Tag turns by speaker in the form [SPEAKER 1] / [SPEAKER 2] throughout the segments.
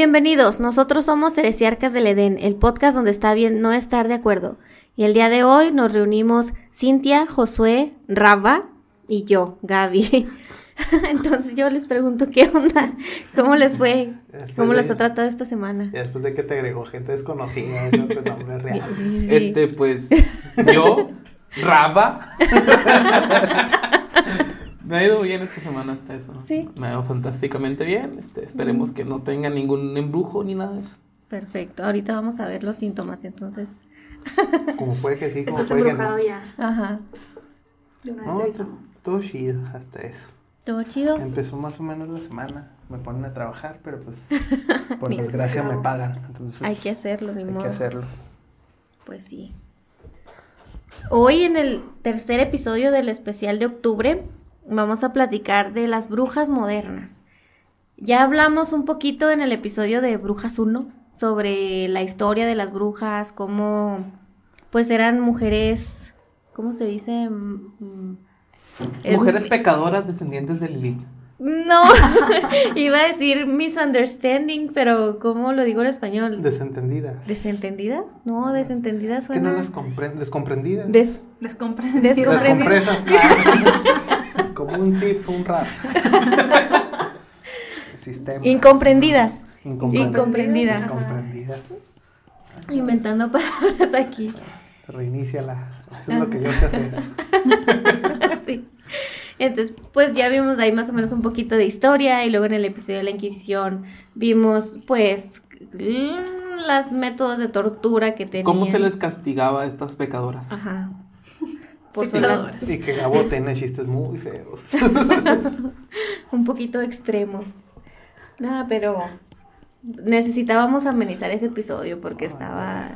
[SPEAKER 1] Bienvenidos, nosotros somos Heresiarcas del Edén, el podcast donde está bien no estar de acuerdo. Y el día de hoy nos reunimos Cintia, Josué, Raba y yo, Gaby. Entonces yo les pregunto qué onda, cómo les fue, cómo les ha tratado esta semana.
[SPEAKER 2] Y después de que te agregó gente desconocida, no tu nombre real.
[SPEAKER 1] Sí.
[SPEAKER 3] Este, pues, yo, Raba. Me ha ido bien esta semana hasta eso.
[SPEAKER 1] Sí.
[SPEAKER 3] Me ha ido fantásticamente bien. Este, esperemos que no tenga ningún embrujo ni nada de eso.
[SPEAKER 1] Perfecto, ahorita vamos a ver los síntomas, entonces.
[SPEAKER 2] Como puede que sí, como
[SPEAKER 4] Estás
[SPEAKER 2] puede que no.
[SPEAKER 4] embrujado ya.
[SPEAKER 1] Ajá,
[SPEAKER 4] De una vez
[SPEAKER 2] No,
[SPEAKER 4] te avisamos.
[SPEAKER 2] todo chido hasta eso.
[SPEAKER 1] todo chido.
[SPEAKER 2] Empezó más o menos la semana. Me ponen a trabajar, pero pues por desgracia me pagan. Entonces
[SPEAKER 1] Hay que hacerlo, ni
[SPEAKER 2] hay
[SPEAKER 1] modo.
[SPEAKER 2] que hacerlo.
[SPEAKER 1] Pues sí. Hoy en el tercer episodio del especial de octubre vamos a platicar de las brujas modernas. Ya hablamos un poquito en el episodio de Brujas 1 sobre la historia de las brujas, cómo pues eran mujeres, ¿cómo se dice? Mm, mm, es-
[SPEAKER 3] Mujeres pecadoras descendientes de Lilith.
[SPEAKER 1] No, iba a decir misunderstanding, pero ¿cómo lo digo en español?
[SPEAKER 2] Desentendidas.
[SPEAKER 1] ¿Desentendidas? No, desentendidas
[SPEAKER 2] Es que no
[SPEAKER 1] suena...
[SPEAKER 2] las compren descomprendidas.
[SPEAKER 1] Des-
[SPEAKER 4] Les compré.
[SPEAKER 1] Des-
[SPEAKER 2] Como un zip, un rap. Sistema.
[SPEAKER 1] Incomprendidas.
[SPEAKER 2] Incomprendidas.
[SPEAKER 1] Incomprendidas. Inventando palabras aquí.
[SPEAKER 2] Reiníciala. Eso es lo que yo sé hacer.
[SPEAKER 1] Sí. Entonces, pues ya vimos ahí más o menos un poquito de historia y luego en el episodio de la Inquisición vimos pues las métodos de tortura que tenían.
[SPEAKER 3] ¿Cómo se les castigaba a estas pecadoras?
[SPEAKER 1] Ajá. Por
[SPEAKER 4] Pecadoras.
[SPEAKER 1] sola-
[SPEAKER 2] Y que Gabo tiene chistes muy feos.
[SPEAKER 1] un poquito extremos. Nada, pero necesitábamos amenizar ese episodio porque estaba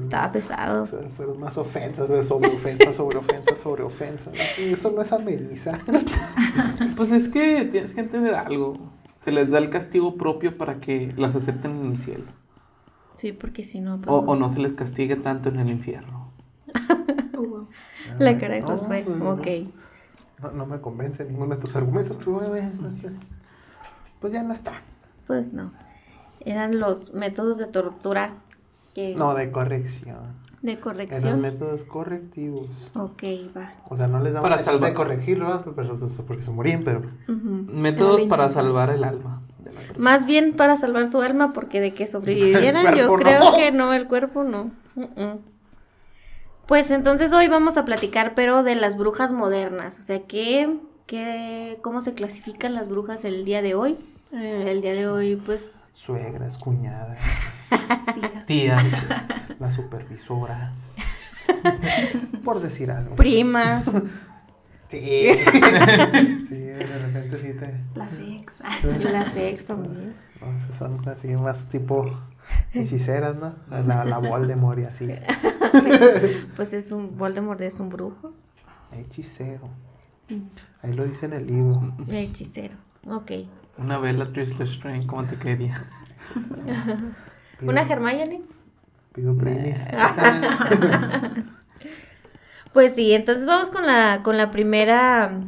[SPEAKER 1] estaba pesado.
[SPEAKER 2] O sea, fueron más ofensas, sobre ofensas, sobre ofensas, sobre ofensas. Eso no es ameniza.
[SPEAKER 3] Pues es que tienes que entender algo. Se les da el castigo propio para que las acepten en el cielo.
[SPEAKER 1] Sí, porque si no pues,
[SPEAKER 3] O, o no se les castigue tanto en el infierno.
[SPEAKER 1] La cara de Josué.
[SPEAKER 2] pues, no.
[SPEAKER 1] Ok.
[SPEAKER 2] No, no me convence ninguno de tus argumentos, pues ya no está.
[SPEAKER 1] Pues no. Eran los métodos de tortura que
[SPEAKER 2] No, de corrección.
[SPEAKER 1] de
[SPEAKER 2] Eran
[SPEAKER 1] corrección.
[SPEAKER 2] métodos correctivos.
[SPEAKER 1] Ok, va.
[SPEAKER 2] O sea, no les daban
[SPEAKER 3] Para salvar.
[SPEAKER 2] de corregirlo, pero, porque se morían, pero.
[SPEAKER 3] Métodos para salvar el alma de la persona.
[SPEAKER 1] Más bien para salvar su alma, porque de que sobrevivieran, yo creo
[SPEAKER 2] no.
[SPEAKER 1] que no, el cuerpo no. Mm-mm. Pues entonces hoy vamos a platicar, pero de las brujas modernas. O sea, ¿qué, qué, ¿cómo se clasifican las brujas el día de hoy? Eh, el día de hoy, pues,
[SPEAKER 2] suegras, cuñadas,
[SPEAKER 4] Tías.
[SPEAKER 3] Tías.
[SPEAKER 2] la supervisora. Por decir algo.
[SPEAKER 1] primas.
[SPEAKER 2] Sí. sí, de repente sí te.
[SPEAKER 4] Las ex.
[SPEAKER 1] la sexo también.
[SPEAKER 2] no, son así más tipo hechiceras, ¿no? La, la Voldemort y así.
[SPEAKER 1] Pues es un, Voldemort es un brujo.
[SPEAKER 2] Hechicero. Ahí lo dice en el libro.
[SPEAKER 1] Hechicero. Ok.
[SPEAKER 3] Una vela Trisler Strange, ¿cómo te quería?
[SPEAKER 1] ¿Una Hermione?
[SPEAKER 2] Pido.
[SPEAKER 1] Pues sí, entonces vamos con la, con la primera,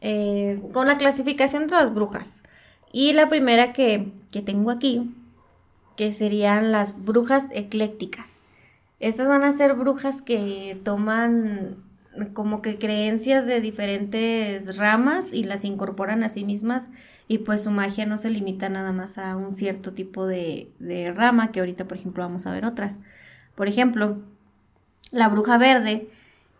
[SPEAKER 1] eh, con la clasificación de las brujas. Y la primera que, que tengo aquí, que serían las brujas eclécticas. Estas van a ser brujas que toman como que creencias de diferentes ramas y las incorporan a sí mismas y pues su magia no se limita nada más a un cierto tipo de, de rama, que ahorita por ejemplo vamos a ver otras. Por ejemplo, la bruja verde,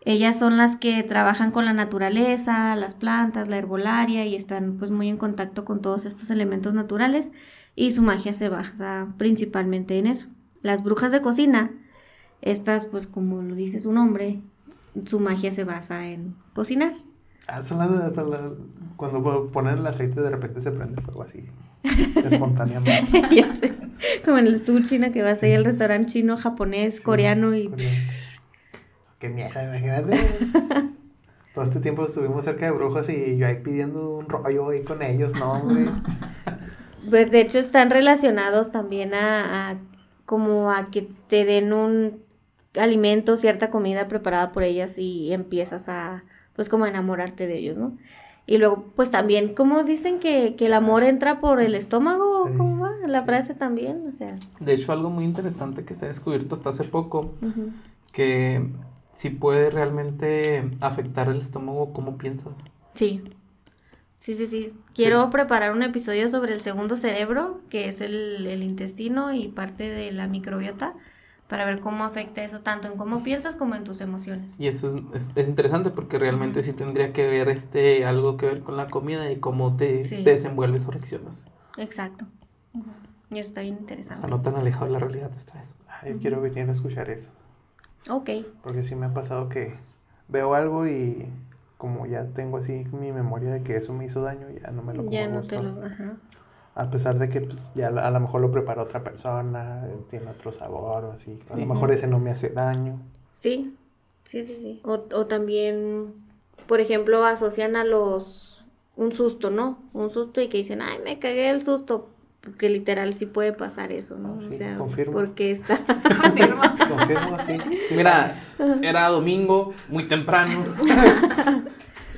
[SPEAKER 1] ellas son las que trabajan con la naturaleza, las plantas, la herbolaria y están pues muy en contacto con todos estos elementos naturales y su magia se basa principalmente en eso. Las brujas de cocina, estas pues como lo dice su nombre, su magia se basa en cocinar.
[SPEAKER 2] Ah, son las de- cuando ponen el aceite de repente se prende fuego así. Espontáneamente.
[SPEAKER 1] Ya sé, como en el sushi, ¿no? que vas ahí al restaurante chino, japonés, coreano y...
[SPEAKER 2] Qué mierda, imagínate. Todo este tiempo estuvimos cerca de brujos y yo ahí pidiendo un rollo ahí con ellos, no, hombre.
[SPEAKER 1] Pues de hecho están relacionados también a, a como a que te den un alimento, cierta comida preparada por ellas y empiezas a, pues como a enamorarte de ellos, ¿no? Y luego, pues también, ¿cómo dicen que, que el amor entra por el estómago? ¿O
[SPEAKER 2] Sí.
[SPEAKER 1] ¿Cómo va? la frase también, o sea.
[SPEAKER 3] De hecho, algo muy interesante que se ha descubierto hasta hace poco, que si puede realmente afectar el estómago, ¿cómo piensas?
[SPEAKER 1] Sí. Sí, sí, sí. Quiero preparar un episodio sobre el segundo cerebro, que es el, el intestino y parte de la microbiota, para ver cómo afecta eso tanto en cómo piensas como en tus emociones.
[SPEAKER 3] Y eso es, es- es interesante porque realmente sí tendría que ver este algo que ver con la comida y cómo te,
[SPEAKER 1] Sí.
[SPEAKER 3] te desenvuelves o reaccionas.
[SPEAKER 1] Exacto. Y está bien
[SPEAKER 3] O sea,
[SPEAKER 1] interesante.
[SPEAKER 3] no tan alejado de la realidad está eso.
[SPEAKER 2] Ay, quiero venir a escuchar eso.
[SPEAKER 1] Ok.
[SPEAKER 2] Porque sí me ha pasado que veo algo y como ya tengo así mi memoria de que eso me hizo daño, ya no me lo como
[SPEAKER 1] Ya no
[SPEAKER 2] gusto.
[SPEAKER 1] te lo... Ajá.
[SPEAKER 2] A pesar de que pues, ya a lo mejor lo preparó otra persona, tiene otro sabor o así. A
[SPEAKER 3] Sí.
[SPEAKER 2] lo mejor ese no me hace daño.
[SPEAKER 1] Sí, sí, sí, sí. O, o también, por ejemplo, asocian a los un susto, ¿no? Un susto y que dicen, ay, me cagué el susto. Porque literal sí puede pasar eso, ¿no?
[SPEAKER 2] Ah,
[SPEAKER 1] o
[SPEAKER 2] sí,
[SPEAKER 1] sea,
[SPEAKER 2] confirmo.
[SPEAKER 1] porque está...
[SPEAKER 4] Confirmo.
[SPEAKER 2] Confirmo así.
[SPEAKER 3] Mira, era domingo, muy temprano.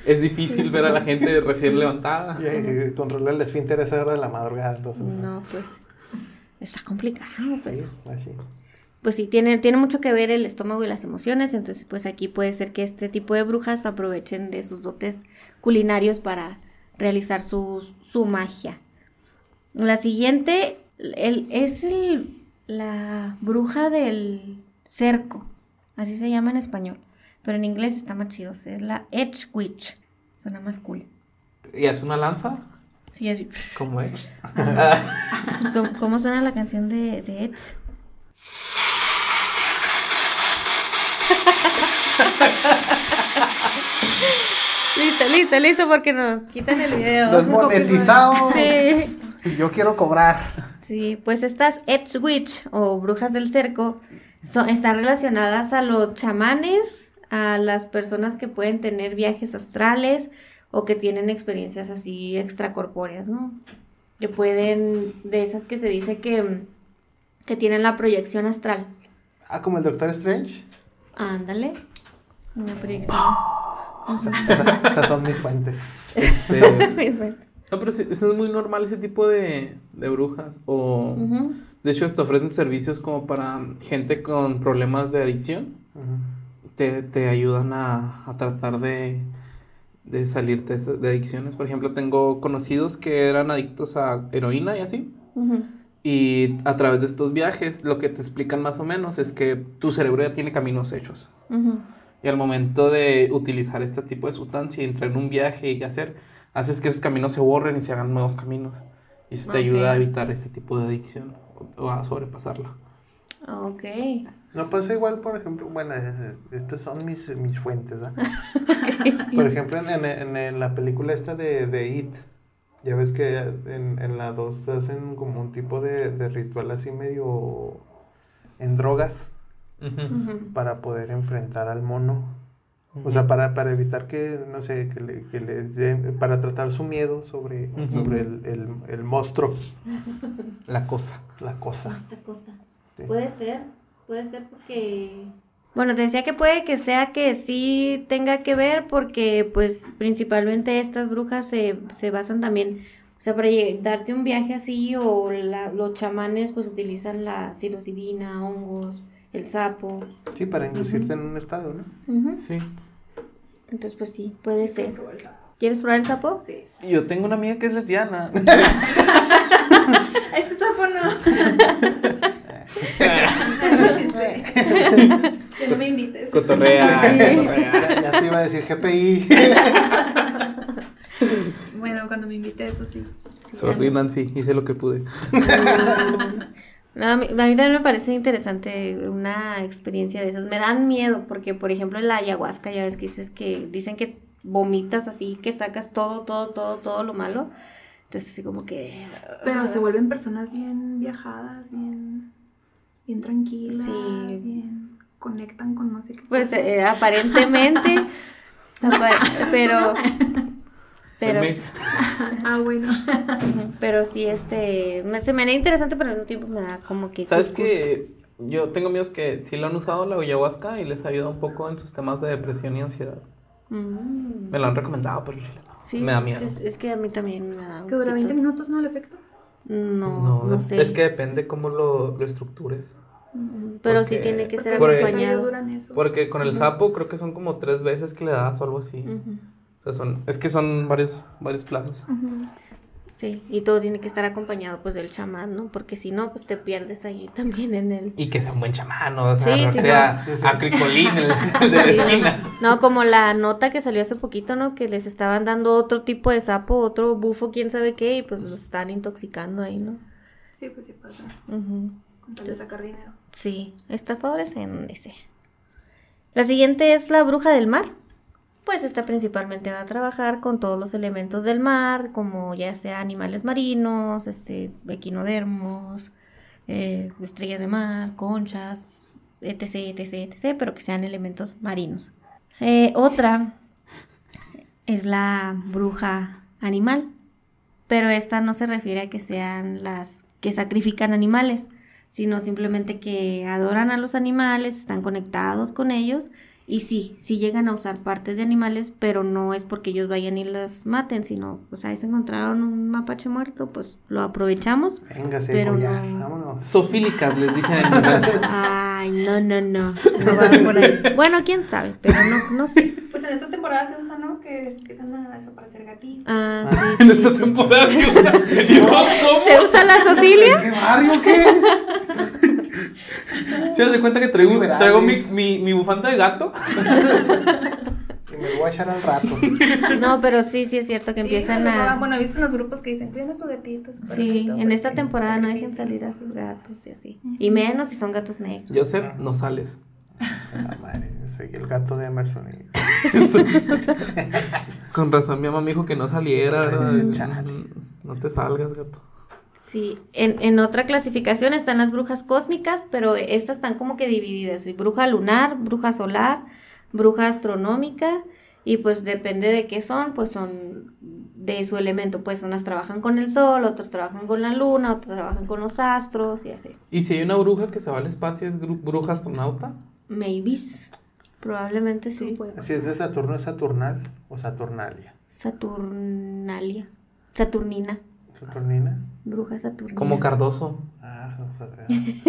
[SPEAKER 3] es difícil ver a la gente recién levantada.
[SPEAKER 2] Y, y controlar el esfínter a esa hora de la madrugada, entonces.
[SPEAKER 1] No, pues está complicado, pero...
[SPEAKER 2] Sí, así.
[SPEAKER 1] Pues sí, tiene, tiene mucho que ver el estómago y las emociones, entonces pues aquí puede ser que este tipo de brujas aprovechen de sus dotes culinarios para realizar su, su magia. La siguiente el, es el, la bruja del cerco, así se llama en español, pero en inglés está más chido, es la Edge Witch, suena más cool.
[SPEAKER 3] ¿Y hace una lanza?
[SPEAKER 1] Sí, así.
[SPEAKER 3] ¿Cómo es?
[SPEAKER 1] ¿Cómo, cómo suena la canción de, de Edge? listo, listo, listo, porque nos quitan el video.
[SPEAKER 2] Desmonetizado.
[SPEAKER 1] Sí.
[SPEAKER 2] Y yo quiero cobrar.
[SPEAKER 1] Sí, pues estas Edge Witch o brujas del cerco son, están relacionadas a los chamanes, a las personas que pueden tener viajes astrales o que tienen experiencias así extracorpóreas, ¿no? Que pueden, de esas que se dice que, que tienen la proyección astral.
[SPEAKER 2] Ah, como el Doctor Strange.
[SPEAKER 1] Ándale. Una proyección
[SPEAKER 2] Esa- esas son mis fuentes.
[SPEAKER 3] Este, no, pero sí, eso es muy normal, ese tipo de, de brujas. O,
[SPEAKER 1] Ujú.
[SPEAKER 3] de hecho, hasta ofrecen servicios como para gente con problemas de adicción.
[SPEAKER 2] Ujú.
[SPEAKER 3] Te, te ayudan a, a tratar de, de salirte de adicciones. Por ejemplo, tengo conocidos que eran adictos a heroína y así. Y a través de estos viajes, lo que te explican más o menos es que tu cerebro ya tiene caminos hechos. Y al momento de utilizar este tipo de sustancia y entrar en un viaje y hacer, haces que esos caminos se borren y se hagan nuevos caminos. Y eso te ayuda a evitar este tipo de adicción o, o a sobrepasarla.
[SPEAKER 1] Ok.
[SPEAKER 2] No pasa igual, por ejemplo, bueno, es- estas son mis, mis fuentes, ¿verdad? Por ejemplo, en, en- en- la película esta de, de It, ya ves que en, en la 2 hacen como un tipo de, de ritual así medio en drogas para poder enfrentar al mono. O sea, para, para evitar que, no sé, que, le- que les den- para tratar su miedo sobre, sobre el, el, el monstruo,
[SPEAKER 3] La cosa.
[SPEAKER 2] la cosa.
[SPEAKER 1] Esa cosa.
[SPEAKER 2] Sí.
[SPEAKER 1] Puede ser, puede ser porque... Bueno, te decía que puede que sea que sí tenga que ver porque pues principalmente estas brujas se, se basan también, o sea, para darte un viaje así o la- los chamanes pues utilizan la psilocibina, hongos, el sapo.
[SPEAKER 2] Sí, para inducirte en un estado, ¿no?
[SPEAKER 3] Sí.
[SPEAKER 1] Entonces pues sí, puede ser. ¿Quieres probar el sapo?
[SPEAKER 4] Sí.
[SPEAKER 3] Yo tengo una amiga que es lesbiana.
[SPEAKER 4] Ese sapo no. Que no me invites.
[SPEAKER 3] Cotorrea. cotorrea.
[SPEAKER 2] Ya, ya te iba a decir GPI.
[SPEAKER 4] Bueno, cuando me invite, eso sí.
[SPEAKER 3] Sorry, Nancy, hice lo que pude.
[SPEAKER 1] No, a, mí, a mí también me parece interesante una experiencia de esas. Me dan miedo porque, por ejemplo, en la ayahuasca ya ves que dices que dicen que vomitas así, que sacas todo, todo, todo, todo lo malo. Entonces así como que...
[SPEAKER 4] Pero se vuelven personas bien viajadas, bien, bien tranquilas,
[SPEAKER 1] Sí.
[SPEAKER 4] bien conectan con no sé qué.
[SPEAKER 1] Pues eh, aparentemente, apar- pero... Pero,
[SPEAKER 4] Ah, bueno.
[SPEAKER 1] pero sí, este, me, se me da interesante, pero al mismo tiempo me da como que...
[SPEAKER 3] ¿Sabes que Yo tengo amigos que sí lo han usado la ayahuasca y les ayuda un poco en sus temas de depresión y ansiedad.
[SPEAKER 1] Mm.
[SPEAKER 3] Me lo han recomendado, pero.
[SPEAKER 1] Sí,
[SPEAKER 3] me da
[SPEAKER 1] es
[SPEAKER 3] miedo.
[SPEAKER 1] que, es que a mí también me da un
[SPEAKER 4] Que dura
[SPEAKER 1] poquito.
[SPEAKER 4] 20 minutos, ¿no? El efecto.
[SPEAKER 1] No, no, sé.
[SPEAKER 3] Es que depende cómo lo, lo estructures.
[SPEAKER 1] Pero sí
[SPEAKER 3] porque-
[SPEAKER 1] tiene que ser acompañado.
[SPEAKER 3] Porque con el sapo creo que son como tres veces que le das o algo así. O sea, son, es que son varios, varios plazos.
[SPEAKER 1] Sí, y todo tiene que estar acompañado pues del chamán, ¿no? Porque si no, pues te pierdes ahí también en el...
[SPEAKER 3] Y que sea un buen chamán, ¿no? O sea,
[SPEAKER 1] Sí,
[SPEAKER 3] no
[SPEAKER 1] sí,
[SPEAKER 3] sea a Cricolín, el, el de la
[SPEAKER 1] Sí,
[SPEAKER 3] esquina.
[SPEAKER 1] no. No, como la nota que salió hace poquito, ¿no? Que les estaban dando otro tipo de sapo, otro bufo, quién sabe qué, y pues los están intoxicando ahí, ¿no?
[SPEAKER 4] Sí, pues sí pasa.
[SPEAKER 1] Ujú.
[SPEAKER 4] Con tal de sacar dinero.
[SPEAKER 1] Sí, estafadores en donde sea. La siguiente es la bruja del mar. Pues esta principalmente va a trabajar con todos los elementos del mar, como ya sea animales marinos, este, equinodermos, eh, estrellas de mar, conchas, etc, etc, etc, pero que sean elementos marinos. Eh, otra es la bruja animal, pero esta no se refiere a que sean las que sacrifican animales, sino simplemente que adoran a los animales, están conectados con ellos y sí, sí llegan a usar partes de animales, pero no es porque ellos vayan y las maten, sino pues ahí se encontraron un mapache muerto, pues lo aprovechamos.
[SPEAKER 2] Véngase,
[SPEAKER 1] Pero no.
[SPEAKER 2] vámonos.
[SPEAKER 3] Sofílicas, les dicen en.
[SPEAKER 1] Ay, no, no, no, no va por ahí. Bueno, quién sabe, pero no, no sé.
[SPEAKER 4] Pues en esta temporada se usa, ¿no? Que es- empiezan a desaparecer gatitos.
[SPEAKER 1] Ah, sí,
[SPEAKER 3] En
[SPEAKER 1] sí,
[SPEAKER 3] esta
[SPEAKER 1] sí.
[SPEAKER 3] temporada se usa. ¿cómo?
[SPEAKER 1] ¿Se usa la zoofilia?
[SPEAKER 2] ¿Qué barrio qué?
[SPEAKER 3] ¿Se das de cuenta que traigo, mi, mi, mi bufanda de gato?
[SPEAKER 2] Que me voy a echar al rato.
[SPEAKER 1] No, pero sí, sí es cierto que
[SPEAKER 4] Sí,
[SPEAKER 1] empiezan
[SPEAKER 4] se
[SPEAKER 1] a...
[SPEAKER 4] Bueno, he visto en los grupos que dicen, cuiden a su gatito, su
[SPEAKER 1] Sí, en esta
[SPEAKER 4] porque
[SPEAKER 1] temporada no dejen
[SPEAKER 4] sacrificio".
[SPEAKER 1] salir a sus gatos y así. Y menos si son gatos negros.
[SPEAKER 3] Joseph, no sales.
[SPEAKER 2] La madre, soy el gato de Emerson. y-
[SPEAKER 3] Con razón mi mamá me dijo que no saliera, ¿verdad? No te salgas, gato.
[SPEAKER 1] Sí, en, en otra clasificación están las brujas cósmicas, pero estas están como que divididas. Bruja lunar, bruja solar, bruja astronómica, y pues depende de qué son, pues son de su elemento. Pues unas trabajan con el sol, otras trabajan con la luna, otras trabajan con los astros y así.
[SPEAKER 3] ¿Y si hay una bruja que se va al espacio, es bruja astronauta?
[SPEAKER 1] Maybes, probablemente sí.
[SPEAKER 2] Si es de Saturno, es Saturnal o Saturnalia.
[SPEAKER 1] Saturnalia, Saturnina,
[SPEAKER 2] ¿Saturnina?
[SPEAKER 1] bruja Saturnina.
[SPEAKER 3] Como Cardoso.
[SPEAKER 2] Ah, o sea,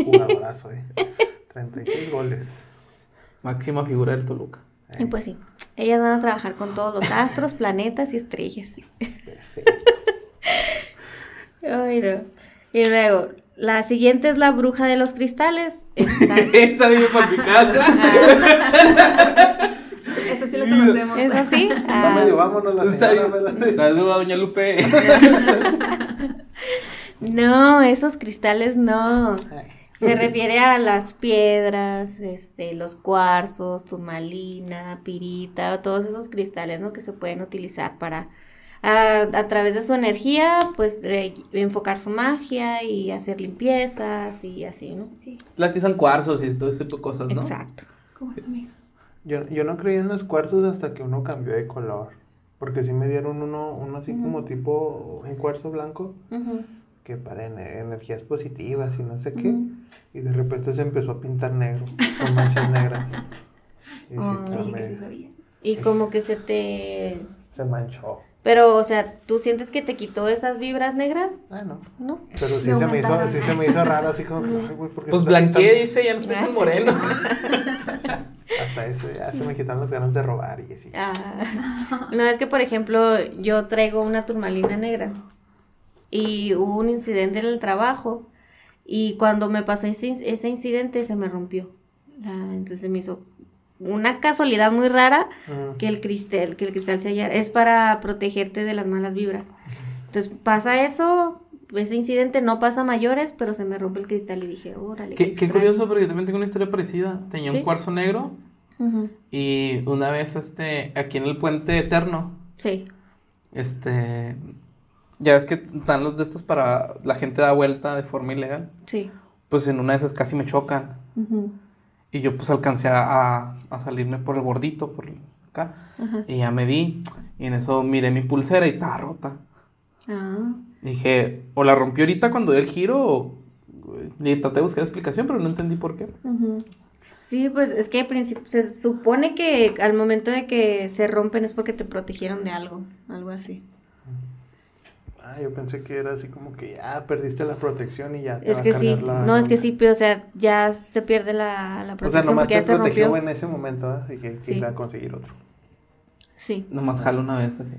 [SPEAKER 2] jugadorazo, eh. 36 goles.
[SPEAKER 3] Máxima figura del Toluca.
[SPEAKER 1] Y pues sí, ellas van a trabajar con todos los astros, planetas y estrellas. Ay, no. Y luego, la siguiente es la bruja de los cristales. Está-
[SPEAKER 3] Esa vive por mi casa.
[SPEAKER 4] Sí lo conocemos.
[SPEAKER 1] ¿Es así? Ah,
[SPEAKER 2] medio, vámonos la señora, ¿verdad?
[SPEAKER 3] Saludos a Doña Lupe.
[SPEAKER 1] no, esos cristales no. Se refiere a las piedras, este, los cuarzos, turmalina, pirita, todos esos cristales, ¿no? Que se pueden utilizar para, a, a través de su energía, pues, re- enfocar su magia y hacer limpiezas y así, ¿no?
[SPEAKER 4] Sí,
[SPEAKER 3] Las que son cuarzos y todo ese tipo de cosas, ¿no?
[SPEAKER 1] Exacto.
[SPEAKER 4] ¿cómo está, amiga?
[SPEAKER 2] Yo, yo no creía en los cuarzos hasta que uno cambió de color. Porque sí me dieron uno, uno así como tipo un cuarzo blanco
[SPEAKER 1] Ujú.
[SPEAKER 2] que para ener- energías positivas y no sé qué.
[SPEAKER 1] Ujú.
[SPEAKER 2] Y de repente se empezó a pintar negro, con manchas negras. Y sí estaba
[SPEAKER 4] Dije que sí.
[SPEAKER 1] Y como que se te...
[SPEAKER 2] se manchó.
[SPEAKER 1] Pero, o sea, ¿tú sientes que te quitó esas vibras negras?
[SPEAKER 2] Ah, no.
[SPEAKER 1] ¿No?
[SPEAKER 2] Pero sí
[SPEAKER 4] Me
[SPEAKER 2] se, me hizo, sí se me hizo raro, así como que, ay, güey, ¿por qué
[SPEAKER 3] Pues blanqueé, dice, ya no estoy tan moreno.
[SPEAKER 2] Hasta eso, ya se me quitaron las ganas de robar y así.
[SPEAKER 1] Ah, no, es que por ejemplo yo traigo una turmalina negra y hubo un incidente en el trabajo y cuando me pasó ese, in- ese incidente se me rompió. La- entonces me hizo una casualidad muy rara que el cristal, que el cristal se hallara. Es para protegerte de las malas vibras. Entonces pasa eso, ese incidente no pasa a mayores, pero se me rompe el cristal y dije, órale.
[SPEAKER 3] Qué, qué
[SPEAKER 1] extraño".
[SPEAKER 3] curioso, porque yo también tengo una historia parecida. Tenía
[SPEAKER 1] ¿Sí?
[SPEAKER 3] un cuarzo negro Y una vez, este, aquí en el puente eterno,
[SPEAKER 1] Sí.
[SPEAKER 3] este, ya ves que están los de estos para la gente da vuelta de forma ilegal.
[SPEAKER 1] Sí.
[SPEAKER 3] Pues en una de esas casi me chocan. Y yo pues alcancé a, a- salirme por el bordito, por acá. Y ya me vi. Y en eso miré mi pulsera y estaba rota.
[SPEAKER 1] Ah.
[SPEAKER 3] Dije, o la rompió ahorita cuando dio el giro, o... Y traté de buscar explicación, pero no entendí por qué.
[SPEAKER 1] Sí, pues es que al principio se supone que al momento de que se rompen es porque te protegieron de algo, algo así.
[SPEAKER 2] Ah, yo pensé que era así como que ya perdiste la protección y ya te
[SPEAKER 1] Es
[SPEAKER 2] va a
[SPEAKER 1] que sí,
[SPEAKER 2] cargar la-
[SPEAKER 1] no, es que sí, pero o sea, ya se pierde la, la
[SPEAKER 2] O sea,
[SPEAKER 1] protección
[SPEAKER 2] nomás
[SPEAKER 1] porque
[SPEAKER 2] te
[SPEAKER 1] ya se
[SPEAKER 2] protegió
[SPEAKER 1] rompió.
[SPEAKER 2] en ese momento, ¿ah? Y que,
[SPEAKER 1] Sí.
[SPEAKER 2] iba a conseguir otro.
[SPEAKER 1] Sí,
[SPEAKER 3] Nomás jalo una vez así.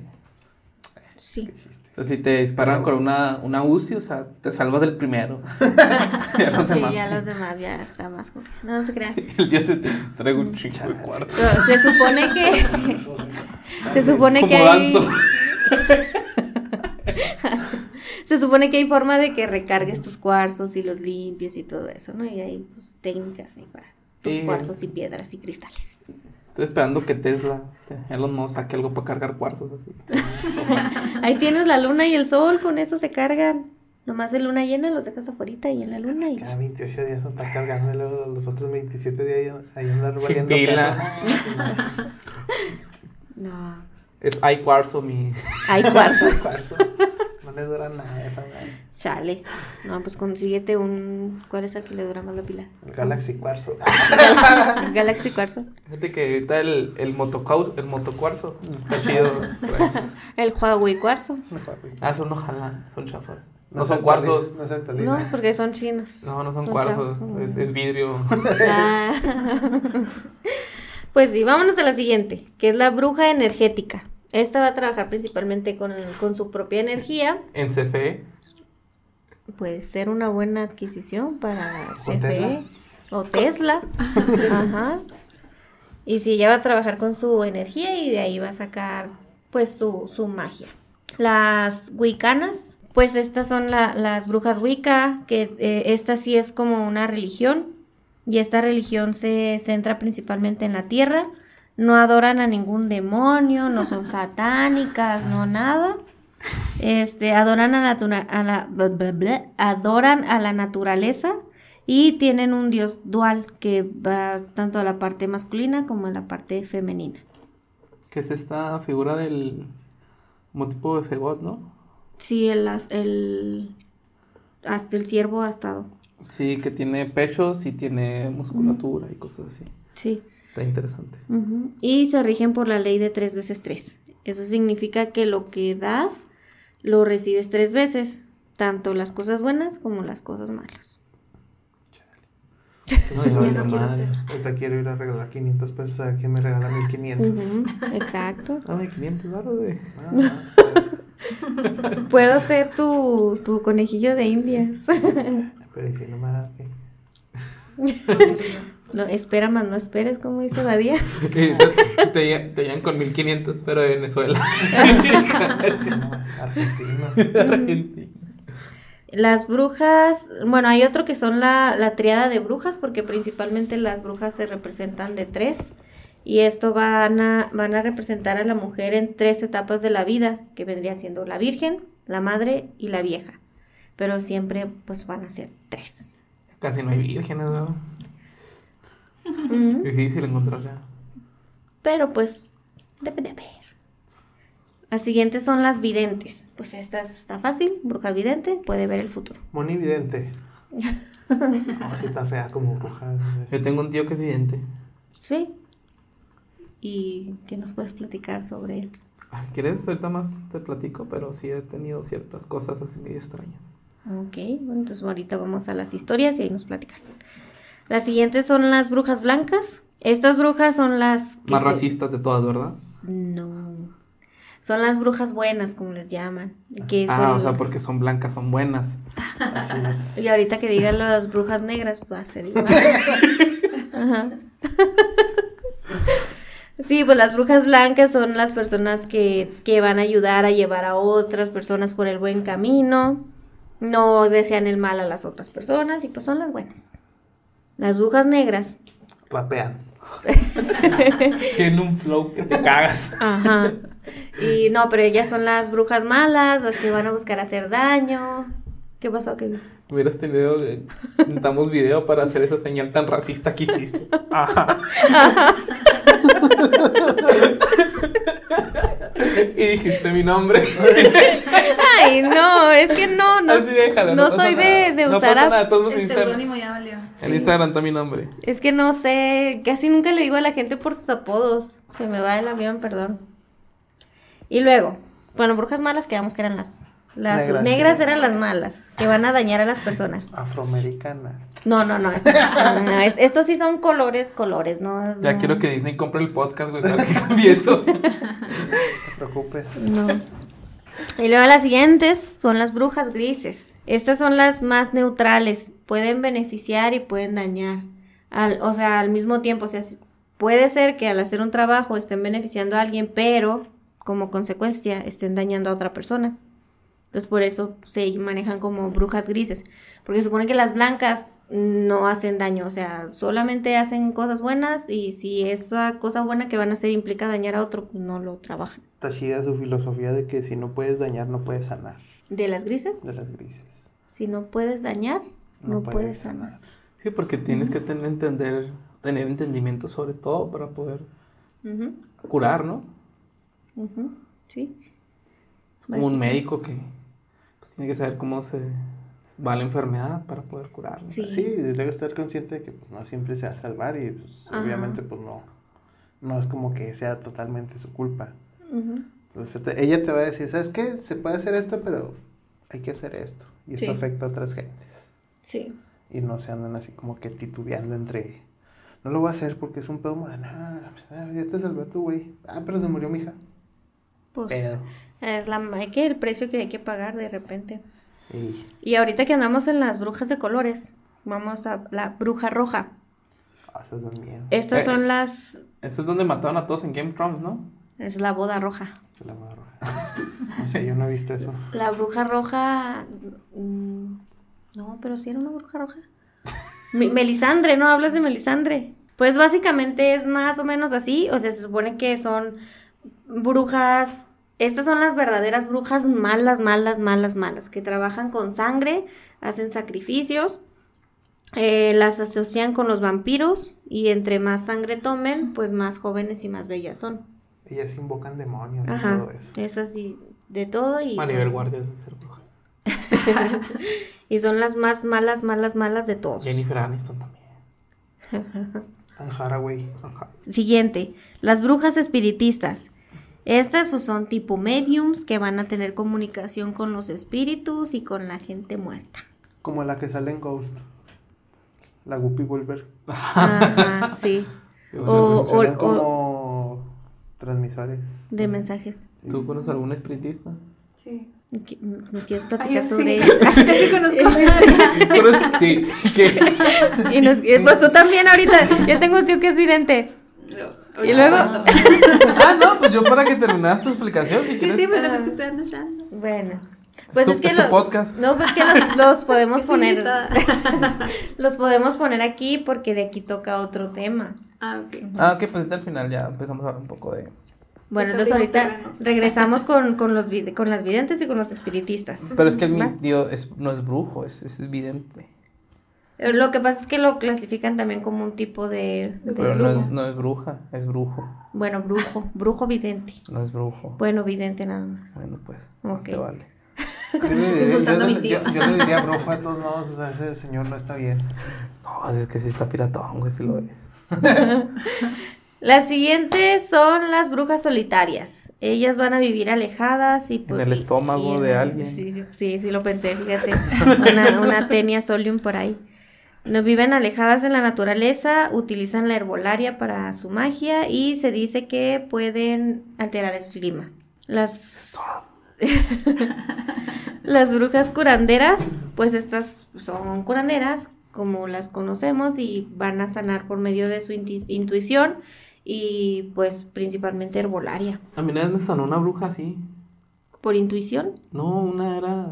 [SPEAKER 1] sí.
[SPEAKER 3] Sea, si te disparan con una, una UCI, o sea, te salvas del primero. ya los
[SPEAKER 1] Sí,
[SPEAKER 3] demás.
[SPEAKER 1] ya los demás ya está más No, se crean.
[SPEAKER 3] El día se te traigo un chingo de cuartos.
[SPEAKER 1] Se supone que se supone
[SPEAKER 3] Como
[SPEAKER 1] que hay se supone que hay forma de que recargues tus cuarzos y los limpies y todo eso, ¿no? Y hay pues, técnicas ahí para tus
[SPEAKER 3] Sí.
[SPEAKER 1] cuarzos y piedras y cristales.
[SPEAKER 3] Estoy esperando que Tesla, este, Elon Musk, saque algo para cargar cuarzos así.
[SPEAKER 1] Ahí tienes la luna y el sol, con eso se cargan. Nomás de luna llena los dejas afuera y en la luna y
[SPEAKER 2] Cada 28 días no está cargando y luego los otros 27 días ahí andar
[SPEAKER 3] Sin
[SPEAKER 2] valiendo
[SPEAKER 3] pila.
[SPEAKER 1] no.
[SPEAKER 3] Es iCuarzo mi...
[SPEAKER 1] Hay cuarzo.
[SPEAKER 2] Le dura nada esa madre.
[SPEAKER 1] Chale. No, pues consíguete un ¿cuál es el que le dura más la pila?
[SPEAKER 2] El Galaxy Cuarzo.
[SPEAKER 1] Gal- Galaxy Cuarzo.
[SPEAKER 3] Fíjate que ahorita el, el, motocau- el motocuarzo está chido.
[SPEAKER 1] El Huawei Cuarzo.
[SPEAKER 3] ah, son no jalan, son chafas. No, son cuarzos.
[SPEAKER 2] No
[SPEAKER 1] porque son chinos.
[SPEAKER 3] No, no son,
[SPEAKER 1] Son
[SPEAKER 3] cuarzos,
[SPEAKER 1] chavos.
[SPEAKER 3] es, es vidrio.
[SPEAKER 1] Ah. Pues sí, vámonos a la siguiente, que es la bruja energética. Esta va a trabajar principalmente con, con su propia energía.
[SPEAKER 3] En CFE,
[SPEAKER 1] Puede ser una buena adquisición para CFE o Tesla. Ajá. Y si ella va a trabajar con su energía y de ahí va a sacar pues su, su magia. Las wicanas, pues estas son la- las brujas wicca, que eh, esta sí es como una religión y esta religión se centra principalmente en la tierra. No adoran a ningún demonio, no son satánicas, no nada. Este, adoran a, la, bla, bla, bla, adoran a la naturaleza y tienen un dios dual que va tanto a la parte masculina como a la parte femenina.
[SPEAKER 3] que es esta figura del como tipo de Fegot, ¿no?
[SPEAKER 1] Sí, el, el hasta el ciervo ha estado.
[SPEAKER 3] Sí, que tiene pechos y tiene musculatura y cosas así.
[SPEAKER 1] Sí.
[SPEAKER 3] Está interesante.
[SPEAKER 1] Y se rigen por la ley de tres veces tres. Eso significa que lo que das lo recibes tres veces, tanto las cosas buenas como las cosas malas.
[SPEAKER 3] No, valió
[SPEAKER 4] no quiero
[SPEAKER 3] madre.
[SPEAKER 2] Ahorita quiero ir a regalar 500 pesos a quien me regala 1500.
[SPEAKER 1] Ujú, Exacto.
[SPEAKER 3] Dame 500 baros de...
[SPEAKER 2] Ah,
[SPEAKER 1] Puedo ser tu, tu conejillo de indias.
[SPEAKER 2] pero ¿y si no me da qué?
[SPEAKER 1] No, espera más, no esperes, como dice Badía.
[SPEAKER 3] te, te, te llegan con 1500, pero de Venezuela.
[SPEAKER 2] No, Argentino.
[SPEAKER 3] Argentina.
[SPEAKER 1] Las brujas, bueno, hay otro que son la, la triada de brujas, porque principalmente las brujas se representan de tres. Y esto van a, van a representar a la mujer en tres etapas de la vida, que vendría siendo la virgen, la madre y la vieja. Pero siempre pues van a ser tres.
[SPEAKER 3] Casi no hay vírgenes, ¿no?
[SPEAKER 1] Ujú.
[SPEAKER 3] Difícil encontrar ya.
[SPEAKER 1] Pero pues debe de haber. Las siguientes son las videntes. Pues esta está fácil, bruja vidente, puede ver el futuro.
[SPEAKER 2] Moni Vidente. No, sí está fea como bruja.
[SPEAKER 3] Yo tengo un tío que es vidente.
[SPEAKER 1] Sí. ¿Y qué nos puedes platicar sobre él?
[SPEAKER 3] ¿Quieres? Ahorita más te platico, pero sí he tenido ciertas cosas así medio extrañas.
[SPEAKER 1] Ok, bueno, entonces ahorita vamos a las historias y ahí nos platicas. Las siguientes son las brujas blancas. Estas brujas son las...
[SPEAKER 3] Más
[SPEAKER 1] se-
[SPEAKER 3] racistas de todas, ¿verdad?
[SPEAKER 1] No. Son las brujas buenas, como les llaman. Que
[SPEAKER 3] Ah,
[SPEAKER 1] son-
[SPEAKER 3] o sea, porque son blancas, son buenas.
[SPEAKER 1] Y ahorita que digan las brujas negras, va a ser igual. Ajá. Sí, pues las brujas blancas son las personas que, que van a ayudar a llevar a otras personas por el buen camino. No desean el mal a las otras personas y pues son las buenas. Las brujas negras.
[SPEAKER 2] Rapean.
[SPEAKER 3] Tienen un flow que te cagas.
[SPEAKER 1] Ajá. Y no, pero ellas son las brujas malas, las que van a buscar hacer daño. ¿Qué pasó? ¿Qué?
[SPEAKER 3] Hubieras tenido. Necesitamos video para hacer esa señal tan racista que hiciste. y dijiste mi nombre.
[SPEAKER 1] Ay, no, es que no, no,
[SPEAKER 3] Así déjalo,
[SPEAKER 1] no soy de, de
[SPEAKER 3] No
[SPEAKER 1] usar
[SPEAKER 3] pasa
[SPEAKER 1] a-
[SPEAKER 3] nada, todos
[SPEAKER 4] El seudónimo ya valió.
[SPEAKER 3] En Instagram está mi nombre.
[SPEAKER 1] Es que no sé, casi nunca le digo a la gente por sus apodos. Se me va el avión, perdón. Y luego, bueno, brujas malas quedamos que eran las Las
[SPEAKER 2] Negras.
[SPEAKER 1] negras, eran las malas, que van a dañar a las personas.
[SPEAKER 2] Afroamericanas.
[SPEAKER 1] No, no, no. esto- no, no, es- estos sí son colores, colores, ¿no?
[SPEAKER 3] Ya
[SPEAKER 1] no,
[SPEAKER 3] quiero que Disney compre el podcast, güey, para que cambie eso.
[SPEAKER 2] No te preocupes.
[SPEAKER 1] No. Y luego las siguientes son las brujas grises. Estas son las más neutrales. Pueden beneficiar y pueden dañar. Al, o sea, al mismo tiempo. O sea, puede ser que al hacer un trabajo estén beneficiando a alguien, pero como consecuencia estén dañando a otra persona. Entonces por eso se manejan como brujas grises. Porque se supone que las blancas no hacen daño. O sea, solamente hacen cosas buenas y si esa cosa buena que van a hacer implica dañar a otro, pues no lo trabajan.
[SPEAKER 2] Está chida su filosofía de que si no puedes dañar, no puedes sanar.
[SPEAKER 1] ¿De las grises?
[SPEAKER 2] De las grises.
[SPEAKER 1] Si no puedes dañar, no, puedes sanar.
[SPEAKER 3] Sí, porque tienes que tener, entender, tener entendimiento sobre todo para poder curar, ¿no?
[SPEAKER 1] Sí.
[SPEAKER 3] Como un médico que tiene que saber cómo se va la enfermedad para poder curar. ¿no?
[SPEAKER 1] Sí.
[SPEAKER 2] Sí, debe estar consciente de que pues, no siempre se va a salvar y pues, obviamente pues no, no es como que sea totalmente su culpa.
[SPEAKER 1] Ujú,
[SPEAKER 2] Entonces te- ella te va a decir, ¿sabes qué? Se puede hacer esto, pero hay que hacer esto. Y esto afecta a otras gentes.
[SPEAKER 1] Sí.
[SPEAKER 2] Y no se andan así como que titubeando entre, no lo voy a hacer porque es un pedo moral. Ah, ya te salvé tu güey. Ah, pero se murió mi hija.
[SPEAKER 1] Pues es la hay que el precio que hay que pagar de repente.
[SPEAKER 2] Y
[SPEAKER 1] Y ahorita que andamos en las brujas de colores, vamos a la bruja roja.
[SPEAKER 2] miedo.
[SPEAKER 1] Estas
[SPEAKER 3] Eh.
[SPEAKER 1] son las
[SPEAKER 3] Eso es donde mataron a todos en Game of Thrones, ¿no?
[SPEAKER 1] es la boda roja.
[SPEAKER 2] Se la va a robar. No sé, yo no he visto eso.
[SPEAKER 1] La bruja roja mm, no, pero sí era una bruja roja. Melisandre, ¿no? Hablas de Melisandre. Pues básicamente es más o menos así, o sea, se supone que son brujas, estas son las verdaderas brujas malas, malas, malas, malas, que trabajan con sangre, hacen sacrificios, eh, las asocian con los vampiros y entre más sangre tomen, pues más jóvenes y más bellas son.
[SPEAKER 2] Ellas invocan demonios y
[SPEAKER 1] Ajá,
[SPEAKER 2] todo eso.
[SPEAKER 1] es así, de todo y
[SPEAKER 3] Maribel
[SPEAKER 1] son,
[SPEAKER 3] Guardias de ser brujas.
[SPEAKER 1] y son las más malas, malas, malas de todos.
[SPEAKER 3] Jennifer Aniston también.
[SPEAKER 2] Anne Haraway.
[SPEAKER 3] Ajá.
[SPEAKER 1] Siguiente, las brujas espiritistas. Estas pues son tipo mediums que van a tener comunicación con los espíritus y con la gente muerta.
[SPEAKER 2] Como la que sale en Ghost. La Guppy Wolver.
[SPEAKER 1] Ajá, sí.
[SPEAKER 3] O
[SPEAKER 1] O- o-
[SPEAKER 2] como transmisores.
[SPEAKER 1] De mensajes.
[SPEAKER 3] ¿Tú conoces algún espiritista?
[SPEAKER 4] Sí.
[SPEAKER 1] ¿Nos quieres platicar sobre
[SPEAKER 4] sí.
[SPEAKER 1] ella?
[SPEAKER 4] Sí conozco.
[SPEAKER 3] sí,
[SPEAKER 1] Y nos- pues tú también ahorita. Yo tengo un tío que es vidente. Y luego-
[SPEAKER 3] Ah, no, pues yo para que terminaras tu explicación, si
[SPEAKER 4] Sí,
[SPEAKER 3] quieres.
[SPEAKER 4] sí, pero también te estoy chance.
[SPEAKER 1] Bueno. Pues
[SPEAKER 3] tu-
[SPEAKER 1] es que
[SPEAKER 3] es tu
[SPEAKER 1] lo-
[SPEAKER 3] podcast.
[SPEAKER 1] No, pues que los, los podemos poner. los podemos poner aquí porque de aquí toca otro tema.
[SPEAKER 4] Ah, ok.
[SPEAKER 3] Ah, ok, pues al final ya empezamos a hablar un poco de...
[SPEAKER 1] Bueno, entonces ahorita regresamos con, con los con las videntes y con los espiritistas.
[SPEAKER 3] Pero es que el tío es, no es brujo, es, es evidente.
[SPEAKER 1] Eh, Lo que pasa es que lo clasifican también como un tipo de, de
[SPEAKER 3] Pero no es, no es bruja, es brujo,
[SPEAKER 1] Bueno, brujo, brujo vidente.
[SPEAKER 3] no es brujo.
[SPEAKER 1] Bueno, vidente nada más.
[SPEAKER 3] Bueno, pues, más te vale.
[SPEAKER 2] Yo le-
[SPEAKER 4] insultando
[SPEAKER 2] yo
[SPEAKER 4] a mi
[SPEAKER 2] le-
[SPEAKER 4] tío.
[SPEAKER 2] Yo, yo le diría brujo de todos modos. O sea, ese señor no está bien.
[SPEAKER 3] No, es que sí está piratón, güey, si lo ves.
[SPEAKER 1] Las siguientes son las brujas solitarias. Ellas van a vivir alejadas y
[SPEAKER 3] En el estómago
[SPEAKER 1] y
[SPEAKER 3] de alguien.
[SPEAKER 1] Sí, sí, sí, sí lo pensé, fíjate. Una, una tenia solium por ahí. No viven alejadas en la naturaleza, utilizan la herbolaria para su magia y se dice que pueden alterar el clima. Las Las brujas curanderas, pues estas son curanderas, como las conocemos, y van a sanar por medio de su intuición y pues principalmente herbolaria.
[SPEAKER 3] A mí una vez me sanó una bruja así.
[SPEAKER 1] ¿Por intuición?
[SPEAKER 3] No, una era...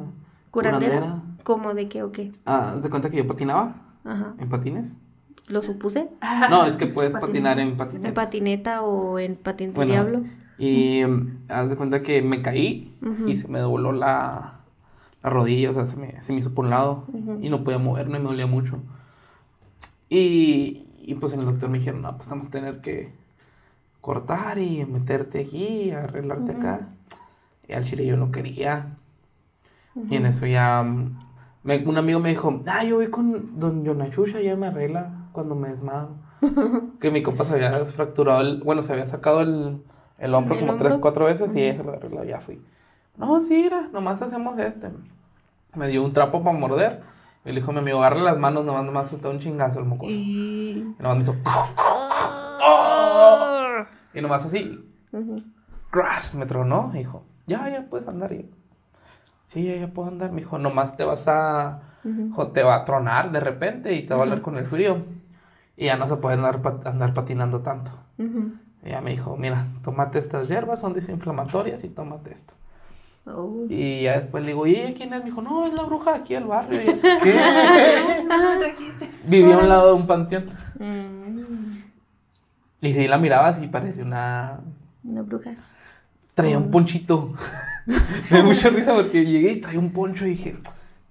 [SPEAKER 1] ¿Curandera? ¿Cómo de qué o qué?
[SPEAKER 3] Ah, ¿se cuenta que yo patinaba
[SPEAKER 1] Ajá.
[SPEAKER 3] en patines?
[SPEAKER 1] ¿Lo supuse?
[SPEAKER 3] No, es que puedes
[SPEAKER 4] Patineta.
[SPEAKER 3] patinar en
[SPEAKER 1] ¿En
[SPEAKER 3] patineta.
[SPEAKER 1] patineta o en patín del
[SPEAKER 3] Bueno,
[SPEAKER 1] diablo?
[SPEAKER 3] Y mm, haz de cuenta que me caí y se me dobló la, la rodilla, o sea, se me, se me hizo por un lado y no podía moverme, me dolía mucho. Y, y pues en el doctor me dijeron, no, pues vamos a tener que cortar y meterte aquí, arreglarte acá. Y al chile yo no quería. Y en eso ya mm, me- un amigo me dijo, ah, yo voy con don Yonachusha, ya me arregla cuando me desmadro. que mi compa se había fracturado, el, bueno, se había sacado el, el hombro
[SPEAKER 1] ¿El
[SPEAKER 3] como
[SPEAKER 1] hombro?
[SPEAKER 3] tres, cuatro veces y ella se lo arregló, ya fui. No, sí, nomás hacemos este. Me dio un trapo para morder. Y le dijo mi amigo, agarre las manos, nomás, nomás soltó un chingazo el moco. Y
[SPEAKER 1] Y...
[SPEAKER 3] nomás me hizo. ¡Oh! Y nomás así,
[SPEAKER 1] Ujú.
[SPEAKER 3] Grass, me tronó. Y dijo, ya, ya puedes andar. Y yo, sí, ya, ya puedo andar. Me dijo, nomás te vas a. Te va a tronar de repente y te va a doler con el frío. Y ya no se puede andar, pat- andar patinando tanto.
[SPEAKER 1] Ujú.
[SPEAKER 3] Y ya me dijo, mira, tómate estas hierbas, son desinflamatorias y tómate esto.
[SPEAKER 1] Oh.
[SPEAKER 3] Y ya después le digo, ¿y ella quién es? Me dijo, no, es la bruja aquí del barrio. Y
[SPEAKER 2] ¿Qué?
[SPEAKER 4] Ah, me trajiste.
[SPEAKER 3] vivía a un lado de un panteón.
[SPEAKER 1] Mm,
[SPEAKER 3] Y si la mirabas y parecía una...
[SPEAKER 1] Una bruja.
[SPEAKER 3] Traía un ponchito. me dio mucha risa porque llegué y traía un poncho y dije,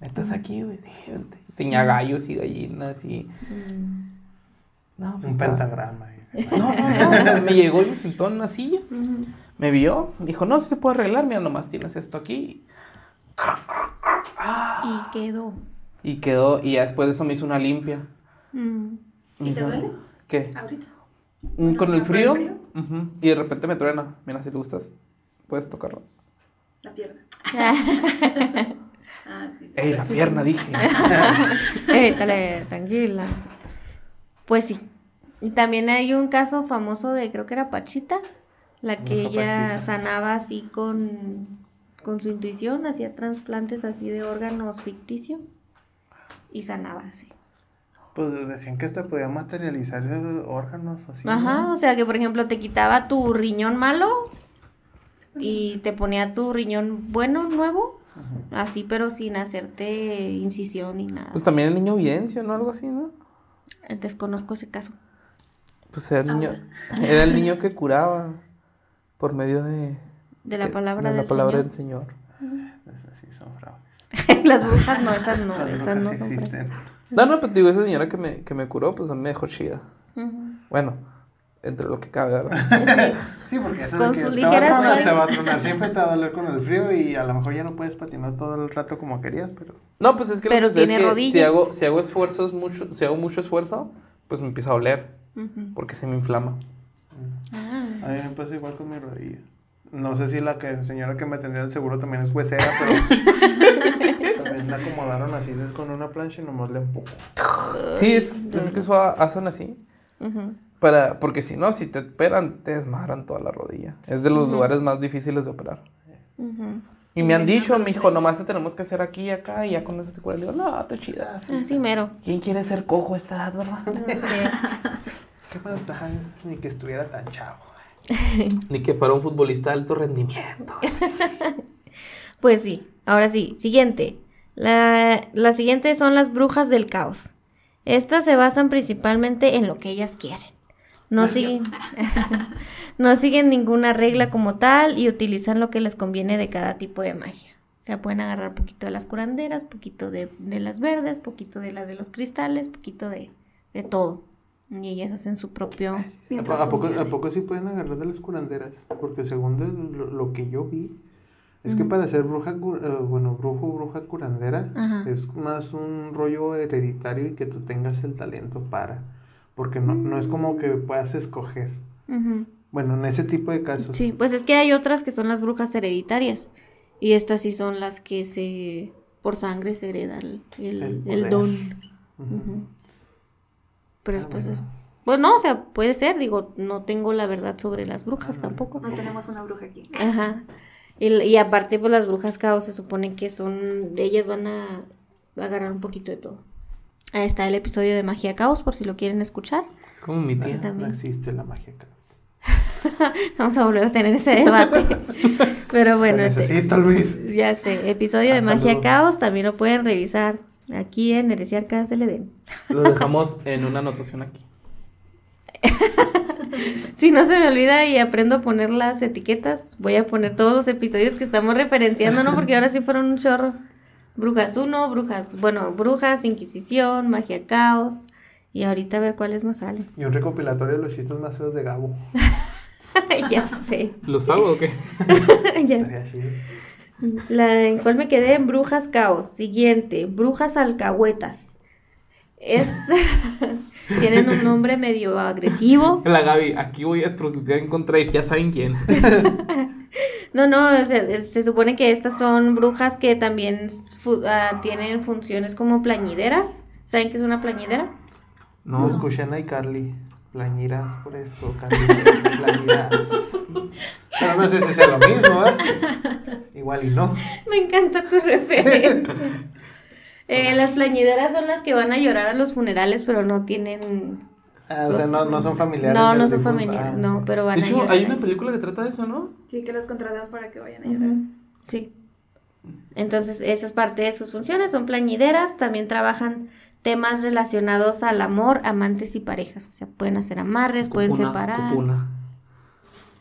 [SPEAKER 3] ¿estás aquí, güey? Sí. Tenía gallos y gallinas y... No, pues
[SPEAKER 2] Un pentagrama. eh.
[SPEAKER 3] No, no, no. o sea, me llegó y me sentó en una silla.
[SPEAKER 1] Ujú.
[SPEAKER 3] Me vio. Dijo, no, si se puede arreglar. Mira, nomás tienes esto aquí.
[SPEAKER 1] Y quedó.
[SPEAKER 3] Y quedó. Y ya después de eso me hizo una limpia.
[SPEAKER 1] Mm.
[SPEAKER 4] ¿Y te duele?
[SPEAKER 3] ¿Qué?
[SPEAKER 4] Ahorita.
[SPEAKER 3] Mm, Con el
[SPEAKER 4] ¿por el
[SPEAKER 3] frío. Y de repente me truena. Mira, si le gustas, puedes tocarlo.
[SPEAKER 4] La pierna. Ah, sí.
[SPEAKER 3] ¡Ey, la pierna! Dije.
[SPEAKER 1] Eh, dale, tranquila. Pues sí. Y también hay un caso famoso de, creo que era Pachita, la que ella
[SPEAKER 2] Pachita.
[SPEAKER 1] sanaba así con, con su intuición, hacía trasplantes así de órganos ficticios y sanaba así.
[SPEAKER 2] Pues decían que hasta podía materializar órganos así.
[SPEAKER 1] Ajá,
[SPEAKER 2] ¿no?
[SPEAKER 1] o sea que por ejemplo te quitaba tu riñón malo y te ponía tu riñón bueno, nuevo, así pero sin hacerte incisión ni nada.
[SPEAKER 3] Pues también el niño Viencio, ¿no? Algo así, ¿no?
[SPEAKER 1] Desconozco ese caso.
[SPEAKER 3] Pues era el niño, era el niño que curaba por medio de,
[SPEAKER 1] De la palabra
[SPEAKER 3] de la
[SPEAKER 1] del
[SPEAKER 3] palabra
[SPEAKER 1] Señor.
[SPEAKER 3] del Señor.
[SPEAKER 2] Esas sí son fraudes.
[SPEAKER 1] Las brujas no, esas no,
[SPEAKER 2] Las
[SPEAKER 1] esas no son.
[SPEAKER 3] No, no, pero digo, esa señora que me, que me curó, pues a mí me dejó chida. Bueno, entre lo que cabe, ¿verdad?
[SPEAKER 2] Sí, porque eso
[SPEAKER 1] Con
[SPEAKER 2] de que
[SPEAKER 1] sus
[SPEAKER 2] te va, tronar, te va a tronar, siempre te va a doler con el frío y a lo mejor ya no puedes patinar todo el rato como querías, pero
[SPEAKER 3] No, pues es que lo
[SPEAKER 1] Pero
[SPEAKER 3] que sucede
[SPEAKER 1] tiene
[SPEAKER 3] es que
[SPEAKER 1] rodilla.
[SPEAKER 3] si hago, si hago esfuerzos mucho, si hago mucho esfuerzo, pues me empieza a doler, porque se me inflama.
[SPEAKER 1] Ah.
[SPEAKER 2] a mí me pasa igual con mi rodilla. No sé si la que señora que me atendió el seguro también es huesera, pero también la acomodaron así con una plancha y nomás le empujo.
[SPEAKER 3] Sí, es, es que eso ha- hacen así.
[SPEAKER 1] Ujú.
[SPEAKER 3] Para, porque si no, si te operan, te desmadran toda la rodilla. Es de los lugares más difíciles de operar. Y me han dicho, mi hijo, nomás te tenemos que hacer aquí y acá y ya con eso te cura. Le digo, no, te chida.
[SPEAKER 1] Así mero.
[SPEAKER 3] ¿Quién quiere ser cojo a esta edad, verdad?
[SPEAKER 2] ¿Qué da? Ni que estuviera tan chavo.
[SPEAKER 3] Ni que fuera un futbolista de alto rendimiento.
[SPEAKER 1] Pues sí, ahora sí, siguiente. La, la siguiente son las brujas del caos. Estas se basan principalmente en lo que ellas quieren. No siguen, no siguen ninguna regla como tal y utilizan lo que les conviene de cada tipo de magia. O sea, pueden agarrar poquito de las curanderas, poquito de, de las verdes, poquito de las de los cristales, poquito de, de todo. Y ellas hacen su propio...
[SPEAKER 2] ¿A, a poco,
[SPEAKER 4] funcione.
[SPEAKER 2] ¿A poco sí pueden agarrar de las curanderas? Porque según de lo, lo que yo vi, es que para ser bruja, eh, bueno, brujo o bruja curandera,
[SPEAKER 1] Ajá.
[SPEAKER 2] es más un rollo hereditario y que tú tengas el talento para. Porque no, no es como que puedas escoger. Bueno, en ese tipo de casos.
[SPEAKER 1] Sí, pues es que hay otras que son las brujas hereditarias. Y estas sí son las que se por sangre se hereda el, el- don. Pero
[SPEAKER 2] Ah,
[SPEAKER 1] después
[SPEAKER 2] bueno.
[SPEAKER 1] es... Pues no, o sea, puede ser, digo, no tengo la verdad sobre las brujas tampoco.
[SPEAKER 4] No tenemos una bruja aquí.
[SPEAKER 1] Ajá. Y, y aparte, pues las brujas caos se supone que son, ellas van a agarrar un poquito de todo. Ahí está el episodio de Magia Caos, por si lo quieren escuchar.
[SPEAKER 3] Es como mi
[SPEAKER 2] No,
[SPEAKER 3] tía.
[SPEAKER 2] no
[SPEAKER 1] también.
[SPEAKER 2] existe la magia acá.
[SPEAKER 1] Vamos a volver a tener ese debate. Pero bueno,
[SPEAKER 2] Te
[SPEAKER 1] este-
[SPEAKER 2] necesito, Luis.
[SPEAKER 1] Ya sé, episodio de Magia. Caos, también lo pueden revisar aquí en Heresiarcas del Edén.
[SPEAKER 3] Lo dejamos en una anotación aquí.
[SPEAKER 1] Si no se me olvida y aprendo a poner las etiquetas, voy a poner todos los episodios que estamos referenciando, ¿no? Porque ahora sí fueron un chorro. Brujas 1, Brujas, bueno, Brujas, Inquisición, Magia Caos. Y ahorita a ver cuáles nos salen.
[SPEAKER 2] Y un recopilatorio de los chistes más feos de Gabo.
[SPEAKER 1] ya sé.
[SPEAKER 3] ¿Los hago o qué?
[SPEAKER 1] ya. La, ¿En cuál me quedé? En Brujas Caos. Siguiente, Brujas Alcahuetas. Es, tienen un nombre medio agresivo.
[SPEAKER 3] La Gaby, aquí voy a estructurar en contra de ya saben quién.
[SPEAKER 1] No, no, se, se supone que estas son brujas que también fu- ah, tienen funciones como plañideras. ¿Saben qué es una plañidera?
[SPEAKER 2] Lo
[SPEAKER 3] No.
[SPEAKER 2] escuché en iCarly. Plañirás por esto, Carly. Plañirás. Pero no sé si sea lo mismo, ¿eh? Igual y no.
[SPEAKER 1] Me encanta tu referencia. Eh, las plañideras son las que van a llorar a los funerales, pero no tienen...
[SPEAKER 2] Ah, o sea, no, no son familiares.
[SPEAKER 1] No, no son familiares,
[SPEAKER 2] Ah,
[SPEAKER 1] no, pero van
[SPEAKER 3] De
[SPEAKER 1] a
[SPEAKER 3] hecho,
[SPEAKER 1] llorar.
[SPEAKER 3] hay una película que trata de eso, ¿no?
[SPEAKER 4] Sí, que las contratan para que vayan a llorar.
[SPEAKER 1] Sí. Entonces, esa es parte de sus funciones, son plañideras, también trabajan temas relacionados al amor, amantes y parejas, o sea, pueden hacer amarres, pueden
[SPEAKER 3] Ocupo una,
[SPEAKER 1] separar.
[SPEAKER 3] ocupo una.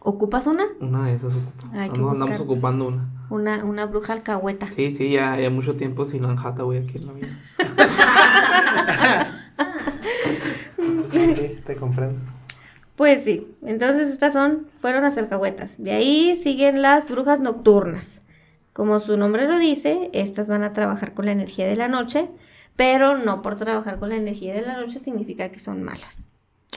[SPEAKER 1] ¿Ocupas una?
[SPEAKER 3] Una de esas ocupo.
[SPEAKER 1] Hay que
[SPEAKER 3] andamos
[SPEAKER 1] buscar.
[SPEAKER 3] ocupando una.
[SPEAKER 1] Una, una bruja alcahueta.
[SPEAKER 3] Sí, sí, ya, ya mucho tiempo sin Anjata, güey, aquí en la vida.
[SPEAKER 2] Te comprendo.
[SPEAKER 1] Pues sí, entonces estas son, fueron las alcahuetas. De ahí siguen las brujas nocturnas. Como su nombre lo dice, estas van a trabajar con la energía de la noche, pero no por trabajar con la energía de la noche significa que son malas.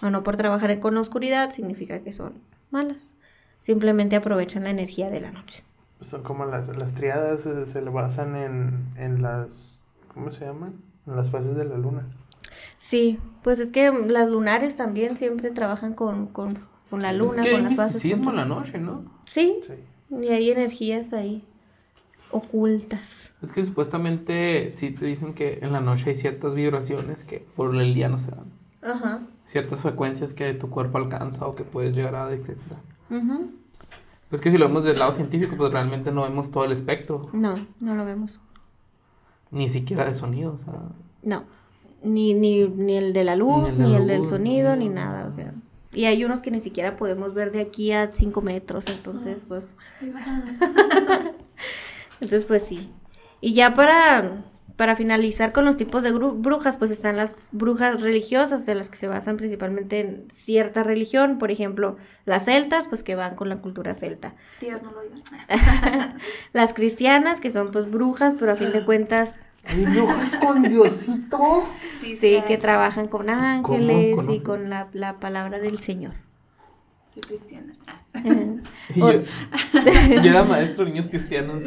[SPEAKER 1] O no por trabajar con la oscuridad significa que son malas. Simplemente aprovechan la energía de la noche.
[SPEAKER 2] Son como las, las triadas eh, se basan en, en las. ¿Cómo se llaman? En las fases de la luna.
[SPEAKER 1] Sí, pues es que las lunares también siempre trabajan con, con, con la luna,
[SPEAKER 3] es que
[SPEAKER 1] con
[SPEAKER 3] hay
[SPEAKER 1] las fases.
[SPEAKER 3] misticismo en
[SPEAKER 1] con-
[SPEAKER 3] la noche, ¿no?
[SPEAKER 1] Sí,
[SPEAKER 2] Sí.
[SPEAKER 1] y hay energías ahí ocultas.
[SPEAKER 3] Es que supuestamente sí te dicen que en la noche hay ciertas vibraciones que por el día no se dan.
[SPEAKER 1] Ajá.
[SPEAKER 3] Ciertas frecuencias que tu cuerpo alcanza o que puedes llegar a detectar.
[SPEAKER 1] Ujú.
[SPEAKER 3] Pues que si lo vemos del lado científico, pues realmente no vemos todo el espectro,
[SPEAKER 1] No, no lo vemos.
[SPEAKER 3] ni siquiera de sonido, o sea,
[SPEAKER 1] No. Ni, ni, ni el de la luz,
[SPEAKER 3] Ni el
[SPEAKER 1] ni del sonido,
[SPEAKER 3] no.
[SPEAKER 1] ni nada, o sea. Y hay unos que ni siquiera podemos ver de aquí a 5 metros, entonces pues,
[SPEAKER 4] Ahí va.
[SPEAKER 1] entonces pues sí. Y ya para, para finalizar con los tipos de brujas, pues están las brujas religiosas, o sea, las que se basan principalmente en cierta religión, por ejemplo, las celtas, pues que van con la cultura celta.
[SPEAKER 4] Tías, no lo.
[SPEAKER 1] Las cristianas, que son pues brujas, pero a fin de cuentas
[SPEAKER 2] ¡Ay, brujas con Diosito!
[SPEAKER 1] Sí, que trabajan con ángeles y con la, la palabra del Señor.
[SPEAKER 4] Soy cristiana. Ah.
[SPEAKER 3] Yo, yo era maestro de niños cristianos.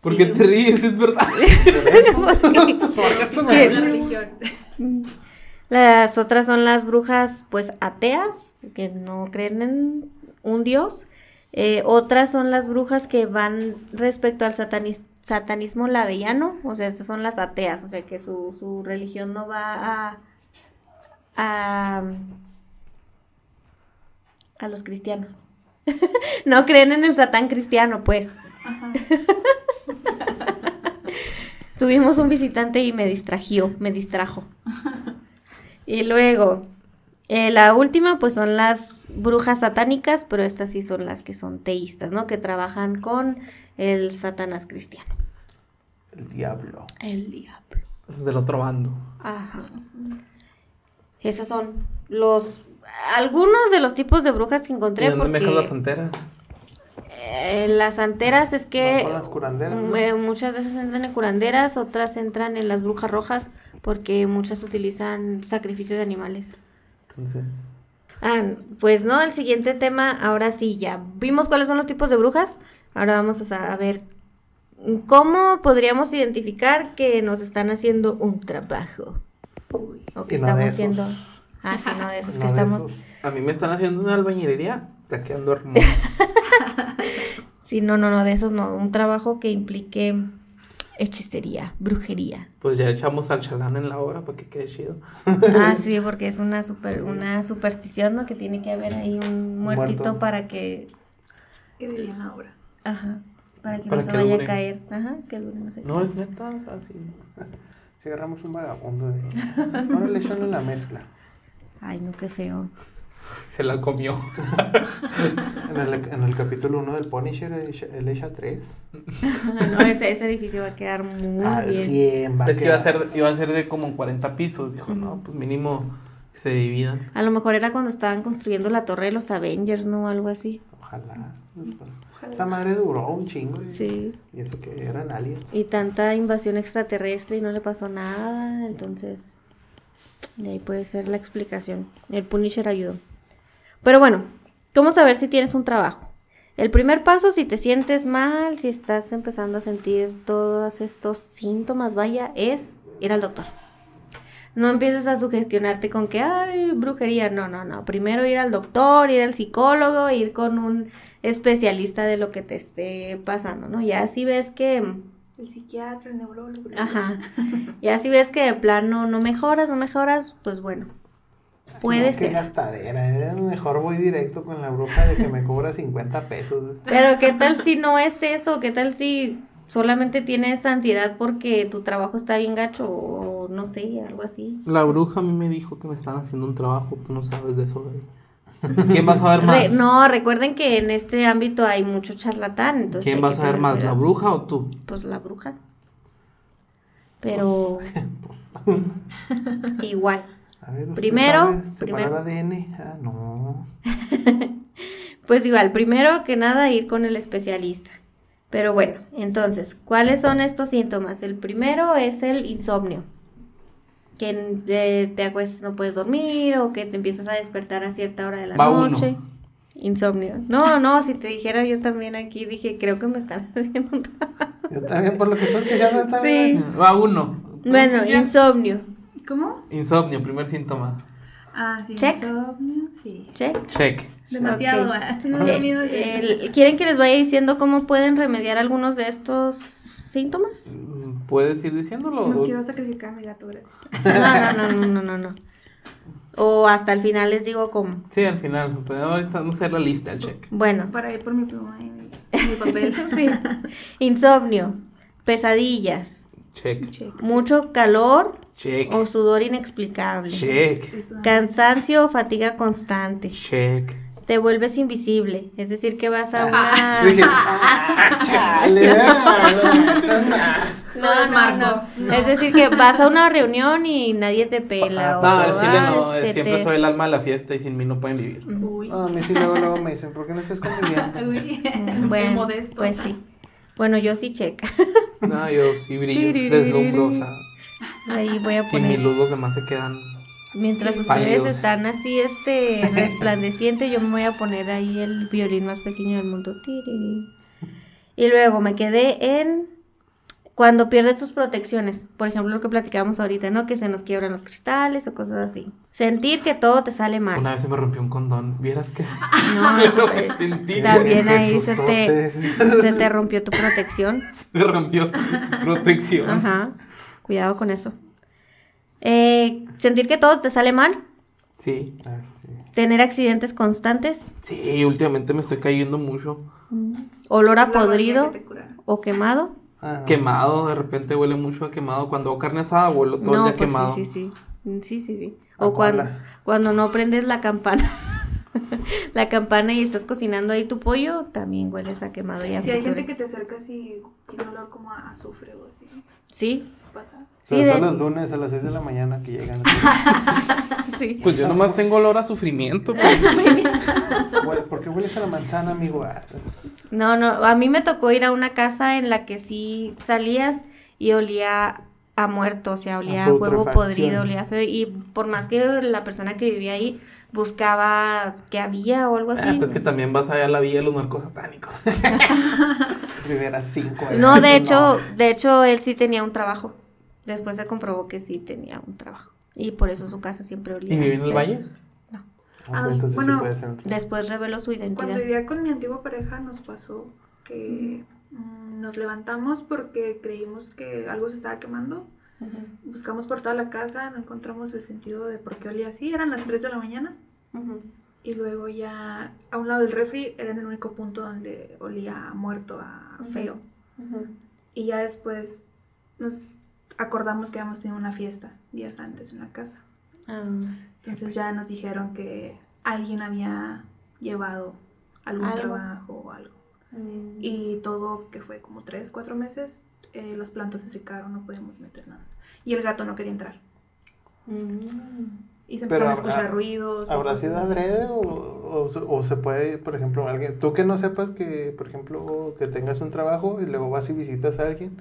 [SPEAKER 3] ¿Por qué
[SPEAKER 1] Sí.
[SPEAKER 3] te ríes? Es verdad.
[SPEAKER 1] Las otras son las brujas, pues, ateas, que no creen en un dios. Eh, otras son las brujas que van respecto al satanis- satanismo lavellano, o sea, estas son las ateas, o sea, que su, su religión no va a, a, a los cristianos. no creen en el satán cristiano, pues.
[SPEAKER 4] Ajá.
[SPEAKER 1] Tuvimos un visitante y me distrajo, me distrajo. Y luego, eh, la última, pues son las brujas satánicas, pero estas sí son las que son teístas, ¿no? Que trabajan con el Satanás cristiano.
[SPEAKER 2] El diablo.
[SPEAKER 1] El diablo.
[SPEAKER 3] Es del otro bando.
[SPEAKER 1] Ajá. Esos son los algunos de los tipos de brujas que
[SPEAKER 3] ¿Y
[SPEAKER 1] encontré
[SPEAKER 3] dónde me dejas las
[SPEAKER 1] porque
[SPEAKER 3] anteras?
[SPEAKER 1] eh, las anteras es que
[SPEAKER 2] No, las curanderas, ¿no?
[SPEAKER 1] mm, eh, muchas esas entran en curanderas, otras entran en las brujas rojas porque muchas utilizan sacrificios de animales.
[SPEAKER 3] Entonces,
[SPEAKER 1] Ah, pues no, el siguiente tema, ahora sí, ya vimos cuáles son los tipos de brujas. Ahora vamos a ver cómo podríamos identificar que nos están haciendo un trabajo.
[SPEAKER 4] Uy.
[SPEAKER 1] O que
[SPEAKER 2] no
[SPEAKER 1] estamos haciendo. Ah, sí, no de esos
[SPEAKER 2] No
[SPEAKER 1] que
[SPEAKER 2] de
[SPEAKER 1] estamos.
[SPEAKER 2] esos.
[SPEAKER 3] a mí me están haciendo una albañilería. Está quedando hermoso.
[SPEAKER 1] Sí, no, no, no, de esos no. Un trabajo que implique hechicería, brujería.
[SPEAKER 3] Pues ya echamos al chalán en la obra para que quede chido.
[SPEAKER 1] Ah, sí, porque es una super, una superstición, ¿no? Que tiene que haber ahí un muertito
[SPEAKER 2] Muerto.
[SPEAKER 1] para que,
[SPEAKER 4] ¿Qué diría en la obra?
[SPEAKER 1] Ajá, para que
[SPEAKER 3] Para
[SPEAKER 1] no se vaya
[SPEAKER 3] dure.
[SPEAKER 1] a caer. Ajá, que dure, no sé.
[SPEAKER 3] No, es neta, o sea, sí.
[SPEAKER 2] Si agarramos un vagabundo de. Ahora le echan en la mezcla.
[SPEAKER 1] Ay, no, qué feo.
[SPEAKER 3] Se la comió.
[SPEAKER 2] En el, en el capítulo 1 del Punisher, él echa- él echa 3.
[SPEAKER 1] no, ese, ese edificio va a quedar muy
[SPEAKER 2] Al
[SPEAKER 1] bien.
[SPEAKER 2] 100 va
[SPEAKER 3] Es que iba a
[SPEAKER 2] quedar.
[SPEAKER 3] ser, iba a ser de como 40 pisos. Dijo, no, pues mínimo que se dividan.
[SPEAKER 1] A lo mejor era cuando estaban construyendo la torre de los Avengers, ¿no? Algo así.
[SPEAKER 2] Ojalá. Esa madre duró un chingo. Y,
[SPEAKER 1] Sí.
[SPEAKER 2] y eso que eran aliens.
[SPEAKER 1] Y tanta invasión extraterrestre y no le pasó nada, entonces de ahí puede ser la explicación. El Punisher ayudó. Pero bueno, ¿cómo saber si tienes un trabajo? El primer paso, si te sientes mal, si estás empezando a sentir todos estos síntomas, vaya, es ir al doctor. No empieces a sugestionarte con que, ay, brujería. No, no, no. Primero ir al doctor, ir al psicólogo, ir con un especialista de lo que te esté pasando, ¿no? Ya si ves que...
[SPEAKER 4] El psiquiatra, el neurólogo.
[SPEAKER 1] Ajá. Ya si ves que de plano no mejoras, no mejoras, pues bueno. Puede
[SPEAKER 2] No,
[SPEAKER 1] ser.
[SPEAKER 2] Qué gastadera, eh, mejor voy directo con la bruja de que me cobra 50 pesos.
[SPEAKER 1] Pero qué tal si no es eso, qué tal si solamente tienes ansiedad porque tu trabajo está bien gacho o no sé, algo así.
[SPEAKER 3] La bruja a mí me dijo que me están haciendo un trabajo, tú no sabes de eso. güey. ¿Quién va a saber más?
[SPEAKER 1] Re- no, recuerden que en este ámbito hay mucho charlatán, entonces
[SPEAKER 3] ¿Quién va a saber más, la bruja o tú?
[SPEAKER 1] Pues la bruja. Pero igual.
[SPEAKER 2] A ver, ¿usted
[SPEAKER 1] Primero, primero-
[SPEAKER 2] ADN? Ah, no.
[SPEAKER 1] Pues igual, primero que nada ir con el especialista. Pero bueno, entonces, ¿cuáles son estos síntomas? El primero es el insomnio. Que eh, te acuestas, no puedes dormir o que te empiezas a despertar a cierta hora de la
[SPEAKER 3] Va uno.
[SPEAKER 1] noche. Insomnio. No, no, si te dijera yo también aquí, dije, creo que me están haciendo un trabajo.
[SPEAKER 2] Yo también, por lo que estás escuchando,
[SPEAKER 1] Sí.
[SPEAKER 2] también.
[SPEAKER 3] Va uno.
[SPEAKER 1] Bueno,
[SPEAKER 3] Ya.
[SPEAKER 1] insomnio.
[SPEAKER 4] ¿Cómo?
[SPEAKER 3] Insomnio, primer síntoma.
[SPEAKER 4] Ah, sí.
[SPEAKER 1] Check.
[SPEAKER 4] Insomnio, sí.
[SPEAKER 1] Check.
[SPEAKER 3] Check.
[SPEAKER 4] Demasiado.
[SPEAKER 1] Ok.
[SPEAKER 4] ah, No he dormido, sí.
[SPEAKER 1] El- ¿Quieren que les vaya diciendo cómo pueden remediar algunos de estos síntomas?
[SPEAKER 3] ¿Puedes ir diciéndolo?
[SPEAKER 4] No
[SPEAKER 3] O-
[SPEAKER 4] quiero sacrificar a mi gato, gracias.
[SPEAKER 1] No, no, no, no, no, no, no. O hasta el final les digo cómo.
[SPEAKER 3] Sí, al final. Pero ahorita no sé la lista, el check.
[SPEAKER 1] Bueno,
[SPEAKER 4] Para ir por mi pluma y mi, mi papel.
[SPEAKER 1] sí. Insomnio, pesadillas,
[SPEAKER 3] Check.
[SPEAKER 4] Check.
[SPEAKER 1] mucho calor
[SPEAKER 3] Check.
[SPEAKER 1] o sudor inexplicable,
[SPEAKER 3] Check.
[SPEAKER 1] Cansancio o fatiga constante,
[SPEAKER 3] Check.
[SPEAKER 1] Te vuelves invisible, es decir que vas a una...
[SPEAKER 3] Dije,
[SPEAKER 2] Chale, ah,
[SPEAKER 1] No,
[SPEAKER 4] No,
[SPEAKER 1] no,
[SPEAKER 4] Marco,
[SPEAKER 1] no. Es decir que vas a una reunión y nadie te pela. o,
[SPEAKER 3] no, al chile
[SPEAKER 1] ah,
[SPEAKER 3] no. Siempre
[SPEAKER 1] te-
[SPEAKER 3] soy el alma de la fiesta y sin mí no pueden vivir.
[SPEAKER 4] Uy.
[SPEAKER 2] no, a mí sí luego, luego me dicen, ¿por qué no estás conviviendo?
[SPEAKER 4] Uy. El
[SPEAKER 1] Bueno,
[SPEAKER 4] modesto.
[SPEAKER 1] pues sí. Bueno, yo sí checa.
[SPEAKER 3] No, yo sí brillo, deslumbro, o sea,
[SPEAKER 1] Ahí voy a
[SPEAKER 3] sin mi
[SPEAKER 1] poner.
[SPEAKER 3] luz los demás se quedan.
[SPEAKER 1] Mientras
[SPEAKER 3] Sí,
[SPEAKER 1] ustedes están así, este, resplandeciente, yo me voy a poner ahí el violín más pequeño del mundo. Tiriri. Y luego me quedé en cuando pierdes tus protecciones. Por ejemplo, lo que platicábamos ahorita, ¿no? Que se nos quiebran los cristales o cosas así. Sentir que todo te sale mal.
[SPEAKER 3] Una vez se me rompió un condón. ¿Vieras que?
[SPEAKER 1] No,
[SPEAKER 3] Lo
[SPEAKER 1] eso
[SPEAKER 3] que
[SPEAKER 1] es-
[SPEAKER 3] sentí.
[SPEAKER 1] También ahí se te, se te rompió tu protección.
[SPEAKER 3] Me rompió protección.
[SPEAKER 1] Ajá. Cuidado con eso. Eh, sentir que todo te sale mal.
[SPEAKER 3] Sí.
[SPEAKER 2] Ah, sí.
[SPEAKER 1] Tener accidentes constantes.
[SPEAKER 3] Sí, últimamente me estoy cayendo mucho.
[SPEAKER 1] Olor
[SPEAKER 4] Es
[SPEAKER 1] a podrido
[SPEAKER 4] que
[SPEAKER 1] o quemado.
[SPEAKER 2] Ah, no.
[SPEAKER 3] Quemado, de repente huele mucho a quemado. Cuando hago carne asada, huelo todo el día
[SPEAKER 1] pues
[SPEAKER 3] quemado.
[SPEAKER 1] sí, sí, sí. Sí, sí, sí.
[SPEAKER 2] A
[SPEAKER 1] O cuando, cuando no prendes la campana. la campana y estás cocinando ahí tu pollo, también hueles a quemado y a
[SPEAKER 4] Si hay gente que te acercas y tiene olor como a azufre o así.
[SPEAKER 1] Sí,
[SPEAKER 4] ¿Se pasa?
[SPEAKER 1] sí, de-
[SPEAKER 2] lunes a las 6 de la mañana que llegan.
[SPEAKER 1] sí.
[SPEAKER 3] Pues yo nomás tengo olor a sufrimiento. Pues.
[SPEAKER 2] Huele- ¿Por qué hueles a la manzana, amigo? Ah,
[SPEAKER 1] No, no, a mí me tocó ir a una casa en la que sí salías y olía a muerto, o sea, olía
[SPEAKER 2] A
[SPEAKER 1] huevo podrido, olía feo. Y por más que la persona que vivía ahí buscaba que había o algo así.
[SPEAKER 3] Ah, pues que también vas allá a la villa de los narcos satánicos.
[SPEAKER 2] Rivera 5.
[SPEAKER 1] No, de hecho, de hecho, él sí tenía un trabajo. Después se comprobó que sí tenía un trabajo. Y por eso su casa siempre olía.
[SPEAKER 3] ¿Y vive en el valle?
[SPEAKER 4] Ah,
[SPEAKER 2] entonces
[SPEAKER 4] bueno,
[SPEAKER 2] sí puede ser.
[SPEAKER 1] Después reveló su identidad.
[SPEAKER 4] Cuando vivía con mi antigua pareja nos pasó que mm, nos levantamos porque creímos que algo se estaba quemando. Buscamos por toda la casa, no encontramos el sentido de por qué olía así. Eran las 3 de la mañana. Y luego ya a un lado del refri era el único punto donde olía a muerto, a feo. Y ya después nos acordamos que habíamos tenido una fiesta días antes en la casa.
[SPEAKER 1] Ah,
[SPEAKER 4] Entonces ya nos dijeron que alguien había llevado algún
[SPEAKER 1] Algo.
[SPEAKER 4] trabajo o algo.
[SPEAKER 1] mm.
[SPEAKER 4] Y todo, que fue como tres, cuatro meses, eh, las plantas se secaron, no podíamos meter nada. Y el gato no quería entrar.
[SPEAKER 1] Mm.
[SPEAKER 4] Y se empezaron a
[SPEAKER 2] habrá-
[SPEAKER 4] escuchar ruidos.
[SPEAKER 2] ¿Habrá sido adrede o, o, se- o se puede, por ejemplo, alguien, tú que no sepas que, por ejemplo, que tengas un trabajo y luego vas y visitas a alguien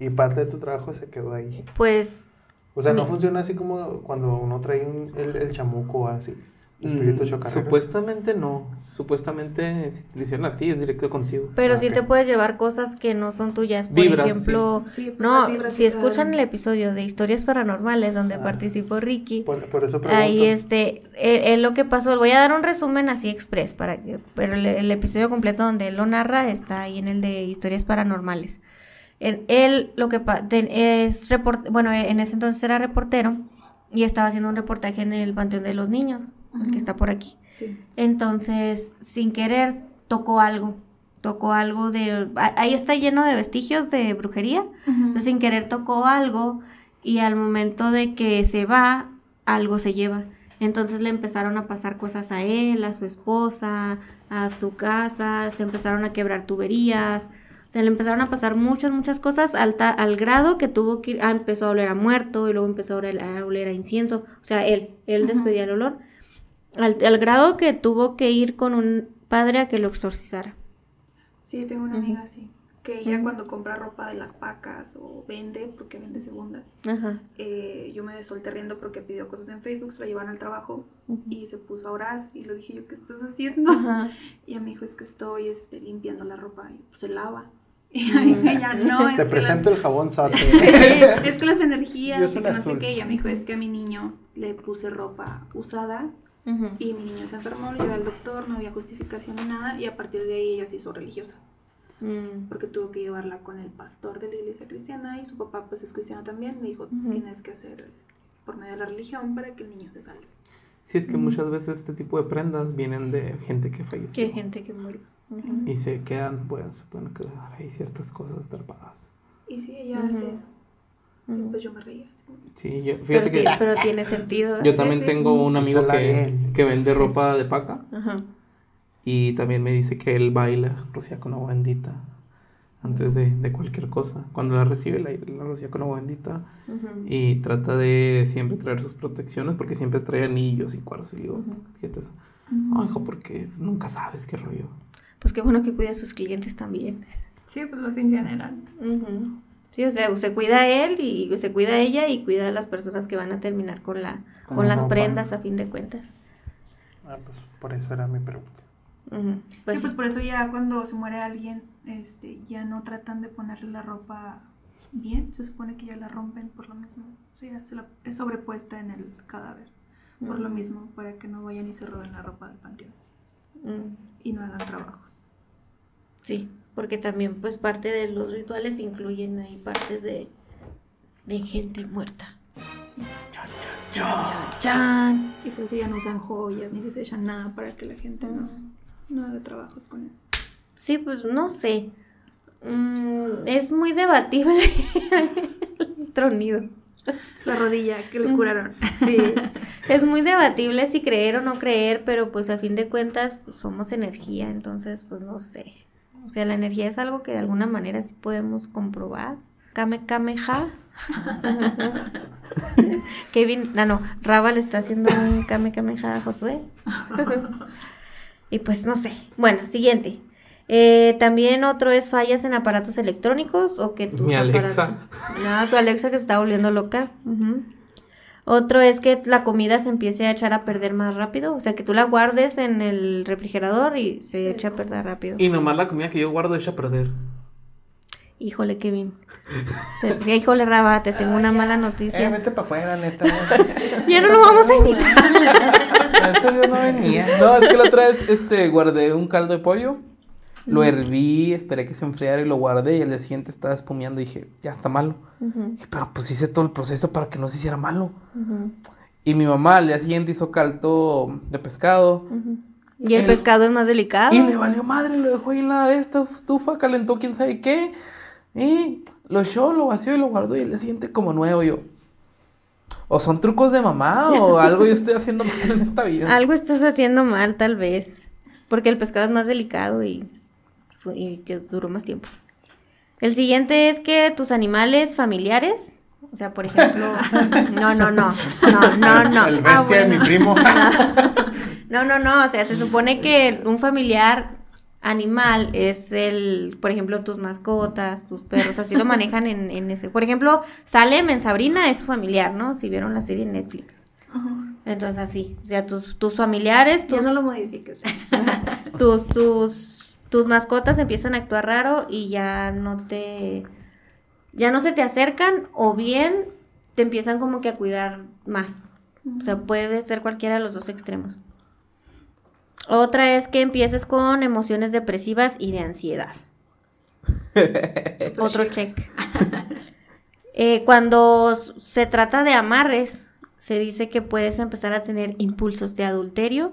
[SPEAKER 2] y parte de tu trabajo se quedó ahí?
[SPEAKER 1] Pues
[SPEAKER 2] O sea, no
[SPEAKER 1] Mi-
[SPEAKER 2] funciona así como cuando uno trae un- el, el chamuco así. Espíritu
[SPEAKER 3] Mm, supuestamente no. Supuestamente si te lo hicieron a ti es directo contigo.
[SPEAKER 1] Pero sí
[SPEAKER 2] Ok.
[SPEAKER 1] te puedes llevar cosas que no son tuyas. Por
[SPEAKER 3] Vibras,
[SPEAKER 1] ejemplo,
[SPEAKER 4] sí. Sí, pues
[SPEAKER 1] no, si escuchan el episodio de historias paranormales donde
[SPEAKER 2] Ah.
[SPEAKER 1] participó Ricky,
[SPEAKER 2] Por, por eso pregunto.
[SPEAKER 1] ahí este, él, él lo que pasó, voy a dar un resumen así express para que, pero el, el episodio completo donde él lo narra está ahí en el de historias paranormales. Él lo que es report, bueno, en ese entonces era reportero y estaba haciendo un reportaje en el Panteón de los Niños, el que está por aquí.
[SPEAKER 4] Sí.
[SPEAKER 1] Entonces, sin querer, tocó algo. Tocó algo de... Ahí está lleno de vestigios de brujería. Entonces, sin querer, tocó algo y al momento de que se va, algo se lleva. Entonces le empezaron a pasar cosas a él, a su esposa, a su casa, se empezaron a quebrar tuberías, se le empezaron a pasar muchas, muchas cosas al, ta- al grado que tuvo que ir, ah, empezó a oler a muerto y luego empezó a oler a, oler a incienso, o sea, él, él despedía el olor, al, al grado que tuvo que ir con un padre a que lo exorcizara.
[SPEAKER 4] Sí, tengo una amiga así. Que ella cuando compra ropa de las pacas o vende, porque vende segundas,
[SPEAKER 1] Ajá.
[SPEAKER 4] eh, yo me solté riendo porque pidió cosas en Facebook, se la llevan al trabajo y se puso a orar. Y le dije yo, ¿qué estás haciendo?
[SPEAKER 1] Ajá.
[SPEAKER 4] Y ella me dijo, es que estoy este, limpiando la ropa y pues, se lava. Y ella, no, es
[SPEAKER 2] Te
[SPEAKER 4] que
[SPEAKER 2] presento
[SPEAKER 4] las...
[SPEAKER 2] el jabón Sate.
[SPEAKER 4] es que las energías, y que no sé qué. Ella me dijo, es que a mi niño le puse ropa usada
[SPEAKER 1] Ujú.
[SPEAKER 4] y mi niño se enfermó, lo llevé al doctor, no había justificación ni nada. Y a partir de ahí ella se hizo religiosa.
[SPEAKER 1] Mm.
[SPEAKER 4] porque tuvo que llevarla con el pastor de la iglesia cristiana y su papá pues es cristiano también. Me dijo,
[SPEAKER 1] Ujú.
[SPEAKER 4] tienes que hacer este, por medio de la religión para que el niño se salve.
[SPEAKER 3] Sí, es que muchas veces este tipo de prendas vienen de gente que falleció.
[SPEAKER 1] Qué gente que murió. Ujú.
[SPEAKER 3] Y se quedan, pues, se pueden quedar ahí ciertas cosas atrapadas.
[SPEAKER 4] Y sí, ella
[SPEAKER 1] Ujú.
[SPEAKER 4] hace eso. Y pues yo me reía. así
[SPEAKER 3] Sí, yo,
[SPEAKER 1] Pero,
[SPEAKER 3] fíjate que
[SPEAKER 1] ti- pero tiene sentido.
[SPEAKER 3] yo también
[SPEAKER 4] sí.
[SPEAKER 3] tengo un amigo que, que vende ropa de paca
[SPEAKER 1] Ajá.
[SPEAKER 3] y también me dice que él baila, rocía con agua bendita antes de, de cualquier cosa. Cuando la recibe, la, la rocía con agua bendita y trata de siempre traer sus protecciones porque siempre trae anillos y cuarzos. Y digo,
[SPEAKER 1] Ujú.
[SPEAKER 3] ¿qué te hace? No, hijo, porque nunca sabes qué rollo.
[SPEAKER 1] Pues qué bueno que cuida a sus clientes también.
[SPEAKER 4] Sí, pues lo hace en general.
[SPEAKER 1] Sí, o sea, se cuida a él y se cuida a ella y cuida a las personas que van a terminar con la
[SPEAKER 2] Con
[SPEAKER 1] con
[SPEAKER 2] la
[SPEAKER 1] las
[SPEAKER 2] ropa.
[SPEAKER 1] prendas a fin de cuentas.
[SPEAKER 2] Ah, pues por eso era mi pregunta.
[SPEAKER 1] Pues
[SPEAKER 4] sí, pues por eso ya cuando se muere alguien, este, ya no tratan de ponerle la ropa bien. Se supone que ya la rompen por lo mismo. O sea, ya se la, es sobrepuesta en el cadáver. Por lo mismo, para que no vayan y se roben la ropa del panteón. Y no hagan trabajos.
[SPEAKER 1] Sí, porque también pues parte de los rituales incluyen ahí partes de, de gente muerta. Chan, chan, chan.
[SPEAKER 4] Y pues ya no usan joyas ni les echan nada para que la gente no, no haga trabajos con eso.
[SPEAKER 1] Sí, pues no sé. Mm, es muy debatible el tronido.
[SPEAKER 4] La rodilla que le curaron.
[SPEAKER 1] Sí, es muy debatible si creer o no creer, pero pues a fin de cuentas pues, somos energía, entonces pues no sé. O sea, la energía es algo que de alguna manera sí podemos comprobar. Kame Kameha. Kevin, no, no, Raba le está haciendo un Kame Kameha a Josué. y pues no sé. Bueno, siguiente. Eh, también otro es fallas en aparatos electrónicos o que tus
[SPEAKER 3] Mi Alexa.
[SPEAKER 1] aparatos- No, tu Alexa que se está volviendo loca. Ujú. Otro es que la comida se empiece a echar a perder más rápido, o sea, que tú la guardes en el refrigerador y se
[SPEAKER 4] Sí,
[SPEAKER 1] echa a perder rápido.
[SPEAKER 3] Y nomás la comida que yo guardo echa a perder.
[SPEAKER 1] Híjole, Kevin. Te- híjole, Raba, te tengo una mala
[SPEAKER 2] Eh,
[SPEAKER 1] noticia.
[SPEAKER 2] vete para afuera, neta.
[SPEAKER 1] Ya no lo vamos a invitar.
[SPEAKER 2] Eso yo no venía.
[SPEAKER 3] No, es que la otra vez este, guardé un caldo de pollo, lo herví, esperé que se enfriara y lo guardé y al día siguiente estaba espumeando y dije, ya está malo. Dije, pero pues hice todo el proceso para que no se hiciera malo. Y mi mamá al día siguiente hizo caldo de pescado.
[SPEAKER 1] Y el
[SPEAKER 3] El-
[SPEAKER 1] pescado es más delicado.
[SPEAKER 3] Y le valió madre, lo dejó ahí en la de esta estufa, calentó quién sabe qué. Y lo echó, lo vació y lo guardó y al día siguiente como nuevo yo. O son trucos de mamá o algo yo estoy haciendo mal en esta vida.
[SPEAKER 1] Algo estás haciendo mal, tal vez. Porque el pescado es más delicado y, y que duró más tiempo. El siguiente es que tus animales familiares, o sea, por ejemplo, no, no, no, no, no, no.
[SPEAKER 2] El
[SPEAKER 1] Ah,
[SPEAKER 2] bestia de mi
[SPEAKER 1] bueno.
[SPEAKER 2] primo.
[SPEAKER 1] No, no, no, o sea, se supone que un familiar animal es el, por ejemplo, tus mascotas, tus perros, así lo manejan en, en ese. Por ejemplo, Salem en Sabrina es su familiar, ¿no? Si vieron la serie en Netflix. Entonces así, o sea, tus, tus familiares,
[SPEAKER 4] Ya
[SPEAKER 1] tus,
[SPEAKER 4] no lo modifiques.
[SPEAKER 1] tus, tus, tus mascotas empiezan a actuar raro y ya no te, ya no se te acercan o bien te empiezan como que a cuidar más. O sea, puede ser cualquiera de los dos extremos. Otra es que empieces con emociones depresivas y de ansiedad. Otro check. Eh, cuando se trata de amarres, se dice que puedes empezar a tener impulsos de adulterio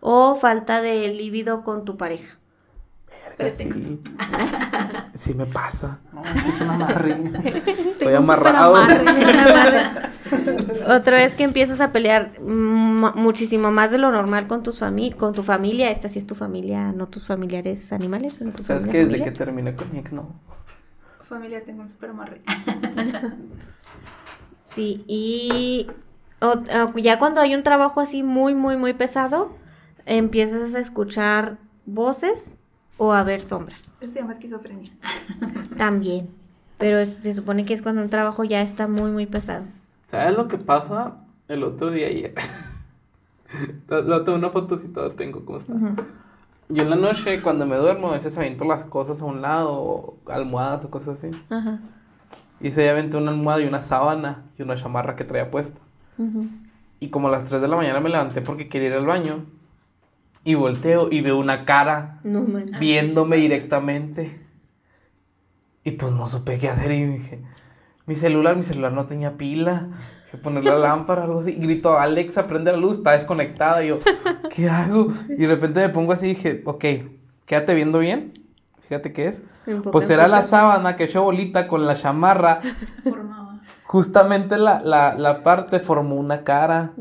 [SPEAKER 1] o falta de líbido con tu pareja.
[SPEAKER 4] Pretexto.
[SPEAKER 3] Sí, sí me pasa.
[SPEAKER 2] No, es una amarre.
[SPEAKER 3] Estoy amarrado.
[SPEAKER 1] Otro es que empiezas a pelear mm, muchísimo más de lo normal con, tus fami con tu familia. Esta sí es tu familia, no tus familiares animales. tu
[SPEAKER 3] ¿Sabes
[SPEAKER 1] familia,
[SPEAKER 3] que Desde que
[SPEAKER 1] familia.
[SPEAKER 3] terminé con mi ex, no.
[SPEAKER 4] Familia, tengo un super amarre.
[SPEAKER 1] Sí, y o- o ya cuando hay un trabajo así muy, muy, muy pesado, empiezas a escuchar voces o a ver sombras.
[SPEAKER 4] Eso se llama esquizofrenia.
[SPEAKER 1] También. Pero es- se supone que es cuando un trabajo ya está muy, muy pesado.
[SPEAKER 3] ¿Sabes lo que pasa el otro día ayer? Lo tengo una fotocita, lo tengo, ¿cómo está? Yo en la noche, cuando me duermo, a veces aviento las cosas a un lado, o almohadas o cosas así.
[SPEAKER 1] Ajá.
[SPEAKER 3] Y se aventé una almohada y una sábana y una chamarra que traía puesta.
[SPEAKER 1] Ujú.
[SPEAKER 3] Y como a las 3 de la mañana me levanté porque quería ir al baño. Y volteo y veo una cara
[SPEAKER 1] No
[SPEAKER 3] viéndome directamente. Y pues no supe qué hacer y dije, mi celular, mi celular no tenía pila. Dije, poner la lámpara, algo así. Y grito, Alexa, prende la luz, está desconectada. Y yo, ¿qué hago? Y de repente me pongo así y dije, ok, quédate viendo bien. Fíjate qué es. Pues era la sábana que echó bolita con la chamarra.
[SPEAKER 4] Formaba.
[SPEAKER 3] Justamente la, la, la parte formó una cara.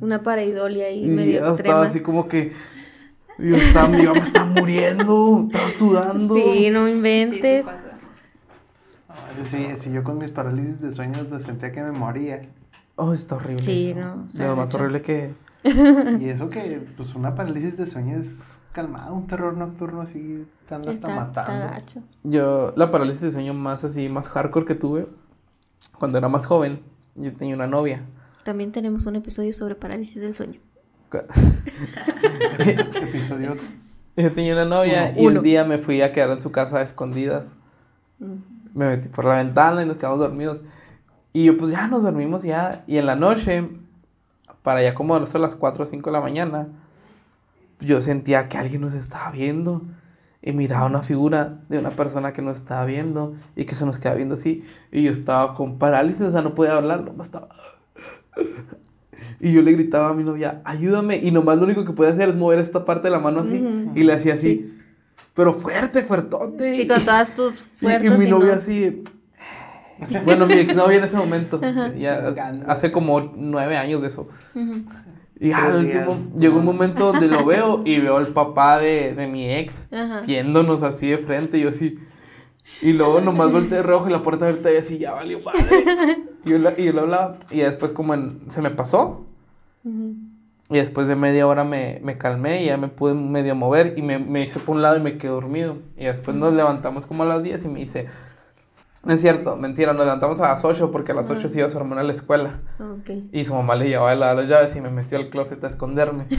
[SPEAKER 1] Una pareidolia ahí
[SPEAKER 3] Y
[SPEAKER 1] medio extrema.
[SPEAKER 3] estaba así como que. Yo estaba, mi mamá está muriendo, estaba sudando.
[SPEAKER 1] Sí, no
[SPEAKER 4] Sí, sí
[SPEAKER 1] inventes.
[SPEAKER 4] pasa.
[SPEAKER 2] Ay, Sí, sí, yo con mis parálisis de sueños sentía que me moría.
[SPEAKER 3] Oh, está horrible.
[SPEAKER 1] Sí,
[SPEAKER 3] eso.
[SPEAKER 1] no,
[SPEAKER 3] lo más horrible que.
[SPEAKER 2] Y eso que, pues, una parálisis de sueño es calmado, un terror nocturno así, te anda hasta
[SPEAKER 1] está
[SPEAKER 2] matando.
[SPEAKER 3] Yo, la parálisis de sueño más así, más hardcore que tuve, cuando era más joven, yo tenía una novia.
[SPEAKER 1] También tenemos un episodio sobre parálisis del sueño.
[SPEAKER 2] Episodio.
[SPEAKER 3] Yo tenía una novia
[SPEAKER 1] Uno,
[SPEAKER 3] y
[SPEAKER 1] uno.
[SPEAKER 3] un día me fui a quedar en su casa a escondidas.
[SPEAKER 1] Mm.
[SPEAKER 3] Me metí por la ventana y nos quedamos dormidos. Y yo, pues ya nos dormimos ya. Y en la noche, para ya como a las 4 o 5 de la mañana, yo sentía que alguien nos estaba viendo. Y miraba una figura de una persona que nos estaba viendo y que se nos quedaba viendo así. Y yo estaba con parálisis, o sea, no podía hablar, nomás estaba. Y yo le gritaba a mi novia, ayúdame. Y nomás lo único que podía hacer es mover esta parte de la mano así. Y le hacía así. Pero fuerte, fuertote.
[SPEAKER 1] Sí, con todas tus
[SPEAKER 3] Y-
[SPEAKER 1] fuerzas.
[SPEAKER 3] Y, mi
[SPEAKER 1] y
[SPEAKER 3] novia
[SPEAKER 1] no-
[SPEAKER 3] así. Bueno, mi exnovia en ese momento. Ya hace como nueve años de eso.
[SPEAKER 1] Ujú.
[SPEAKER 3] Y al último
[SPEAKER 2] días.
[SPEAKER 3] llegó un momento donde lo veo y veo al papá de, de mi ex
[SPEAKER 1] Ajá.
[SPEAKER 3] viéndonos así de frente. Y yo así. Y luego nomás volteé de rojo y la puerta abierta y así, ya valió madre. Y yo, la- y yo le hablaba. Y después, como en, se me pasó. Y después de media hora me, me calmé y ya me pude medio mover y me, me hice por un lado y me quedé dormido. Y después nos levantamos como a las 10 y me dice, no es cierto, mentira, nos levantamos a las 8 porque a las 8 se iba su hermana a la escuela.
[SPEAKER 1] Ok.
[SPEAKER 3] Y su mamá le llevaba la- las llaves y me metió al closet a esconderme.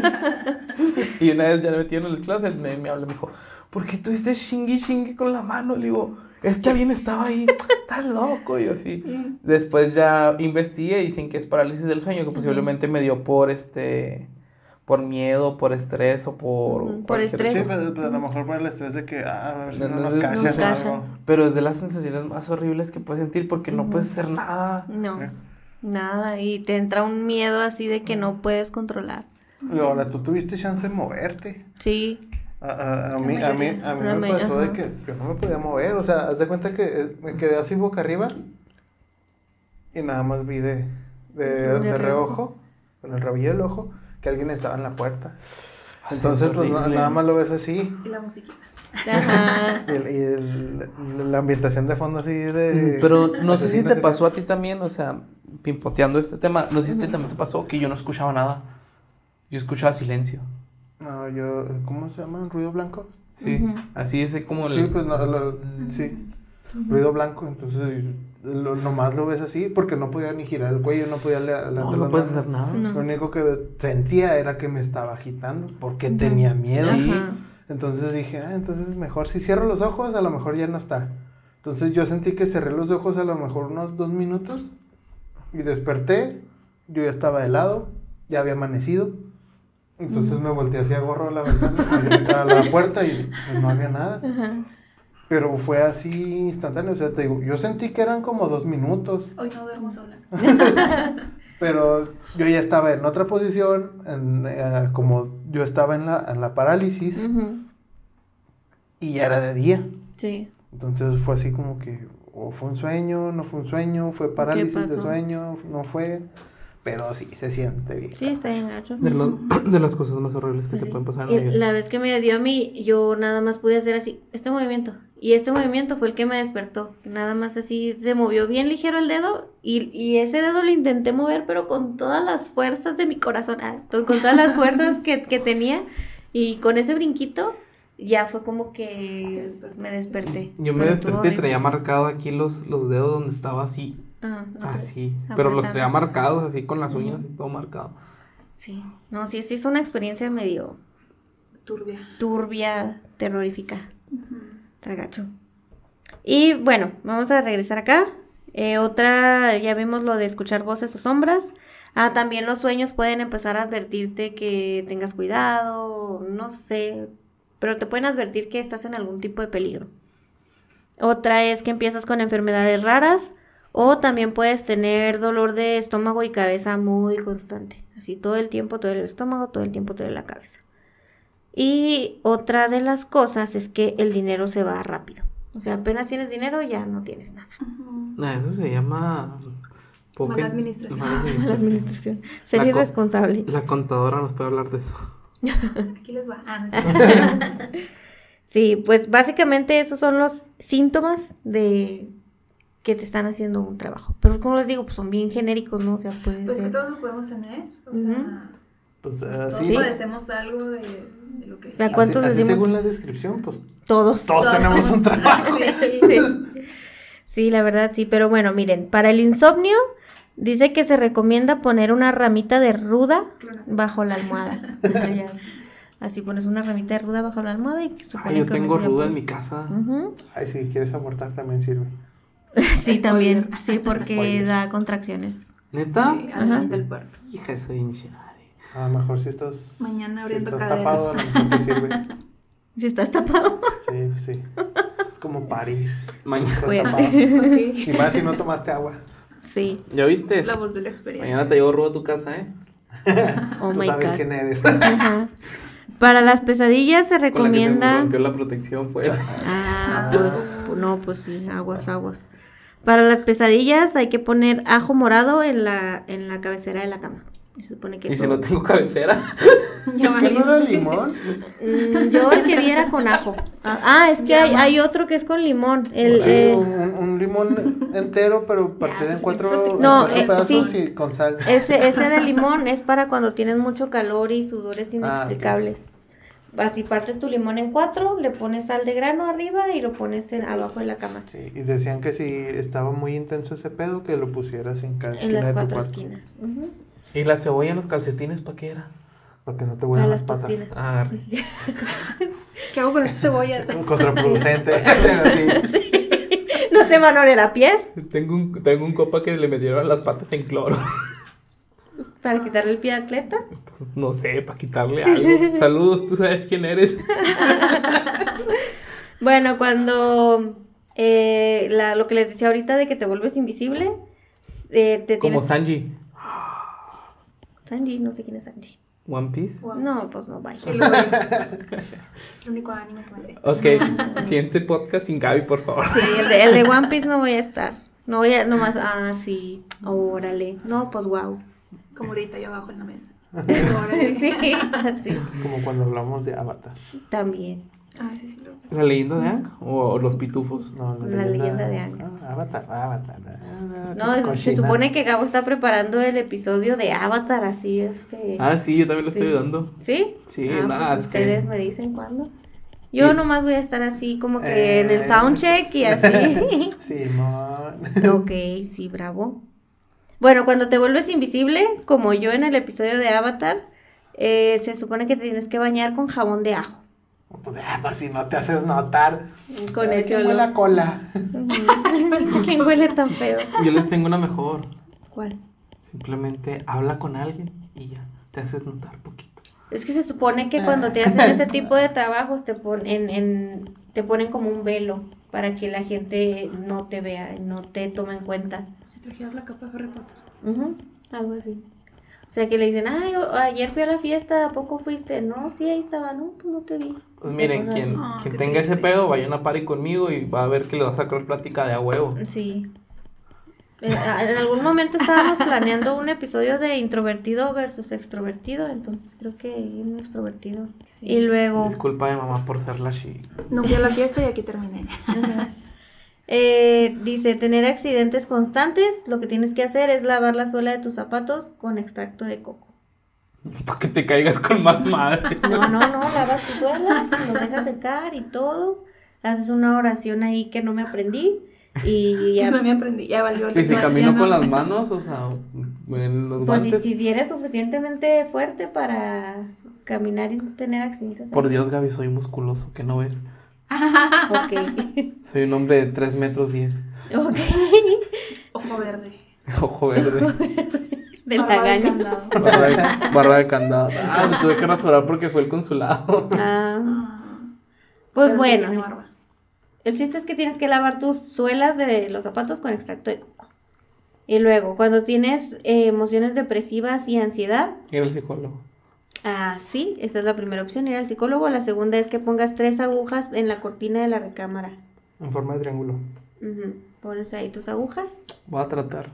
[SPEAKER 3] y una vez ya me metí en el closet, me, me habló y me dijo, ¿por qué tuviste chingui chingui con la mano? Le digo, es que alguien estaba ahí, estás loco. Y yo así. Después ya investigué y dicen que es parálisis del sueño, que posiblemente me dio por este por miedo, por estrés o por...
[SPEAKER 1] Ujú, por
[SPEAKER 3] cualquier-
[SPEAKER 1] estrés.
[SPEAKER 2] Sí, pero, pero a lo mejor por el estrés de que, ah, a ver si
[SPEAKER 3] No,
[SPEAKER 2] no,
[SPEAKER 3] no,
[SPEAKER 2] nos
[SPEAKER 1] nos
[SPEAKER 2] o
[SPEAKER 1] cachan.
[SPEAKER 2] algo.
[SPEAKER 3] Pero es de las sensaciones más horribles que puedes sentir porque no puedes hacer nada.
[SPEAKER 1] No, nada. Y te entra un miedo así de que no puedes controlar.
[SPEAKER 2] Y ahora, tú tuviste chance de moverte.
[SPEAKER 1] Sí.
[SPEAKER 2] A, a- a mí, a mí, a mí me pasó de que yo no me podía mover. O sea, haz de cuenta que eh, me quedé así boca arriba y nada más vi de, de,
[SPEAKER 1] De
[SPEAKER 2] de
[SPEAKER 1] reojo.
[SPEAKER 2] reojo, con el rabillo del ojo, que alguien estaba en la puerta. Entonces,
[SPEAKER 3] es
[SPEAKER 2] pues nada más lo ves así.
[SPEAKER 4] Y la musiquita.
[SPEAKER 1] Ajá.
[SPEAKER 2] Y, el- y el- la ambientación de fondo así de...
[SPEAKER 3] Mm, Pero no sé si te pasó a ti también, o sea, pimpoteando este tema, no sé si a ti también te pasó que yo no escuchaba nada. Yo escuchaba silencio.
[SPEAKER 2] No, yo... ¿Cómo se llama? ¿Ruido blanco?
[SPEAKER 3] Sí,
[SPEAKER 1] Ujú.
[SPEAKER 3] así es como el...
[SPEAKER 2] Sí, pues no, lo- sí. Ruido blanco, entonces lo, nomás lo ves así porque no podía ni girar el cuello, no podía le- levantar
[SPEAKER 3] No, no puedes hacer nada.
[SPEAKER 1] No.
[SPEAKER 2] Lo único que sentía era que me estaba agitando porque tenía miedo.
[SPEAKER 3] Sí.
[SPEAKER 2] Entonces dije, ah, entonces mejor si cierro los ojos, a lo mejor ya no está. Entonces yo sentí que cerré los ojos a lo mejor unos dos minutos y desperté, yo ya estaba de lado, ya había amanecido. Entonces me volteé hacia gorro a la ventana, a la puerta y pues, no había nada. Pero fue así instantáneo, o sea, te digo, yo sentí que eran como dos minutos,
[SPEAKER 4] Hoy no duermo sola.
[SPEAKER 2] pero yo ya estaba en otra posición, en, eh, como yo estaba en la, en la parálisis y ya era de día.
[SPEAKER 1] Sí.
[SPEAKER 2] Entonces fue así como que, o fue un sueño, no fue un sueño, fue parálisis de sueño, no fue, pero sí, se siente bien.
[SPEAKER 1] Sí, está bien gacho.
[SPEAKER 3] De, lo- de las cosas más horribles que te
[SPEAKER 1] Sí.
[SPEAKER 3] pueden pasar en la
[SPEAKER 1] Y la vez que me dio a mí, yo nada más pude hacer así, este movimiento. Y este movimiento fue el que me despertó. Nada más así se movió bien ligero el dedo y, y ese dedo lo intenté mover, pero con todas las fuerzas de mi corazón, ah, con todas las fuerzas que, que tenía. Y con ese brinquito ya fue como
[SPEAKER 4] Te
[SPEAKER 1] que me desperté.
[SPEAKER 3] Yo me desperté y traía marcado aquí los, los dedos donde estaba así,
[SPEAKER 1] Ah, no,
[SPEAKER 3] así. Pero los traía marcados así con las uñas y todo marcado.
[SPEAKER 1] Sí, no, sí, sí es una experiencia medio
[SPEAKER 4] Turbia.
[SPEAKER 1] turbia, terrorífica. Gacho. Y bueno, vamos a regresar acá. Eh, otra, ya vimos lo de escuchar voces o sombras. Ah, también los sueños pueden empezar a advertirte que tengas cuidado, no sé, pero te pueden advertir que estás en algún tipo de peligro. Otra es que empiezas con enfermedades raras o también puedes tener dolor de estómago y cabeza muy constante. Así todo el tiempo te duele el estómago, todo el tiempo te duele la cabeza. Y otra de las cosas es que el dinero se va rápido. O sea, apenas tienes dinero, ya no tienes nada.
[SPEAKER 3] Ah, eso se llama... poca-
[SPEAKER 4] Mala administración.
[SPEAKER 3] mala
[SPEAKER 1] La
[SPEAKER 3] administración.
[SPEAKER 1] administración. Ser
[SPEAKER 3] La co-
[SPEAKER 1] irresponsable.
[SPEAKER 3] La contadora nos puede hablar de eso.
[SPEAKER 4] Aquí les va. Ah, no.
[SPEAKER 1] Sí, pues básicamente esos son los síntomas de que te están haciendo un trabajo. Pero como les digo, pues son bien genéricos, ¿no? O sea, puede
[SPEAKER 4] Pues que todos lo podemos tener. O sea,
[SPEAKER 2] Pues
[SPEAKER 4] todos
[SPEAKER 2] así,
[SPEAKER 4] padecemos algo de, de lo que.
[SPEAKER 1] ¿A
[SPEAKER 2] así-
[SPEAKER 1] cuántos
[SPEAKER 2] así
[SPEAKER 1] decimos?
[SPEAKER 2] según la descripción, pues
[SPEAKER 1] Todos.
[SPEAKER 2] todos tenemos un trabajo.
[SPEAKER 4] Sí.
[SPEAKER 1] Sí. Sí, la verdad sí, pero bueno, miren, para el insomnio dice que se recomienda poner una ramita de ruda bajo la almohada. Ya, Así pones una ramita de ruda bajo la almohada y supone
[SPEAKER 3] Ay, yo tengo ruda en mi casa.
[SPEAKER 2] Ay, si quieres abortar también sirve.
[SPEAKER 1] Sí,
[SPEAKER 4] Spoiler.
[SPEAKER 1] también, sí, porque
[SPEAKER 2] Spoiler.
[SPEAKER 1] da contracciones.
[SPEAKER 3] ¿Neta?
[SPEAKER 4] Sí, antes del parto.
[SPEAKER 3] Hija, soy hinchada.
[SPEAKER 2] A lo mejor si estás,
[SPEAKER 4] Mañana
[SPEAKER 2] si
[SPEAKER 4] abriendo
[SPEAKER 2] estás
[SPEAKER 4] caderas.
[SPEAKER 2] tapado, a lo mejor te sirve.
[SPEAKER 1] Si estás tapado.
[SPEAKER 2] Sí, sí. Es como parir.
[SPEAKER 3] Mañana.
[SPEAKER 2] Estás
[SPEAKER 1] Cuídate.
[SPEAKER 2] tapado.
[SPEAKER 4] Ok.
[SPEAKER 2] Y más si no tomaste agua.
[SPEAKER 1] Sí.
[SPEAKER 3] ¿Ya viste?
[SPEAKER 4] La voz de la experiencia.
[SPEAKER 3] Mañana te llevo rudo a tu casa, ¿eh?
[SPEAKER 1] Oh
[SPEAKER 2] Tú
[SPEAKER 1] my
[SPEAKER 2] sabes
[SPEAKER 1] god.
[SPEAKER 2] quién eres.
[SPEAKER 1] Ajá. Para las pesadillas se
[SPEAKER 3] Con la que se
[SPEAKER 1] recomienda.
[SPEAKER 3] rompió la protección fue.
[SPEAKER 1] Ah, pues pu- no, pues sí, aguas, aguas. Para las pesadillas hay que poner ajo morado en la, en la cabecera de la cama. Se supone que
[SPEAKER 3] Y
[SPEAKER 1] eso.
[SPEAKER 3] si no tengo cabecera.
[SPEAKER 4] Ya
[SPEAKER 2] ¿Qué no era limón?
[SPEAKER 1] Mm, yo el que viera con ajo. Ah, ah, es que hay, hay otro que es con limón. El,
[SPEAKER 2] Sí,
[SPEAKER 1] eh,
[SPEAKER 2] un, un limón entero, pero partido en cuatro,
[SPEAKER 4] protección.
[SPEAKER 2] en
[SPEAKER 1] No,
[SPEAKER 2] cuatro
[SPEAKER 1] eh,
[SPEAKER 2] pedazos
[SPEAKER 1] sí.
[SPEAKER 2] y con sal.
[SPEAKER 1] ese, ese de limón es para cuando tienes mucho calor y sudores
[SPEAKER 2] Ah,
[SPEAKER 1] inexplicables. Así partes tu limón en cuatro, le pones sal de grano arriba y lo pones en- abajo de la cama.
[SPEAKER 2] Sí, y decían que si estaba muy intenso ese pedo, que lo pusieras en cada
[SPEAKER 1] En las
[SPEAKER 2] de
[SPEAKER 1] cuatro esquinas.
[SPEAKER 3] ¿Y la cebolla en los calcetines para qué era?
[SPEAKER 2] Para que no te huelan
[SPEAKER 1] las
[SPEAKER 2] las patas.
[SPEAKER 1] toxinas.
[SPEAKER 3] Ah.
[SPEAKER 4] ¿Qué hago con estas cebollas?
[SPEAKER 2] Contraproducente.
[SPEAKER 1] Sí. No te van a oler a pies
[SPEAKER 3] tengo, un, tengo un copa que le metieron las patas en cloro.
[SPEAKER 1] Para quitarle el pie de atleta.
[SPEAKER 3] Pues, no sé, para quitarle algo. Saludos, tú sabes quién eres.
[SPEAKER 1] Bueno, cuando eh, la- lo que les decía ahorita de que te vuelves invisible, eh, te
[SPEAKER 3] Como
[SPEAKER 1] tienes...
[SPEAKER 3] Sanji.
[SPEAKER 1] Sanji, no sé quién es Sanji.
[SPEAKER 3] One Piece.
[SPEAKER 1] No, pues no, vaya.
[SPEAKER 4] Es el único anime que me sé.
[SPEAKER 3] Ok, siguiente podcast sin Gaby, por favor.
[SPEAKER 1] Sí, el de, el de One Piece no voy a estar. No voy a, nomás, ah, sí, órale. No, pues wow.
[SPEAKER 4] Como ahorita yo abajo en la mesa.
[SPEAKER 1] Sí, así,
[SPEAKER 2] Como cuando hablamos de Avatar.
[SPEAKER 1] también.
[SPEAKER 4] Ah, sí, sí lo.
[SPEAKER 3] ¿La leyenda de Ang o los pitufos?
[SPEAKER 2] No,
[SPEAKER 1] La leyenda de Aang.
[SPEAKER 2] Ah, Avatar, Avatar. ah,
[SPEAKER 1] No, se supone que Gabo está preparando el episodio de Avatar, así, este...
[SPEAKER 3] Ah, sí, yo también lo estoy
[SPEAKER 1] Sí.
[SPEAKER 3] dando.
[SPEAKER 1] ¿Sí?
[SPEAKER 3] Sí,
[SPEAKER 1] ah,
[SPEAKER 3] nada,
[SPEAKER 1] pues
[SPEAKER 3] que-
[SPEAKER 1] ustedes me dicen cuándo. Yo
[SPEAKER 3] Y-
[SPEAKER 1] nomás voy a estar así como que en el
[SPEAKER 2] Eh,
[SPEAKER 1] soundcheck y así.
[SPEAKER 2] Simón.
[SPEAKER 1] ok, sí, bravo. Bueno, cuando te vuelves invisible, como yo en el episodio de Avatar, eh, se supone que te tienes que bañar con jabón de ajo.
[SPEAKER 2] Pues, ah, pues si no te haces notar.
[SPEAKER 1] Con ese olor.
[SPEAKER 2] cola.
[SPEAKER 1] ¿Quién huele tan feo?
[SPEAKER 3] Yo les tengo una mejor.
[SPEAKER 1] ¿Cuál?
[SPEAKER 3] Simplemente habla con alguien y ya. Te haces notar poquito.
[SPEAKER 1] Es que se supone que cuando te hacen ese tipo de trabajos te ponen, en, te ponen como un velo para que la gente no te vea, no te tome en cuenta.
[SPEAKER 4] Si trajeras la capa de Harry Potter.
[SPEAKER 1] Ujú, algo así. O sea que le dicen, ay, ayer fui a la fiesta, ¿a poco fuiste? No, sí, ahí estaba, no, pues no te vi. O
[SPEAKER 3] Pues
[SPEAKER 1] sea,
[SPEAKER 3] miren, quien, quien tenga ese
[SPEAKER 4] triste.
[SPEAKER 3] pedo, vaya a una party conmigo y va a ver que le va a sacar plática de a huevo.
[SPEAKER 1] Sí. Eh, en algún momento estábamos planeando un episodio de introvertido versus extrovertido, entonces creo que un extrovertido.
[SPEAKER 4] Sí.
[SPEAKER 1] Y luego...
[SPEAKER 3] Disculpa de mamá por ser la chi.
[SPEAKER 4] No fui a la fiesta y aquí terminé.
[SPEAKER 1] Ajá. Eh, dice, tener accidentes constantes, lo que tienes que hacer es lavar la suela de tus zapatos con extracto de coco.
[SPEAKER 3] Para que te caigas con más madre.
[SPEAKER 1] No, no, no, lavas tu suela, lo dejas secar y todo. Haces una oración ahí que no me aprendí y
[SPEAKER 4] Ya no me aprendí, ya valió.
[SPEAKER 3] Y si camino
[SPEAKER 4] no
[SPEAKER 3] con las manos, o sea, en los
[SPEAKER 1] Pues si,
[SPEAKER 3] guantes.
[SPEAKER 1] si, si eres suficientemente fuerte para caminar y no tener accidentes.
[SPEAKER 3] Por Dios, Gaby, soy musculoso, que no ves.
[SPEAKER 1] Ok.
[SPEAKER 3] Soy un hombre de 3 metros 10.
[SPEAKER 1] ok.
[SPEAKER 4] Ojo verde.
[SPEAKER 3] Ojo verde.
[SPEAKER 1] De
[SPEAKER 4] Barba de.
[SPEAKER 3] Barra de, candado. Ah, me tuve que rasurar porque fue el consulado.
[SPEAKER 1] Ah,
[SPEAKER 4] Ah,
[SPEAKER 1] pues
[SPEAKER 4] pero
[SPEAKER 1] bueno. El chiste es que tienes que lavar tus suelas de los zapatos con extracto de coco. Y luego, cuando tienes eh, emociones depresivas y ansiedad,
[SPEAKER 3] Ir al psicólogo.
[SPEAKER 1] Ah, sí, esa es la primera opción, ir al psicólogo. La segunda es que pongas tres agujas en la cortina de la recámara.
[SPEAKER 2] En forma de triángulo.
[SPEAKER 1] Ujú, Pones ahí tus agujas
[SPEAKER 3] Voy a tratar.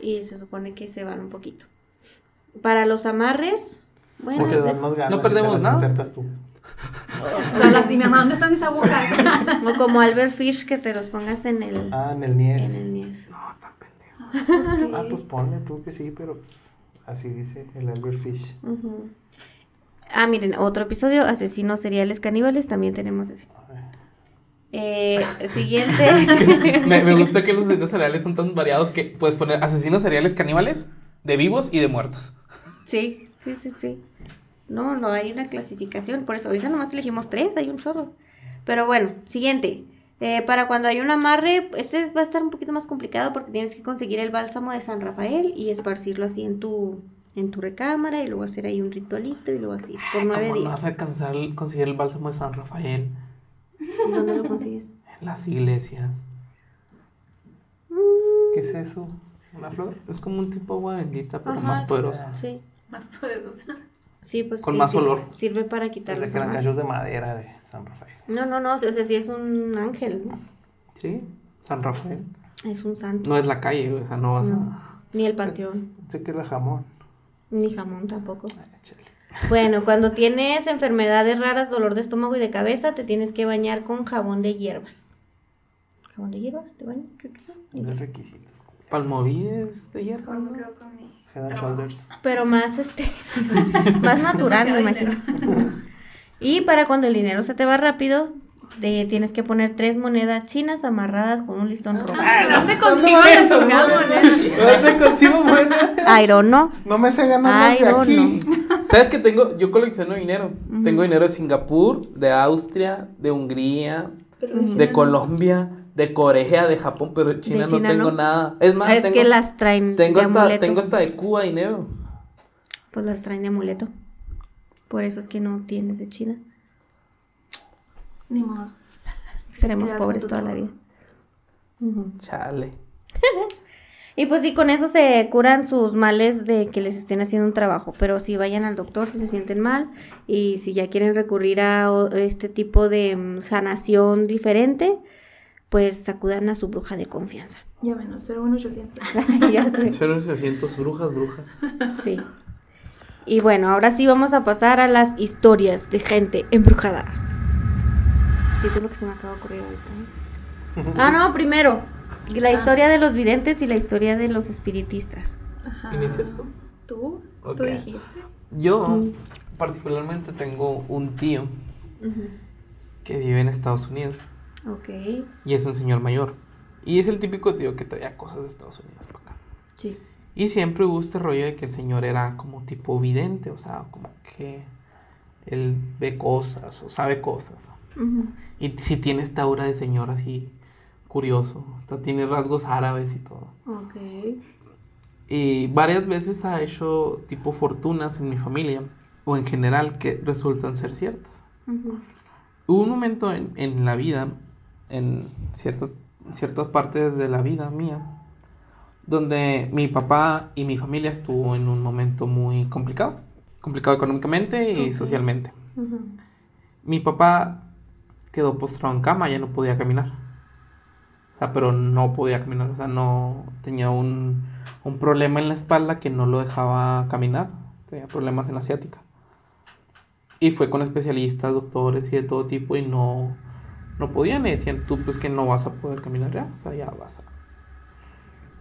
[SPEAKER 1] y se supone que se van un poquito. Para los amarres, bueno,
[SPEAKER 2] Porque
[SPEAKER 1] este-
[SPEAKER 2] dan más ganas
[SPEAKER 3] No perdemos
[SPEAKER 2] las
[SPEAKER 3] nada.
[SPEAKER 2] insertas tú.
[SPEAKER 4] No, las di, mi mamá, ¿dónde están mis agujas?
[SPEAKER 1] o como Albert Fish, que te los pongas en el,
[SPEAKER 2] Ah, en el Nies.
[SPEAKER 1] en el niés.
[SPEAKER 3] No, tan pendejo.
[SPEAKER 2] Ah, pues ponle tú que sí, pero pues, así dice el Albert Fish.
[SPEAKER 1] Ah, miren, otro episodio, asesinos seriales caníbales, también tenemos ese. Eh, el siguiente.
[SPEAKER 3] me, me gusta que los asesinos seriales son tan variados que puedes poner asesinos seriales caníbales de vivos y de muertos.
[SPEAKER 1] sí, sí, sí, sí. No, no hay una clasificación, por eso ahorita nomás elegimos tres, hay un chorro. Pero bueno, siguiente. Eh, para cuando hay un amarre, este va a estar un poquito más complicado porque tienes que conseguir el bálsamo de San Rafael y esparcirlo así en tu, en tu recámara y luego hacer ahí un ritualito y luego así, por nueve
[SPEAKER 3] ¿Cómo no
[SPEAKER 1] días.
[SPEAKER 3] vas a alcanzar el- conseguir el bálsamo de San Rafael
[SPEAKER 1] ¿Dónde lo consigues?
[SPEAKER 3] en las iglesias?
[SPEAKER 2] ¿Qué es eso? ¿Una flor?
[SPEAKER 3] Es como un tipo agua bendita, pero
[SPEAKER 1] Ajá,
[SPEAKER 3] más poderosa.
[SPEAKER 1] Sí.
[SPEAKER 4] Más poderosa.
[SPEAKER 1] Sí, pues
[SPEAKER 3] Con
[SPEAKER 1] sí,
[SPEAKER 3] más olor.
[SPEAKER 1] Sirve para quitar
[SPEAKER 2] Desde
[SPEAKER 1] los
[SPEAKER 2] que
[SPEAKER 1] amarres.
[SPEAKER 2] de madera de San Rafael.
[SPEAKER 1] No, no, no, o sea, sí es un ángel, ¿no?
[SPEAKER 3] Sí, San Rafael.
[SPEAKER 1] Es un santo.
[SPEAKER 3] No es la calle, o sea, no vas
[SPEAKER 1] No.
[SPEAKER 3] a...
[SPEAKER 1] Ni el panteón,
[SPEAKER 2] Sé que es la jamón.
[SPEAKER 1] ni jamón tampoco.
[SPEAKER 2] Ah.
[SPEAKER 1] Bueno, cuando tienes enfermedades raras, dolor de estómago y de cabeza, te tienes que bañar con jabón de hierbas. ¿Jabón de hierbas? ¿Te bañas?
[SPEAKER 2] No es requisito.
[SPEAKER 3] Palmovides de hierba.
[SPEAKER 4] ¿Cómo
[SPEAKER 3] ¿no?
[SPEAKER 4] quedo con mi
[SPEAKER 2] Head and? Shoulders.
[SPEAKER 1] Pero más, este, más natural, me imagino. Y para cuando el dinero se te va rápido, te tienes que poner tres monedas chinas amarradas con un listón rojo.
[SPEAKER 4] Ah, ¿Dónde consigo
[SPEAKER 2] no,
[SPEAKER 4] las
[SPEAKER 2] no, no.
[SPEAKER 4] monedas?
[SPEAKER 2] ¿Dónde consigo buena?
[SPEAKER 1] I don't know.
[SPEAKER 2] No me sé ganar de
[SPEAKER 1] no,
[SPEAKER 2] aquí.
[SPEAKER 3] ¿Sabes que tengo? Yo colecciono dinero. Tengo dinero de Singapur, de Austria, de Hungría,
[SPEAKER 4] Pero
[SPEAKER 1] Ujú.
[SPEAKER 4] China
[SPEAKER 3] de
[SPEAKER 4] no.
[SPEAKER 3] Colombia, de Corea, de Japón, pero de China,
[SPEAKER 1] China
[SPEAKER 3] no tengo
[SPEAKER 1] no.
[SPEAKER 3] nada. Es más,
[SPEAKER 1] es
[SPEAKER 3] tengo,
[SPEAKER 1] que las traen
[SPEAKER 3] tengo,
[SPEAKER 1] de
[SPEAKER 3] hasta,
[SPEAKER 1] amuleto.
[SPEAKER 3] tengo hasta de Cuba dinero.
[SPEAKER 1] Pues las traen de amuleto. Por eso es que no tienes de China.
[SPEAKER 4] Ni modo.
[SPEAKER 1] Seremos pobres toda la vida.
[SPEAKER 3] Chale.
[SPEAKER 1] Y pues sí, con eso se curan sus males de que les estén haciendo un trabajo. Pero si vayan al doctor si se sienten mal y si ya quieren recurrir a este tipo de mm, sanación diferente, pues acudan a su bruja de confianza.
[SPEAKER 4] Llámenos, 01800.
[SPEAKER 1] ya sé.
[SPEAKER 3] 0800 brujas, brujas.
[SPEAKER 1] Sí. Y bueno, ahora sí vamos a pasar a las historias de gente embrujada. Título que se me acaba de ocurrir ahorita. ¿eh? Ah, no, primero. La historia de los videntes y la historia de los espiritistas.
[SPEAKER 4] Ajá.
[SPEAKER 3] ¿Inicias tú?
[SPEAKER 4] ¿Tú? ¿Tú dijiste?
[SPEAKER 3] Yo
[SPEAKER 1] Mm.
[SPEAKER 3] particularmente tengo un tío que vive en Estados Unidos.
[SPEAKER 1] Ok.
[SPEAKER 3] Y es un señor mayor. Y es el típico tío que traía cosas de Estados Unidos para acá.
[SPEAKER 1] Sí.
[SPEAKER 3] Y siempre hubo este rollo de que el señor era como tipo vidente, o sea, como que él ve cosas o sabe cosas.
[SPEAKER 1] Ujú.
[SPEAKER 3] Y si tiene esta aura de señor así curioso, hasta tiene rasgos árabes y todo.
[SPEAKER 1] Ok.
[SPEAKER 3] Y varias veces ha hecho tipo fortunas en mi familia o en general que resultan ser ciertas.
[SPEAKER 1] Ujú.
[SPEAKER 3] Hubo un momento en, en la vida, en ciertas ciertas partes de la vida mía, donde mi papá y mi familia estuvo en un momento muy complicado. Complicado económicamente y socialmente. Mi papá quedó postrado en cama, ya no podía caminar. O sea, pero no podía caminar, o sea, no tenía un, un problema en la espalda que no lo dejaba caminar. Tenía problemas en la ciática. Y fue con especialistas, doctores y de todo tipo y no, no podían. Le decían, tú pues que no vas a poder caminar ya. O sea, ya vas a...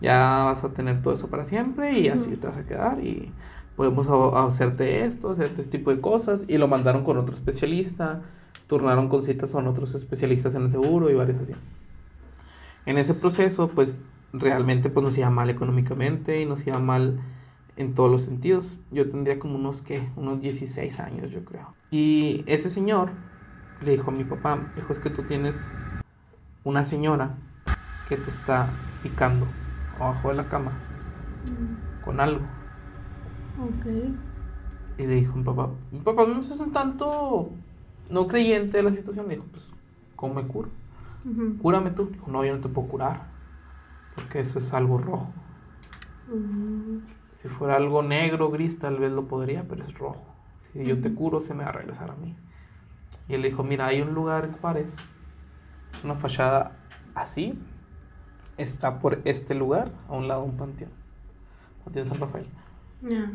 [SPEAKER 3] Ya vas a tener todo eso para siempre y así te vas a quedar y podemos hacerte esto, hacerte este tipo de cosas. Y lo mandaron con otro especialista, turnaron con citas con otros especialistas en el seguro y varios así. En ese proceso, pues realmente pues nos iba mal económicamente y nos iba mal en todos los sentidos. Yo tendría como unos, ¿qué? Unos 16 años, yo creo. Y ese señor le dijo a mi papá, dijo, es que tú tienes una señora que te está picando abajo de la cama con algo.
[SPEAKER 1] Ok.
[SPEAKER 3] Y le dijo mi papá, mi papá no es un tanto no creyente de la situación. Le dijo, pues, ¿cómo me curo?
[SPEAKER 1] Ujú.
[SPEAKER 3] Cúrame tú. Dijo, no, yo no te puedo curar. Porque eso es algo rojo. Si fuera algo negro, gris, tal vez lo podría, pero es rojo. Si yo te curo, se me va a regresar a mí. Y él le dijo, mira, hay un lugar en Juárez, una fachada así, está por este lugar, a un lado un panteón. Panteón San Rafael.
[SPEAKER 1] Ya.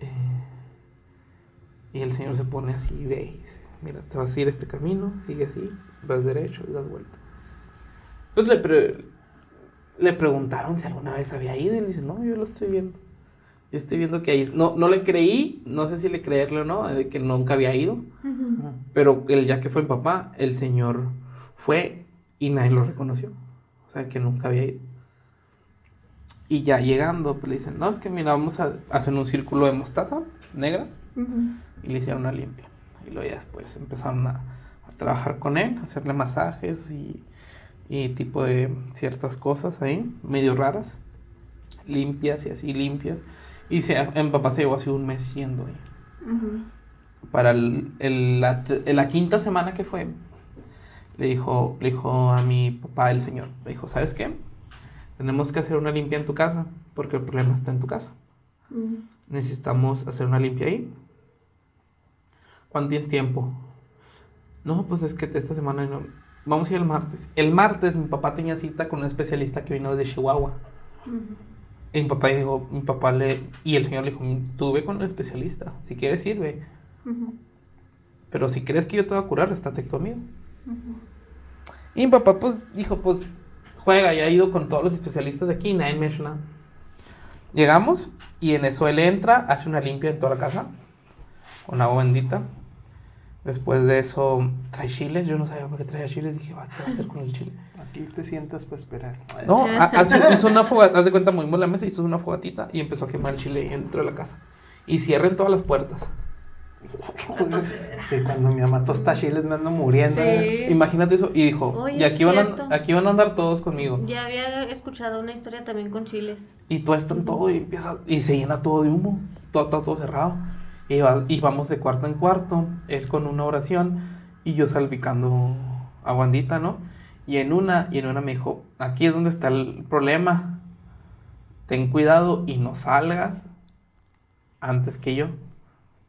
[SPEAKER 3] Eh, y el señor se pone así y ve y dice, mira, te vas a ir este camino, sigue así, vas derecho y das vuelta. Entonces le, pre- le preguntaron si alguna vez había ido y él dice, no, yo lo estoy viendo. Yo estoy viendo que ahí... No, no le creí, no sé si le creerle o no, de que nunca había ido. Pero el ya que fue mi papá, el señor fue y nadie lo reconoció. Sea, que nunca había ido. Y ya llegando, pues le dicen, no, es que mira, vamos a hacer un círculo de mostaza negra
[SPEAKER 1] Ujú.
[SPEAKER 3] y le hicieron una limpia. Y luego ya después empezaron a, a trabajar con él, a hacerle masajes y, y tipo de ciertas cosas ahí, medio raras, limpias y así limpias. Y se, en papá se llevó así un mes yendo ahí
[SPEAKER 1] Ujú.
[SPEAKER 3] para el- el- la, la quinta semana que fue, le dijo, le dijo a mi papá el señor, le dijo, ¿sabes qué? Tenemos que hacer una limpia en tu casa, porque el problema está en tu casa. Necesitamos hacer una limpia ahí. ¿Cuánto tienes tiempo? No, pues es que esta semana no. Vamos a ir el martes. El martes mi papá tenía cita con un especialista que vino desde Chihuahua.
[SPEAKER 1] Ujú.
[SPEAKER 3] Y mi papá dijo, mi papá le, y el señor le dijo, tú ve con el especialista. Si quieres ir, ve.
[SPEAKER 1] Ujú.
[SPEAKER 3] Pero si crees que yo te voy a curar, estate aquí conmigo.
[SPEAKER 1] Ujú.
[SPEAKER 3] Y mi papá, pues, dijo, pues, juega, ya ha ido con todos los especialistas de aquí y nadie me ha hecho nada. Llegamos y en eso él entra, hace una limpia en toda la casa, con agua bendita. Después de eso, trae chiles. Yo no sabía por qué traía chiles. Dije, va, ¿qué va a hacer con el chile?
[SPEAKER 2] Aquí te sientas para esperar.
[SPEAKER 3] No, hace- hizo una fogata, haz de cuenta, movimos la mesa, hizo una fogatita y empezó a quemar el chile dentro de la casa. Y cierren todas las puertas.
[SPEAKER 2] Sí, cuando mi mamá tosta chiles me ando muriendo.
[SPEAKER 1] Sí.
[SPEAKER 3] Imagínate eso. Y dijo,
[SPEAKER 1] Oye,
[SPEAKER 3] y aquí van, a, aquí van a andar todos conmigo.
[SPEAKER 1] Ya había escuchado una historia también con chiles.
[SPEAKER 3] Y tú estás todo y empieza y se llena todo de humo, todo está todo cerrado. Y, va- y vamos de cuarto en cuarto, él con una oración y yo salpicando aguandita, ¿no? Y en una, y en una me dijo, aquí es donde está el problema. Ten cuidado y no salgas antes que yo.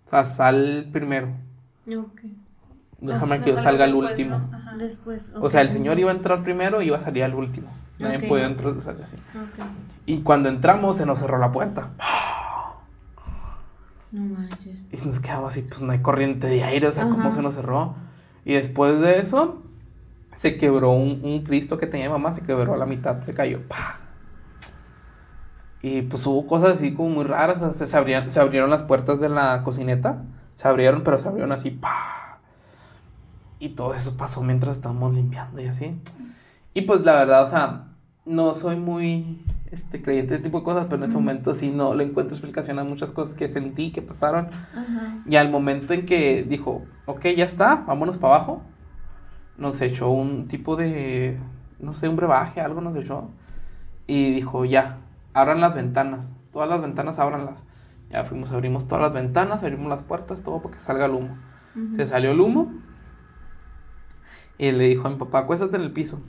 [SPEAKER 3] O sea, sal primero.
[SPEAKER 1] Ok.
[SPEAKER 3] Déjame
[SPEAKER 4] No
[SPEAKER 3] que yo salga al
[SPEAKER 4] después,
[SPEAKER 3] último.
[SPEAKER 4] ¿no? Ajá.
[SPEAKER 1] Después.
[SPEAKER 3] O sea, el señor iba a entrar primero y iba a salir al último. Nadie
[SPEAKER 1] Ok.
[SPEAKER 3] podía entrar o salir así.
[SPEAKER 1] Ok.
[SPEAKER 3] Y cuando entramos se nos cerró la puerta.
[SPEAKER 1] No manches.
[SPEAKER 3] Y nos quedamos así, pues no hay corriente de aire, o sea, cómo se nos cerró. Y después de eso, se quebró un, un Cristo que tenía mi mamá, se quebró a la mitad, se cayó. ¡pa! Y pues hubo cosas así como muy raras, o sea, se, abrían- se abrieron las puertas de la cocineta, se abrieron, pero se abrieron así, ¡pa! Y todo eso pasó mientras estábamos limpiando y así. Y pues la verdad, o sea, no soy muy este, creyente de este tipo de cosas, pero en ese momento sí no le encuentro explicación a muchas cosas que sentí, que pasaron. Y al momento en que dijo, ok, ya está, vámonos para abajo, nos echó un tipo de, no sé, un brebaje, algo nos echó. Y dijo, ya, abran las ventanas, todas las ventanas ábranlas. Ya fuimos, abrimos todas las ventanas, abrimos las puertas, todo para que salga el humo. Se salió el humo. Y le dijo a mi papá, acuéstate en el piso.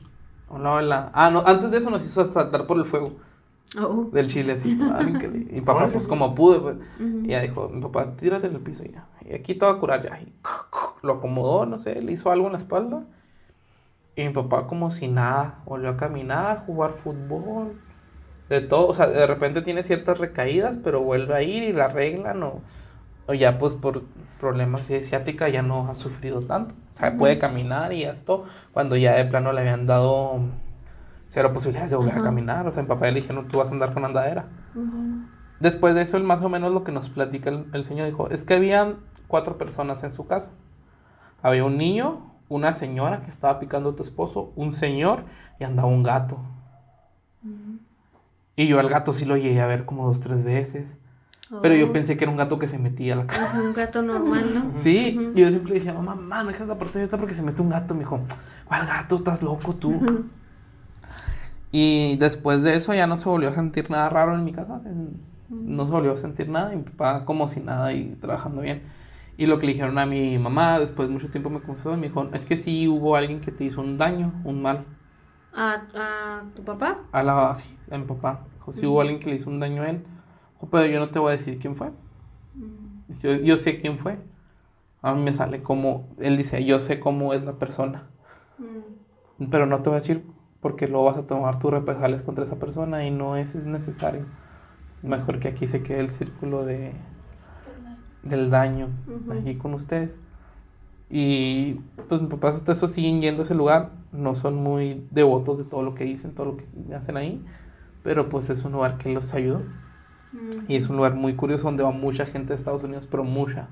[SPEAKER 3] Hola, Ah, no, antes de eso nos hizo saltar por el fuego. Oh. Del chile, así. y papá, pues como pude, pues. Y ya dijo, mi papá, tírate en el piso y ya. Y aquí te va a curar ya. Y lo acomodó, no sé, le hizo algo en la espalda. Y mi papá como si nada, volvió a caminar, jugar fútbol, de todo. O sea, de repente tiene ciertas recaídas, pero vuelve a ir y la arreglan o, o ya pues por problemas de ciática ya no ha sufrido tanto. O sea, puede caminar y esto, cuando ya de plano le habían dado cero posibilidades de volver a caminar. O sea, mi papá le dijeron, tú vas a andar con andadera. Después de eso, más o menos lo que nos platica el, señor dijo, es que habían cuatro personas en su casa. Había un niño, una señora que estaba picando a tu esposo, un señor y andaba un gato. Y yo al gato sí lo llegué a ver como dos, tres veces. Pero yo oh. pensé que era un gato que se metía a la casa.
[SPEAKER 1] un gato normal, ¿no?
[SPEAKER 3] Sí, y yo siempre decía, mamá, mamá, no dejas la puerta abierta porque se mete un gato. Me dijo, ¿cuál gato? ¿Estás loco tú? Y después de eso ya no se volvió a sentir nada raro en mi casa. No se volvió a sentir nada. Y mi papá como si nada y trabajando bien. Y lo que le dijeron a mi mamá, después de mucho tiempo me confesó, me dijo, es que sí hubo alguien que te hizo un daño, un mal.
[SPEAKER 1] ¿A, a tu papá?
[SPEAKER 3] A la, sí, a mi papá. Dijo, sí hubo alguien que le hizo un daño a él pero yo no te voy a decir quién fue. Mm. Yo, yo sé quién fue. A mí me sale como, él dice, yo sé cómo es la persona. Mm. Pero no te voy a decir porque luego vas a tomar tus represalias contra esa persona y no es, es necesario. Mejor que aquí se quede el círculo de, del daño allí con ustedes. Y pues mis papás hasta eso siguen yendo a ese lugar. No son muy devotos de todo lo que dicen, todo lo que hacen ahí. Pero pues es un lugar que los ayudó. Y es un lugar muy curioso donde va mucha gente de Estados Unidos, pero mucha.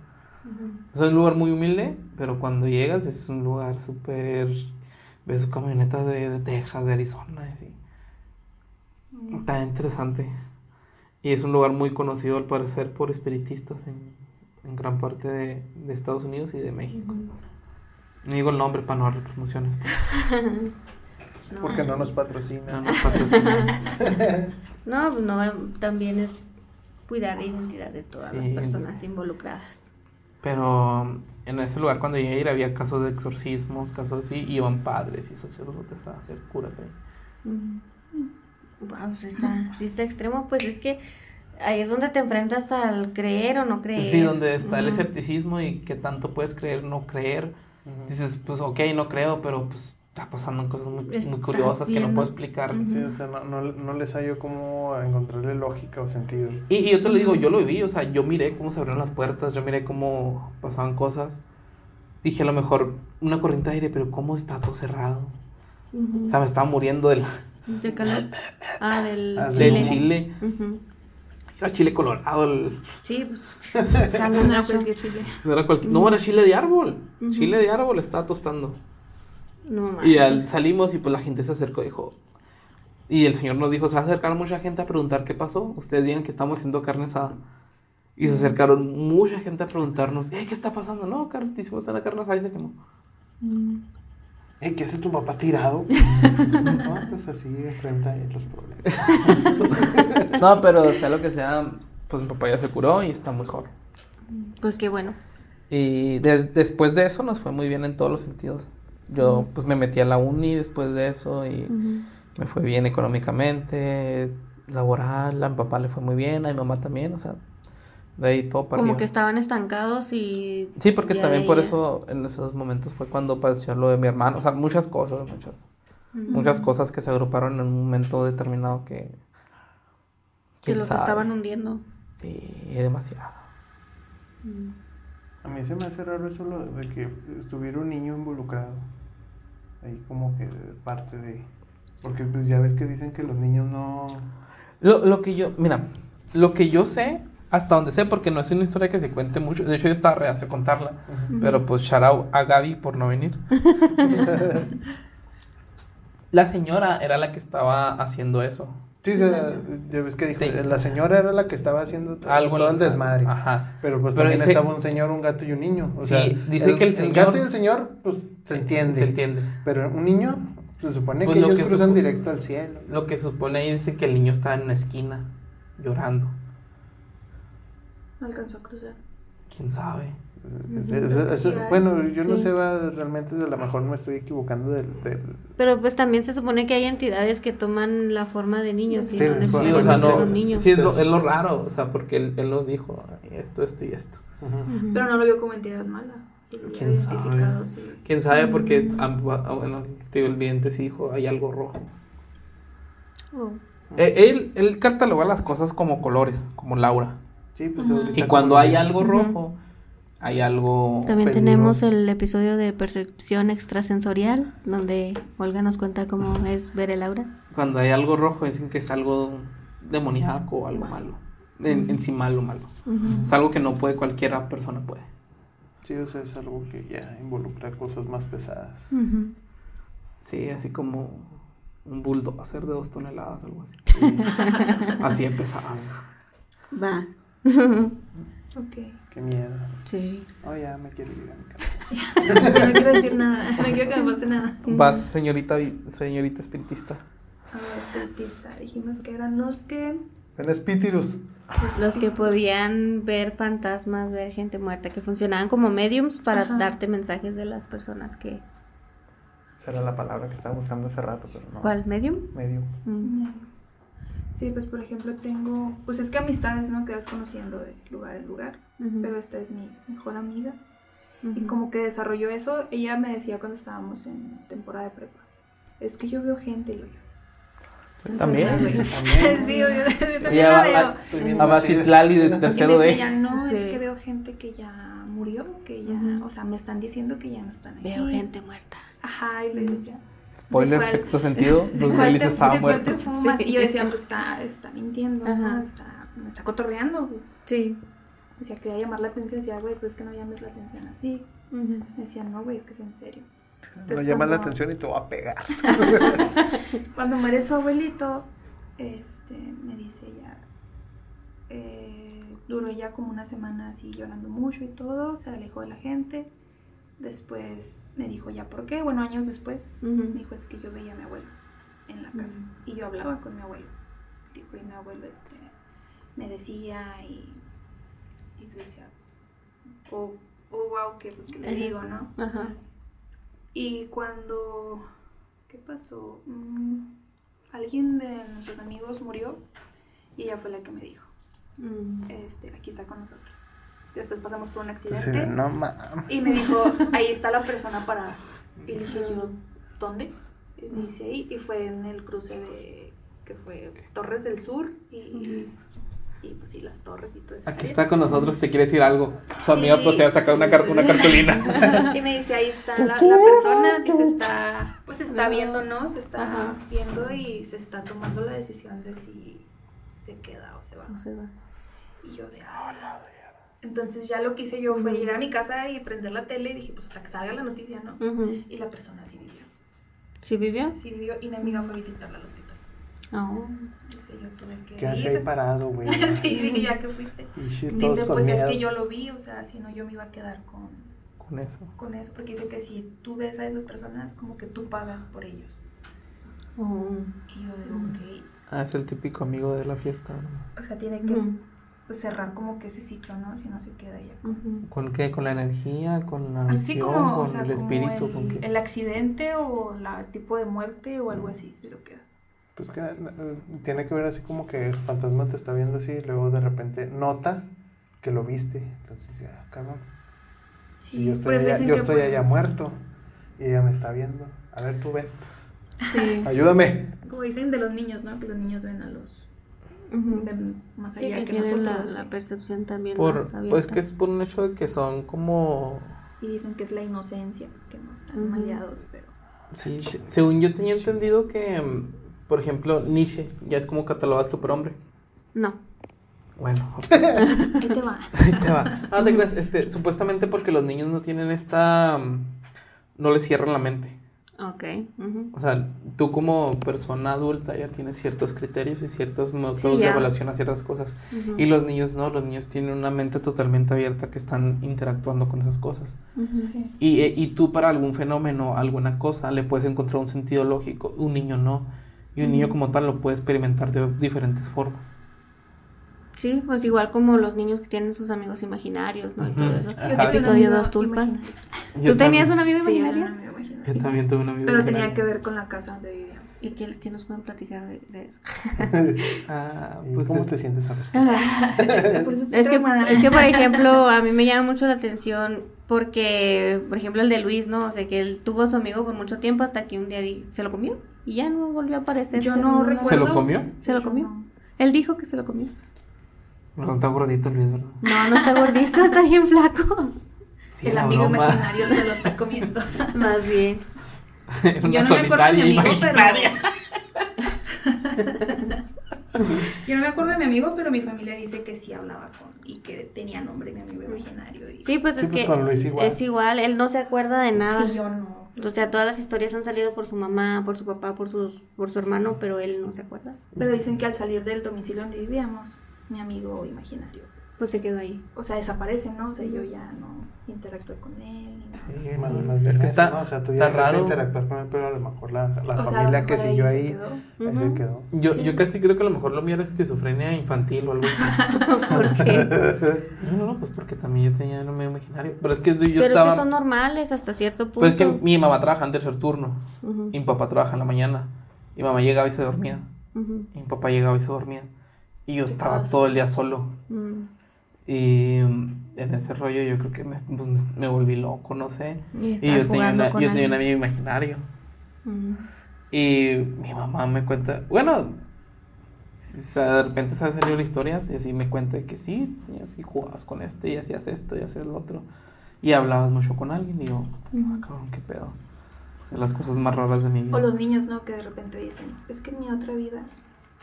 [SPEAKER 3] Es un lugar muy humilde, pero cuando llegas es un lugar súper... Ves su camioneta de, de, Texas, de Arizona, así. Está interesante. Y es un lugar muy conocido al parecer por espiritistas en, en gran parte de, de, Estados Unidos y de México. No digo el nombre para no darle promociones.
[SPEAKER 2] Porque no nos patrocina.
[SPEAKER 3] No nos patrocina.
[SPEAKER 1] no, no, también es cuidar la identidad de todas las personas involucradas.
[SPEAKER 3] Pero en ese lugar cuando llegué a ir había casos de exorcismos, casos así, iban padres y sacerdotes a hacer curas ahí.
[SPEAKER 1] Wow, si está, si está extremo, pues es que ahí es donde te enfrentas al creer o no creer.
[SPEAKER 3] Sí, donde está el escepticismo y que tanto puedes creer, no creer. Dices, pues ok, no creo, pero pues está pasando cosas muy, muy curiosas que no puedo explicar.
[SPEAKER 2] Sí, o sea, no, no, no, les hallo cómo encontrarle lógica o sentido.
[SPEAKER 3] Y, y, yo te lo digo, yo lo viví, o sea, yo miré cómo se abrieron las puertas, yo miré cómo pasaban cosas. Dije a lo mejor una corriente de aire, pero cómo está todo cerrado. O sea, me estaba muriendo del...
[SPEAKER 1] ¿De calor? Ah, del
[SPEAKER 3] ah, chile. Del chile. Era chile colorado. El...
[SPEAKER 1] Sí, pues. no era cualquier chile.
[SPEAKER 3] No era, cualquier... no, era chile de árbol. Chile de árbol estaba tostando y al, salimos y pues la gente se acercó y dijo, y el Señor nos dijo, se va a acercar mucha gente a preguntar qué pasó. Ustedes digan que estamos haciendo carne asada. Y se acercaron mucha gente a preguntarnos, ¿qué está pasando? No, hicimos la carne asada y se quemó.
[SPEAKER 2] Mm. ¿Qué hace tu papá tirado? no, pues así enfrenta los problemas.
[SPEAKER 3] no, pero sea lo que sea, pues mi papá ya se curó y está mejor.
[SPEAKER 1] Pues qué bueno.
[SPEAKER 3] Y después de eso nos fue muy bien en todos los sentidos. Yo pues me metí a la uni después de eso y me fue bien económicamente, laboral, a mi papá le fue muy bien, a mi mamá también, o sea, de ahí todo
[SPEAKER 1] para Como que estaban estancados y...
[SPEAKER 3] Sí, porque también por eso en esos momentos fue cuando padeció lo de mi hermano, o sea, muchas cosas, muchas, muchas cosas que se agruparon en un momento determinado que...
[SPEAKER 1] Que los estaban hundiendo.
[SPEAKER 3] Sí, demasiado.
[SPEAKER 2] A mí se me hace raro eso de que estuviera un niño involucrado. Ahí como que parte de... Porque pues ya ves que dicen que los niños no...
[SPEAKER 3] Lo, lo que yo, mira, lo que yo sé Hasta donde sé, porque no es una historia que se cuente mucho. De hecho, yo estaba reacio a contarla. Pero pues shout out a Gaby por no venir. la señora era la que estaba haciendo eso.
[SPEAKER 2] Sí, o sea, ya ves que dijo, la señora era la que estaba haciendo todo,
[SPEAKER 3] Algo
[SPEAKER 2] todo
[SPEAKER 3] en-
[SPEAKER 2] el desmadre.
[SPEAKER 3] Ajá.
[SPEAKER 2] Pero pues
[SPEAKER 3] Pero
[SPEAKER 2] también
[SPEAKER 3] dice-
[SPEAKER 2] estaba un señor, un gato y un niño. O
[SPEAKER 3] Sí,
[SPEAKER 2] sea,
[SPEAKER 3] dice que el
[SPEAKER 2] El
[SPEAKER 3] señor-
[SPEAKER 2] gato y el señor, pues, se entiende.
[SPEAKER 3] Se entiende.
[SPEAKER 2] Pero un niño, se supone
[SPEAKER 3] Pues
[SPEAKER 2] que
[SPEAKER 3] lo
[SPEAKER 2] ellos
[SPEAKER 3] que
[SPEAKER 2] cruzan directo al cielo.
[SPEAKER 3] Lo que supone ahí dice que el niño estaba en una esquina llorando.
[SPEAKER 4] No alcanzó a cruzar.
[SPEAKER 3] ¿Quién sabe?
[SPEAKER 2] Es-
[SPEAKER 4] Es sí
[SPEAKER 2] bueno, yo no
[SPEAKER 1] Sí.
[SPEAKER 2] sé, va, realmente a lo mejor me estoy equivocando del... del-
[SPEAKER 1] Pero pues también se supone que hay entidades que toman la forma de niños y
[SPEAKER 2] Sí,
[SPEAKER 1] no
[SPEAKER 2] sí,
[SPEAKER 3] Sí, o sea, no.
[SPEAKER 1] son niños.
[SPEAKER 3] Sí, es lo, es lo raro, o sea, porque él, él nos dijo esto, esto y esto.
[SPEAKER 2] Ujú.
[SPEAKER 1] Ujú.
[SPEAKER 4] Pero no lo vio como entidad mala. Sí,
[SPEAKER 3] ¿Quién
[SPEAKER 4] identificado,
[SPEAKER 3] sabe?
[SPEAKER 4] sí.
[SPEAKER 3] ¿Quién sabe? Porque, ah, bueno, te digo, el vidente sí dijo, hay algo rojo.
[SPEAKER 1] Oh.
[SPEAKER 3] Eh, Él, él cataloga las cosas como colores, como Laura.
[SPEAKER 2] Sí, pues
[SPEAKER 4] Ujú.
[SPEAKER 2] ahorita
[SPEAKER 3] Y cuando hay algo rojo, hay algo...
[SPEAKER 1] También
[SPEAKER 2] peligro.
[SPEAKER 1] tenemos el episodio de percepción extrasensorial, donde Olga nos cuenta cómo es ver el aura.
[SPEAKER 3] Cuando hay algo rojo, dicen que es algo demoníaco o algo malo. En, en sí malo, malo. Es algo que no puede, cualquiera persona puede.
[SPEAKER 2] Sí, o sea, es algo que ya involucra cosas más pesadas.
[SPEAKER 3] Sí, así como un bulldozer de dos toneladas, algo así. así de pesadas.
[SPEAKER 1] Va.
[SPEAKER 4] Ok.
[SPEAKER 2] Qué miedo.
[SPEAKER 1] sí.
[SPEAKER 2] Oh, ya me quiero ir a mi casa.
[SPEAKER 4] No quiero decir nada. No quiero que me pase nada.
[SPEAKER 3] Vas, señorita, señorita espiritista.
[SPEAKER 4] A ver, espiritista. Dijimos que eran los que.
[SPEAKER 2] En espíritus.
[SPEAKER 1] Los que podían ver fantasmas, ver gente muerta, que funcionaban como mediums para
[SPEAKER 4] Ajá.
[SPEAKER 1] darte mensajes de las personas que...
[SPEAKER 2] Esa era la palabra que estaba buscando hace rato, pero no.
[SPEAKER 1] ¿Cuál? ¿Medium?
[SPEAKER 2] Medio.
[SPEAKER 1] Mm.
[SPEAKER 4] Sí, pues por ejemplo tengo. Pues es que amistades, ¿no? Que vas conociendo de lugar en lugar.
[SPEAKER 1] Ujú.
[SPEAKER 4] Pero esta es mi mejor amiga. Y
[SPEAKER 1] Ujú.
[SPEAKER 4] como que desarrolló eso, ella me decía cuando estábamos en temporada de prepa. Es que yo veo gente y lo yo. "Estás
[SPEAKER 3] ¿También?
[SPEAKER 4] enferma, güey".
[SPEAKER 2] También.
[SPEAKER 4] sí, yo, yo también
[SPEAKER 3] Ella
[SPEAKER 4] la veo.
[SPEAKER 3] a, a Bacitlali de.
[SPEAKER 4] Y
[SPEAKER 3] tercero de...
[SPEAKER 4] decía, no, es
[SPEAKER 1] Sí.
[SPEAKER 4] que veo gente que ya murió, que ya,
[SPEAKER 1] Ujú.
[SPEAKER 4] o sea, me están diciendo que ya no están aquí.
[SPEAKER 1] Veo gente muerta.
[SPEAKER 4] Ajá, y le decía,
[SPEAKER 3] Spoiler, sexto sentido,
[SPEAKER 4] ¿de
[SPEAKER 3] Bruce
[SPEAKER 4] cuál
[SPEAKER 3] Willis
[SPEAKER 4] te-
[SPEAKER 3] estaba
[SPEAKER 4] de cuál
[SPEAKER 3] muerto.
[SPEAKER 4] te fumas?
[SPEAKER 1] Sí.
[SPEAKER 4] Y yo decía, pues está, está mintiendo, ¿no? Está, me está cotorreando. Pues.
[SPEAKER 1] Sí.
[SPEAKER 4] Decía, quería llamar la atención. Decía, güey, pues que no llames la atención así. Me decía, no, güey, es que es en serio.
[SPEAKER 2] No
[SPEAKER 4] Entonces,
[SPEAKER 2] llamas la
[SPEAKER 4] cuando-
[SPEAKER 2] atención y te va a pegar.
[SPEAKER 4] Cuando muere su abuelito, este, me dice ella, eh, duró ya como una semana así llorando mucho y todo, se alejó de la gente. Después me dijo ya por qué, bueno, años después, me dijo es que yo veía a mi abuelo en la casa y yo hablaba con mi abuelo. Dijo, y mi abuelo este, me decía y, y decía, oh, oh, wow, que pues que digo, ¿no?
[SPEAKER 1] Ajá.
[SPEAKER 4] Y cuando, ¿qué pasó? Mm, alguien de nuestros amigos murió y ella fue la que me dijo,
[SPEAKER 1] Mm.
[SPEAKER 4] este, aquí está con nosotros. Después pasamos por un
[SPEAKER 2] Así
[SPEAKER 4] accidente
[SPEAKER 2] de, no mames.
[SPEAKER 4] y me dijo, ahí está la persona para... Y le dije yo, ¿dónde? Y me dice ahí, y fue en el cruce de, que fue Torres del Sur y, y pues sí, las torres y todo eso.
[SPEAKER 3] Aquí está con nosotros, te quiere decir algo. Su amiga
[SPEAKER 4] Sí.
[SPEAKER 3] pues se va a sacar una, car- una cartulina.
[SPEAKER 4] Y me dice, ahí está la, la persona que se está, pues se está viendo, ¿no? Se está
[SPEAKER 1] Ajá.
[SPEAKER 4] viendo y se está tomando la decisión de si se queda o se va.
[SPEAKER 1] No se va.
[SPEAKER 4] Y yo de, "Ay". Entonces ya lo que hice yo fue llegar a mi casa y prender la tele y dije, pues hasta que salga la noticia, ¿no? Y la persona sí vivió.
[SPEAKER 1] ¿Sí vivió?
[SPEAKER 4] Sí vivió y mi amiga fue a visitarla al hospital.
[SPEAKER 1] Oh.
[SPEAKER 4] Dice, yo tuve que
[SPEAKER 2] ¿Qué hace ahí
[SPEAKER 4] ir.
[SPEAKER 2] parado, güey?
[SPEAKER 4] sí, dije, ya que fuiste. Dice, pues es que yo lo vi, o sea, si no yo me iba a quedar con,
[SPEAKER 3] Con eso.
[SPEAKER 4] con eso, porque dice que si tú ves a esas personas, como que tú pagas por ellos.
[SPEAKER 1] Oh.
[SPEAKER 4] Y yo digo, ok,
[SPEAKER 3] Ah, es el típico amigo de la fiesta. ¿no?
[SPEAKER 4] o sea, tiene que. Pues, cerrar como que ese ciclo, ¿no? Si no se queda.
[SPEAKER 1] Ujú.
[SPEAKER 3] ¿Con qué? ¿Con la energía? ¿Con la
[SPEAKER 4] Así
[SPEAKER 3] visión?
[SPEAKER 4] como, o
[SPEAKER 3] ¿Con
[SPEAKER 4] sea,
[SPEAKER 3] el
[SPEAKER 4] como
[SPEAKER 3] espíritu?
[SPEAKER 4] el,
[SPEAKER 3] ¿Con qué?
[SPEAKER 4] el accidente o la el tipo de muerte o algo así, se lo queda.
[SPEAKER 2] Pues que tiene que ver así como que el fantasma te está viendo así y luego de repente nota que lo viste. Entonces ya, cabrón.
[SPEAKER 4] Sí,
[SPEAKER 2] y yo estoy,
[SPEAKER 4] eso
[SPEAKER 2] allá, yo estoy allá
[SPEAKER 4] pues,
[SPEAKER 2] muerto y ella me está viendo. A ver, tú ven.
[SPEAKER 1] Sí.
[SPEAKER 2] Ayúdame.
[SPEAKER 4] Como dicen de los niños, ¿no? Que los niños ven a los... Ven más
[SPEAKER 1] Sí,
[SPEAKER 4] allá
[SPEAKER 1] que
[SPEAKER 4] que,
[SPEAKER 1] tienen la,
[SPEAKER 4] nosotros.
[SPEAKER 1] la
[SPEAKER 4] sí.
[SPEAKER 1] percepción también
[SPEAKER 3] Por,
[SPEAKER 1] más
[SPEAKER 3] pues que es por un hecho de que son como...
[SPEAKER 4] Y dicen que es la inocencia, que no están maleados, pero...
[SPEAKER 3] Sí, se- según yo tenía entendido que, mm, por ejemplo, Nietzsche ya es como catalogado superhombre.
[SPEAKER 1] No.
[SPEAKER 3] Bueno,
[SPEAKER 4] Ahí te va.
[SPEAKER 3] ahí te va. No te creas, este, supuestamente porque los niños no tienen esta. mm, No les cierran la mente.
[SPEAKER 1] Ok.
[SPEAKER 3] O sea, tú como persona adulta ya tienes ciertos criterios y ciertos métodos
[SPEAKER 1] Sí,
[SPEAKER 3] de evaluación a ciertas cosas.
[SPEAKER 1] Ujú.
[SPEAKER 3] Y los niños no, los niños tienen una mente totalmente abierta que están interactuando con esas cosas.
[SPEAKER 1] Ujú.
[SPEAKER 4] Sí.
[SPEAKER 3] Y, eh, y tú para algún fenómeno, alguna cosa, le puedes encontrar un sentido lógico, un niño no. Y un niño como tal lo puede experimentar de diferentes formas.
[SPEAKER 1] Sí, pues igual como los niños que tienen sus amigos imaginarios, ¿no? Y todo eso. Episodio
[SPEAKER 4] amigo
[SPEAKER 1] dos tulpas.
[SPEAKER 4] imaginario.
[SPEAKER 3] Yo
[SPEAKER 1] ¿Tú tenías un amigo imaginario?
[SPEAKER 3] Yo
[SPEAKER 4] imaginario.
[SPEAKER 3] también tuve un amigo.
[SPEAKER 4] Pero tenía que ver con la casa donde vivíamos.
[SPEAKER 1] ¿Y qué, qué nos pueden platicar de, de eso?
[SPEAKER 3] Ah,
[SPEAKER 2] ¿Y
[SPEAKER 3] pues
[SPEAKER 2] ¿Cómo
[SPEAKER 3] es-
[SPEAKER 2] te sientes ahora?
[SPEAKER 4] Por eso
[SPEAKER 1] Es que, es que, por ejemplo, a mí me llama mucho la atención porque, por ejemplo, el de Luis, ¿no? O sea, que él tuvo a su amigo por mucho tiempo hasta que un día se lo comió y ya no volvió a aparecer.
[SPEAKER 4] Yo no recuerdo.
[SPEAKER 3] ¿Se lo comió?
[SPEAKER 1] ¿Se lo comió?
[SPEAKER 4] no.
[SPEAKER 1] Él dijo que se lo comió.
[SPEAKER 3] No está gordito Luis, ¿verdad?
[SPEAKER 1] No, no está gordito, está bien flaco.
[SPEAKER 3] Sí,
[SPEAKER 4] el amigo
[SPEAKER 3] broma.
[SPEAKER 4] imaginario se lo está comiendo.
[SPEAKER 1] Más bien.
[SPEAKER 4] Yo no me acuerdo de mi amigo,
[SPEAKER 3] imaginaria.
[SPEAKER 4] pero. Yo no me acuerdo de mi amigo, pero mi familia dice que sí hablaba con. y que tenía nombre mi amigo imaginario. Y,
[SPEAKER 1] Sí, pues
[SPEAKER 2] Sí,
[SPEAKER 1] es
[SPEAKER 2] pues
[SPEAKER 1] que
[SPEAKER 2] con Luis igual.
[SPEAKER 1] es igual, él no se acuerda de nada.
[SPEAKER 4] y yo no.
[SPEAKER 1] O sea, todas las historias han salido por su mamá, por su papá, por sus, por su hermano, pero él no se acuerda.
[SPEAKER 4] Pero dicen que al salir del domicilio donde vivíamos, mi amigo imaginario.
[SPEAKER 1] Pues se quedó ahí.
[SPEAKER 4] O sea, desaparece, ¿no? O sea, yo ya no interactué con él.
[SPEAKER 3] Sí,
[SPEAKER 2] Más- más bien
[SPEAKER 3] es que
[SPEAKER 2] eso,
[SPEAKER 3] está,
[SPEAKER 2] ¿no? O sea, tú
[SPEAKER 3] está
[SPEAKER 2] ya dejaste de
[SPEAKER 3] raro.
[SPEAKER 2] interactuar con él, pero a lo mejor la, la
[SPEAKER 4] sea,
[SPEAKER 2] familia que siguió
[SPEAKER 4] se
[SPEAKER 2] ahí,
[SPEAKER 4] quedó.
[SPEAKER 2] ahí se quedó.
[SPEAKER 3] Yo,
[SPEAKER 4] Sí.
[SPEAKER 3] yo casi creo que a lo mejor lo mío era esquizofrenia infantil o algo así.
[SPEAKER 1] ¿Por qué?
[SPEAKER 3] No, no, no, pues porque también yo tenía un amigo imaginario. Pero es que yo
[SPEAKER 1] pero
[SPEAKER 3] estaba.
[SPEAKER 1] es que son normales hasta cierto punto.
[SPEAKER 3] Pues es que mi mamá trabaja en tercer turno. Y mi papá trabaja en la mañana. Y mi mamá llegaba y se dormía. Y mi papá llegaba y se dormía. Y yo estaba
[SPEAKER 4] pasa?
[SPEAKER 3] todo el día solo.
[SPEAKER 1] Mm.
[SPEAKER 3] Y mm, en ese rollo yo creo que me, pues, me volví loco, no sé.
[SPEAKER 1] Y
[SPEAKER 3] yo tenía, una-
[SPEAKER 1] con
[SPEAKER 3] yo tenía un amigo imaginario.
[SPEAKER 1] Mm.
[SPEAKER 3] Y mi mamá me cuenta, bueno, o sea, de repente se han salido historias y así me cuenta que sí, y así jugabas con este y hacías esto y hacías lo otro. Y hablabas mucho con alguien y yo, ah, cabrón, qué pedo. De las cosas más raras de mi vida.
[SPEAKER 4] O los niños, ¿no? Que de repente dicen, es que en mi otra vida.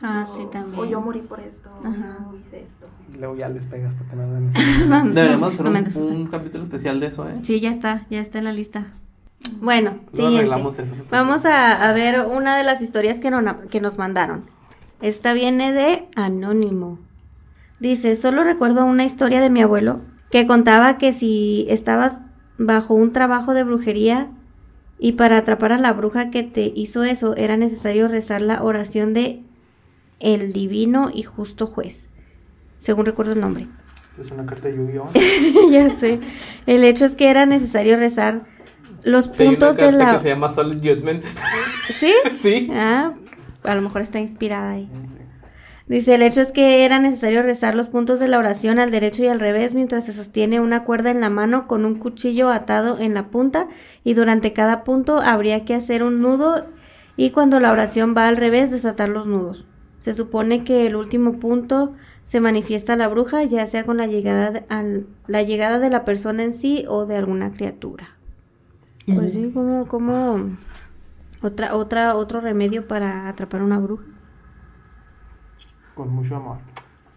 [SPEAKER 1] Ah,
[SPEAKER 4] o-
[SPEAKER 1] sí, también.
[SPEAKER 4] O yo morí por esto, o
[SPEAKER 1] Ajá.
[SPEAKER 4] yo hice esto.
[SPEAKER 2] Y luego ya les pegas porque no dan.
[SPEAKER 1] No, no,
[SPEAKER 3] Deberíamos hacer
[SPEAKER 1] no me
[SPEAKER 3] un, capítulo especial de eso, ¿eh?
[SPEAKER 1] Sí, ya está, ya está en la lista. Bueno,
[SPEAKER 3] Luego
[SPEAKER 1] siguiente.
[SPEAKER 3] arreglamos eso.
[SPEAKER 1] Vamos a, a ver una de las historias que, no- que nos mandaron. Esta viene de Anónimo. Dice, solo recuerdo una historia de mi abuelo que contaba que si estabas bajo un trabajo de brujería y para atrapar a la bruja que te hizo eso era necesario rezar la oración de el divino y justo juez. Según recuerdo el nombre.
[SPEAKER 2] Es una carta de Yu-Gi-Oh!
[SPEAKER 1] ya sé. El hecho es que era necesario rezar los
[SPEAKER 3] Sí, hay una
[SPEAKER 1] puntos de
[SPEAKER 3] carta
[SPEAKER 1] la...
[SPEAKER 3] que se llama Solid Judgment.
[SPEAKER 1] ¿Sí?
[SPEAKER 3] sí.
[SPEAKER 1] Ah, a lo mejor está inspirada ahí. Dice, el hecho es que era necesario rezar los puntos de la oración al derecho y al revés mientras se sostiene una cuerda en la mano con un cuchillo atado en la punta y durante cada punto habría que hacer un nudo y cuando la oración va al revés desatar los nudos. Se supone que el último punto se manifiesta la bruja ya sea con la llegada de, al- la llegada de la persona en sí o de alguna criatura. Pues sí, como, como otra, otra, otro remedio para atrapar una bruja.
[SPEAKER 2] Con mucho amor.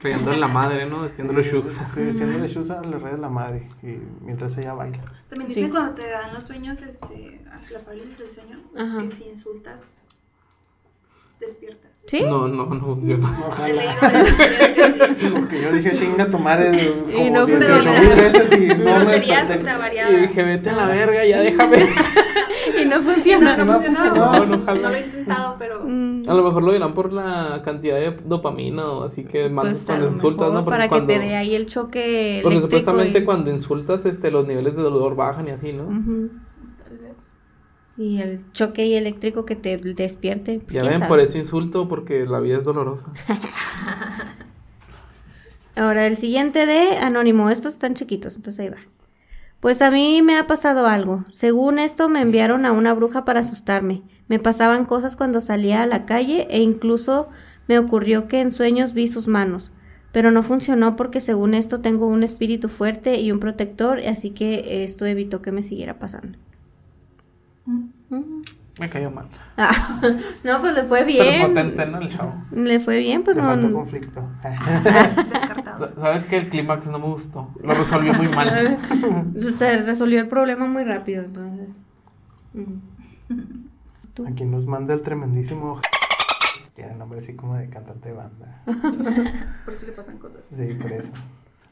[SPEAKER 3] En la madre, ¿no? Haciendo los shugs.
[SPEAKER 2] Sí, Haciéndole shoes a la red de la madre. Y mientras ella baila.
[SPEAKER 4] También
[SPEAKER 1] Sí.
[SPEAKER 4] dicen cuando te dan los sueños, este, la parálisis del sueño,
[SPEAKER 1] Ajá.
[SPEAKER 4] que si insultas, despiertas.
[SPEAKER 1] ¿Sí?
[SPEAKER 3] No, no, no funciona.
[SPEAKER 2] Porque yo dije, chinga tu madre como
[SPEAKER 1] Y no
[SPEAKER 2] 18
[SPEAKER 1] funciona.
[SPEAKER 2] mil veces y no me
[SPEAKER 4] Groserías,
[SPEAKER 2] desperté.
[SPEAKER 4] o sea,
[SPEAKER 3] Y
[SPEAKER 4] variadas.
[SPEAKER 3] dije, vete a la verga, ya déjame.
[SPEAKER 1] y no funciona.
[SPEAKER 4] no,
[SPEAKER 2] No
[SPEAKER 4] funcionó.
[SPEAKER 2] funcionó.
[SPEAKER 3] No, no.
[SPEAKER 4] No lo he intentado, pero
[SPEAKER 1] Mm,
[SPEAKER 3] A lo mejor lo dirán por la cantidad de dopamina o así que mandas
[SPEAKER 1] pues,
[SPEAKER 3] cuando insultas, ¿no? Porque
[SPEAKER 1] para
[SPEAKER 3] cuando,
[SPEAKER 1] que te dé ahí el choque
[SPEAKER 3] porque supuestamente
[SPEAKER 1] y-
[SPEAKER 3] cuando insultas, este, los niveles de dolor bajan y así, ¿no?
[SPEAKER 4] Vez.
[SPEAKER 1] Y el choque ahí eléctrico que te despierte. Pues,
[SPEAKER 3] ya ven,
[SPEAKER 1] sabe.
[SPEAKER 3] por eso insulto, porque la vida es dolorosa.
[SPEAKER 1] Ahora, el siguiente de Anónimo. Estos están chiquitos, entonces ahí va. Pues a mí me ha pasado algo. Según esto, me enviaron a una bruja para asustarme. Me pasaban cosas cuando salía a la calle e incluso me ocurrió que en sueños vi sus manos. Pero no funcionó porque según esto tengo un espíritu fuerte y un protector, así que esto evitó que me siguiera pasando.
[SPEAKER 4] Mm.
[SPEAKER 3] Me cayó mal.
[SPEAKER 1] Ah, no, pues le fue
[SPEAKER 3] Pero
[SPEAKER 1] bien.
[SPEAKER 3] potente, ¿no? El.
[SPEAKER 1] Le fue bien, pues
[SPEAKER 2] Te
[SPEAKER 1] no.
[SPEAKER 2] falta
[SPEAKER 1] no-
[SPEAKER 2] conflicto.
[SPEAKER 3] ¿Sabes que El clímax no me gustó. Lo resolvió muy mal.
[SPEAKER 1] Se resolvió el problema muy rápido, entonces. mm. ¿Tú?
[SPEAKER 2] Aquí nos manda el tremendísimo. Tiene nombre así como de cantante de banda.
[SPEAKER 4] Por eso le pasan cosas.
[SPEAKER 2] Sí, por eso.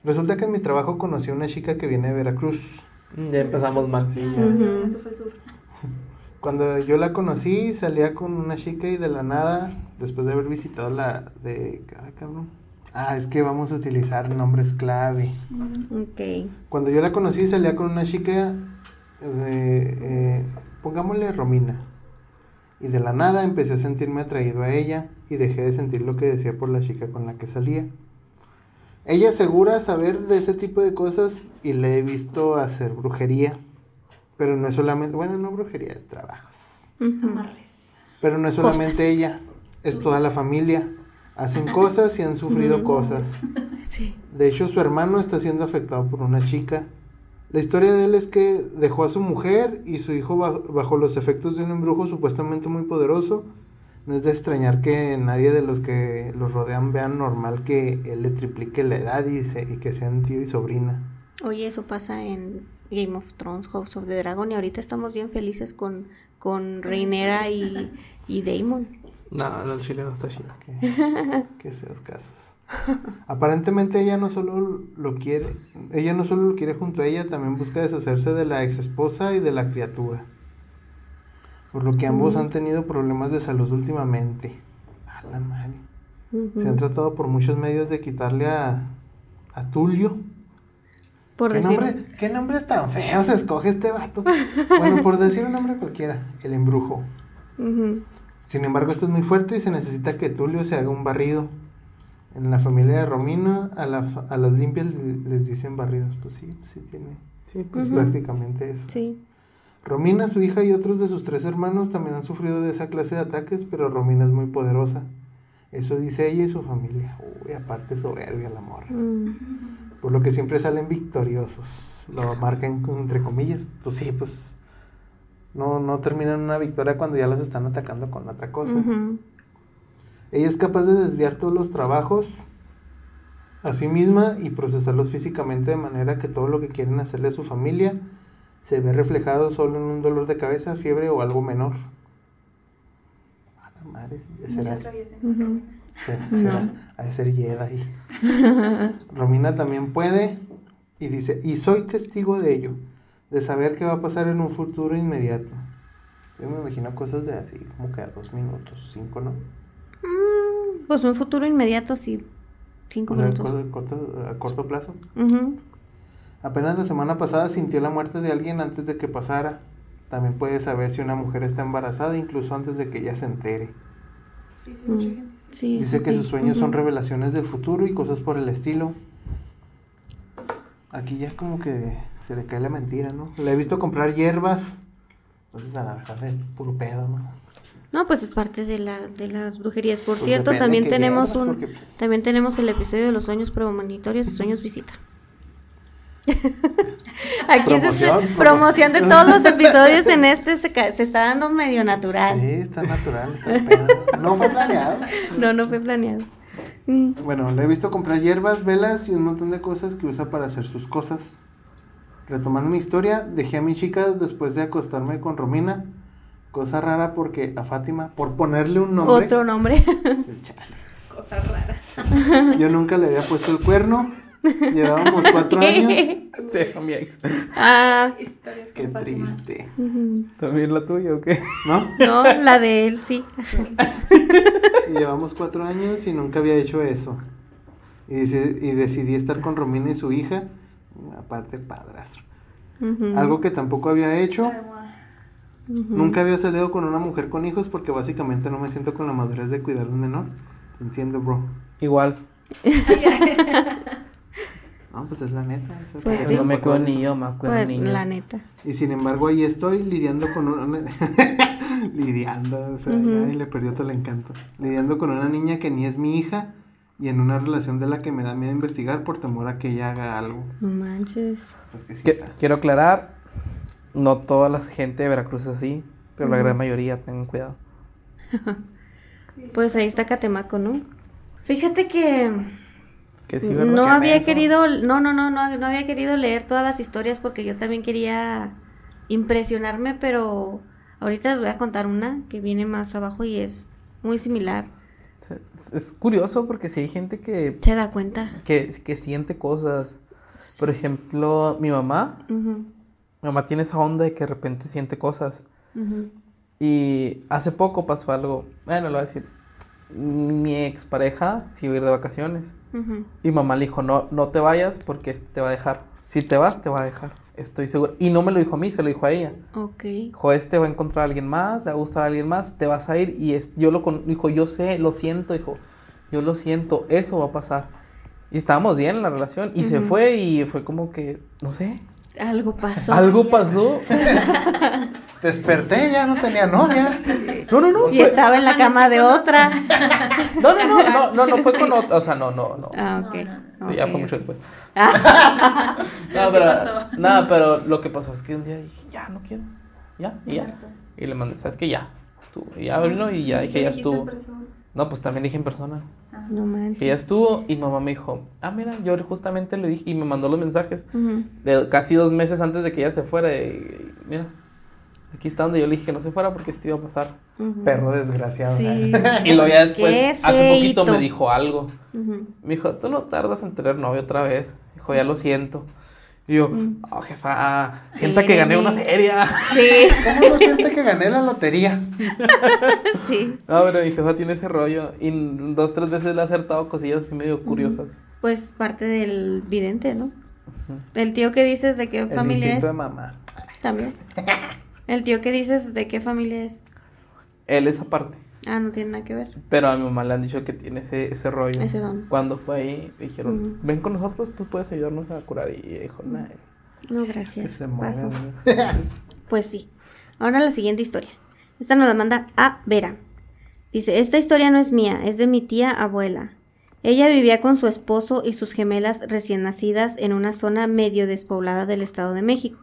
[SPEAKER 2] Resulta que en mi trabajo conocí a una chica que viene de Veracruz.
[SPEAKER 3] Ya empezamos mal.
[SPEAKER 2] Sí, ya.
[SPEAKER 4] Eso fue el sur.
[SPEAKER 2] Cuando yo la conocí, salía con una chica y de la nada, después de haber visitado la de... Ay, cabrón. Ah, es que vamos a utilizar nombres clave.
[SPEAKER 1] Ok.
[SPEAKER 2] Cuando yo la conocí, salía con una chica de... eh, pongámosle Romina. Y de la nada empecé a sentirme atraído a ella y dejé de sentir lo que decía por la chica con la que salía. Ella asegura saber de ese tipo de cosas y le he visto hacer brujería. Pero no es solamente, bueno, no brujería, trabajos.
[SPEAKER 4] Amarres.
[SPEAKER 2] Pero no es solamente
[SPEAKER 1] Cosas.
[SPEAKER 2] ella, es toda la familia. Hacen cosas y han sufrido
[SPEAKER 1] Ujú.
[SPEAKER 2] cosas.
[SPEAKER 1] Sí.
[SPEAKER 2] De hecho, su hermano está siendo afectado por una chica. La historia de él es que dejó a su mujer y su hijo ba- bajo los efectos de un embrujo supuestamente muy poderoso. No es de extrañar que nadie de los que los rodean vean normal que él le triplique la edad y, se- y que sean tío y sobrina.
[SPEAKER 1] Oye, eso pasa en Game of Thrones, House of the Dragon, y ahorita estamos bien felices con, con Reinera y, y Daemon.
[SPEAKER 3] No, no, el chile no está chido.
[SPEAKER 2] Qué, qué feos casos. Aparentemente ella no solo lo quiere, ella no solo lo quiere junto a ella, también busca deshacerse de la ex esposa y de la criatura. Por lo que ambos han tenido problemas de salud últimamente. A la madre. Se han tratado por muchos medios de quitarle a, a Tulio.
[SPEAKER 1] Por
[SPEAKER 2] ¿Qué
[SPEAKER 1] decir.
[SPEAKER 2] nombre, ¿Qué nombre tan feo se escoge este vato? Bueno, por decir un nombre cualquiera, el embrujo. Sin embargo, esto es muy fuerte y se necesita que Tulio se haga un barrido. En la familia de Romina, a, la fa- a las limpias le- les dicen barridos. Pues sí, sí tiene
[SPEAKER 3] Sí, pues
[SPEAKER 2] prácticamente eso.
[SPEAKER 1] Sí.
[SPEAKER 2] Romina, su hija y otros de sus tres hermanos también han sufrido de esa clase de ataques, pero Romina es muy poderosa. Eso dice ella y su familia. Uy, aparte soberbia la morra.
[SPEAKER 1] Mm.
[SPEAKER 2] Por lo que siempre salen victoriosos. Lo marcan entre comillas. Pues sí, pues no, no terminan una victoria cuando ya los están atacando con otra cosa. Ella es capaz de desviar todos los trabajos a sí misma y procesarlos físicamente de manera que todo lo que quieren hacerle a su familia se ve reflejado solo en un dolor de cabeza, fiebre o algo menor. A la madre,
[SPEAKER 4] No se atraviesen.
[SPEAKER 2] Será-
[SPEAKER 1] No.
[SPEAKER 2] de ser Jedi. Romina también puede y dice, y soy testigo de ello, de saber qué va a pasar en un futuro inmediato. Yo me imagino cosas de así, como que a dos minutos, cinco, ¿no?
[SPEAKER 1] Mm, Pues un futuro inmediato, sí. Cinco
[SPEAKER 2] O sea,
[SPEAKER 1] minutos.
[SPEAKER 2] corto- a corto plazo. Apenas la semana pasada sintió la muerte de alguien antes de que pasara. También puede saber si una mujer está embarazada incluso antes de que ella se entere.
[SPEAKER 4] Sí, sí, mucha
[SPEAKER 1] Mm,
[SPEAKER 4] gente sí.
[SPEAKER 1] Sí,
[SPEAKER 2] Dice que
[SPEAKER 1] sí.
[SPEAKER 2] sus sueños son revelaciones del futuro y cosas por el estilo. Aquí ya como que se le cae la mentira, ¿no? Le he visto comprar hierbas. Entonces a la verdad es puro pedo, ¿no?
[SPEAKER 1] No, pues es parte de, la, de las brujerías. Por
[SPEAKER 2] Pues
[SPEAKER 1] cierto, también tenemos
[SPEAKER 2] hierbas,
[SPEAKER 1] un,
[SPEAKER 2] porque-
[SPEAKER 1] también tenemos el episodio de los sueños premonitorios y sueños visita. Aquí se
[SPEAKER 2] Promoción,
[SPEAKER 1] está- promoción de todos los episodios en este se, se está dando medio natural.
[SPEAKER 2] Sí, está natural. está. No fue planeado.
[SPEAKER 1] No, no fue planeado. Mm,
[SPEAKER 2] Bueno, le he visto comprar hierbas, velas y un montón de cosas que usa para hacer sus cosas. Retomando mi historia, dejé a mi chica después de acostarme con Romina. Cosa rara porque a Fátima, por ponerle un nombre,
[SPEAKER 1] Otro nombre.
[SPEAKER 4] Cosa rara.
[SPEAKER 2] yo nunca le había puesto el cuerno. Llevábamos cuatro años.
[SPEAKER 1] ¿Qué?
[SPEAKER 3] Sí, mi ex.
[SPEAKER 1] Ah,
[SPEAKER 4] Historias
[SPEAKER 2] Qué
[SPEAKER 4] con
[SPEAKER 2] triste.
[SPEAKER 3] ¿También la tuya o qué?
[SPEAKER 2] ¿No?
[SPEAKER 1] no, la de él, sí.
[SPEAKER 2] Llevamos cuatro años y nunca había hecho eso. Y, decidí estar con Romina y su hija. Aparte, padrastro. Algo que tampoco había hecho. Nunca había salido con una mujer con hijos porque básicamente no me siento con la madurez de cuidar a un menor. Entiendo, bro.
[SPEAKER 3] Igual.
[SPEAKER 2] No, pues es la neta.
[SPEAKER 1] Pues sí.
[SPEAKER 3] No me cuido ni yo, me cuido
[SPEAKER 1] Pues,
[SPEAKER 3] niño.
[SPEAKER 1] la neta.
[SPEAKER 2] Y sin embargo ahí estoy lidiando con una... lidiando, o sea, ya ahí le perdió todo el encanto. Lidiando con una niña que ni es mi hija y en una relación de la que me da miedo investigar por temor a que ella haga algo.
[SPEAKER 1] No manches.
[SPEAKER 2] Pues que
[SPEAKER 3] quiero aclarar, no toda la gente de Veracruz es así, pero la gran mayoría, tengan cuidado.
[SPEAKER 4] Sí.
[SPEAKER 1] Pues ahí está Catemaco, ¿no? Fíjate que.
[SPEAKER 3] Que sí, ¿verdad?
[SPEAKER 1] No había querido, no, no, no, no, no había querido leer todas las historias porque yo también quería impresionarme, pero ahorita les voy a contar una que viene más abajo y es muy similar.
[SPEAKER 3] Es, es curioso porque si hay gente que,
[SPEAKER 1] ¿Se da cuenta?
[SPEAKER 3] que, que siente cosas. Por ejemplo, mi mamá, mi mamá tiene esa onda de que de repente siente cosas. Y hace poco pasó algo, bueno, lo voy a decir. Mi expareja se iba a ir de vacaciones. Y mamá le dijo, no, no te vayas porque este te va a dejar. Si te vas, te va a dejar. Estoy seguro. Y no me lo dijo a mí, se lo dijo a ella.
[SPEAKER 1] Ok.
[SPEAKER 3] Dijo, este va a encontrar a alguien más, le va a gustar a alguien más, te vas a ir. Y es, yo lo con, dijo, yo sé, lo siento, dijo, yo lo siento, eso va a pasar. Y estábamos bien en la relación. Y se fue y fue como que, no sé,
[SPEAKER 1] Algo pasó.
[SPEAKER 3] algo pasó.
[SPEAKER 2] Desperté, ya no tenía novia.
[SPEAKER 3] No, no, no.
[SPEAKER 1] Y
[SPEAKER 3] fue-
[SPEAKER 1] estaba en la cama de otra.
[SPEAKER 3] No, no, no, no, no, no fue con otra. O sea, no, no, no.
[SPEAKER 1] Ah, ok.
[SPEAKER 4] no,
[SPEAKER 3] Sí, ya fue mucho después.
[SPEAKER 4] Pero
[SPEAKER 3] No, pero,
[SPEAKER 4] pasó.
[SPEAKER 3] nada, pero lo que pasó es que un día dije, ya, no quiero. Ya, y ya. Y le mandé, ¿sabes qué? Ya. Estuvo. Y ya vino y ya dije, ya estuvo.
[SPEAKER 4] persona.
[SPEAKER 3] No, pues también dije en persona.
[SPEAKER 4] Ah.
[SPEAKER 1] No manches.
[SPEAKER 3] estuvo y mamá me dijo, ah, mira, yo justamente le dije y me mandó los mensajes de casi dos meses antes de que ella se fuera. Y, mira, aquí está donde yo le dije que no se fuera porque esto iba a pasar.
[SPEAKER 2] Perro desgraciado.
[SPEAKER 1] Sí.
[SPEAKER 3] Y luego ya después, hace poquito me dijo algo. Me dijo, tú no tardas en tener novio otra vez. Dijo, ya lo siento. Y yo, oh, jefa, sienta que gané una feria.
[SPEAKER 1] Sí,
[SPEAKER 2] ¿Cómo no siente que gané la lotería?
[SPEAKER 1] sí.
[SPEAKER 3] No, pero mi jefa tiene ese rollo. Y dos, tres veces le ha acertado cosillas así medio curiosas.
[SPEAKER 1] Pues parte del vidente, ¿no? El tío que dices de qué
[SPEAKER 2] El
[SPEAKER 1] familia es.
[SPEAKER 2] de mamá.
[SPEAKER 1] También. El tío que dices de qué familia es.
[SPEAKER 3] Él es aparte.
[SPEAKER 1] Ah, no tiene nada que ver.
[SPEAKER 3] Pero a mi mamá le han dicho que tiene ese, ese rollo.
[SPEAKER 1] Ese don.
[SPEAKER 3] Cuando fue ahí, dijeron, ven con nosotros, tú puedes ayudarnos a curar. Y dijo, nah.
[SPEAKER 1] No, gracias.
[SPEAKER 2] se
[SPEAKER 1] Paso.
[SPEAKER 2] muevan.
[SPEAKER 1] Pues sí. Ahora la siguiente historia. Esta nos la manda a Vera. Dice, esta historia no es mía, es de mi tía abuela. Ella vivía con su esposo y sus gemelas recién nacidas en una zona medio despoblada del Estado de México.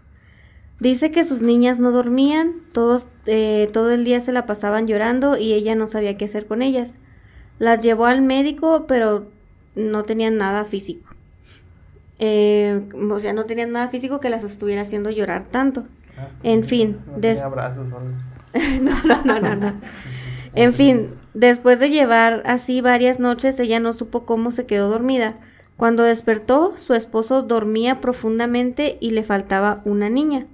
[SPEAKER 1] Dice que sus niñas no dormían, todos, eh, todo el día se la pasaban llorando y ella no sabía qué hacer con ellas. Las llevó al médico, pero no tenían nada físico. Eh, o sea, no tenían nada físico que las estuviera haciendo llorar tanto. En fin,
[SPEAKER 2] No
[SPEAKER 1] des-
[SPEAKER 2] brazos
[SPEAKER 1] no, no, no, no, no. En fin, después de llevar así varias noches, ella no supo cómo se quedó dormida. Cuando despertó, su esposo dormía profundamente y le faltaba una niña.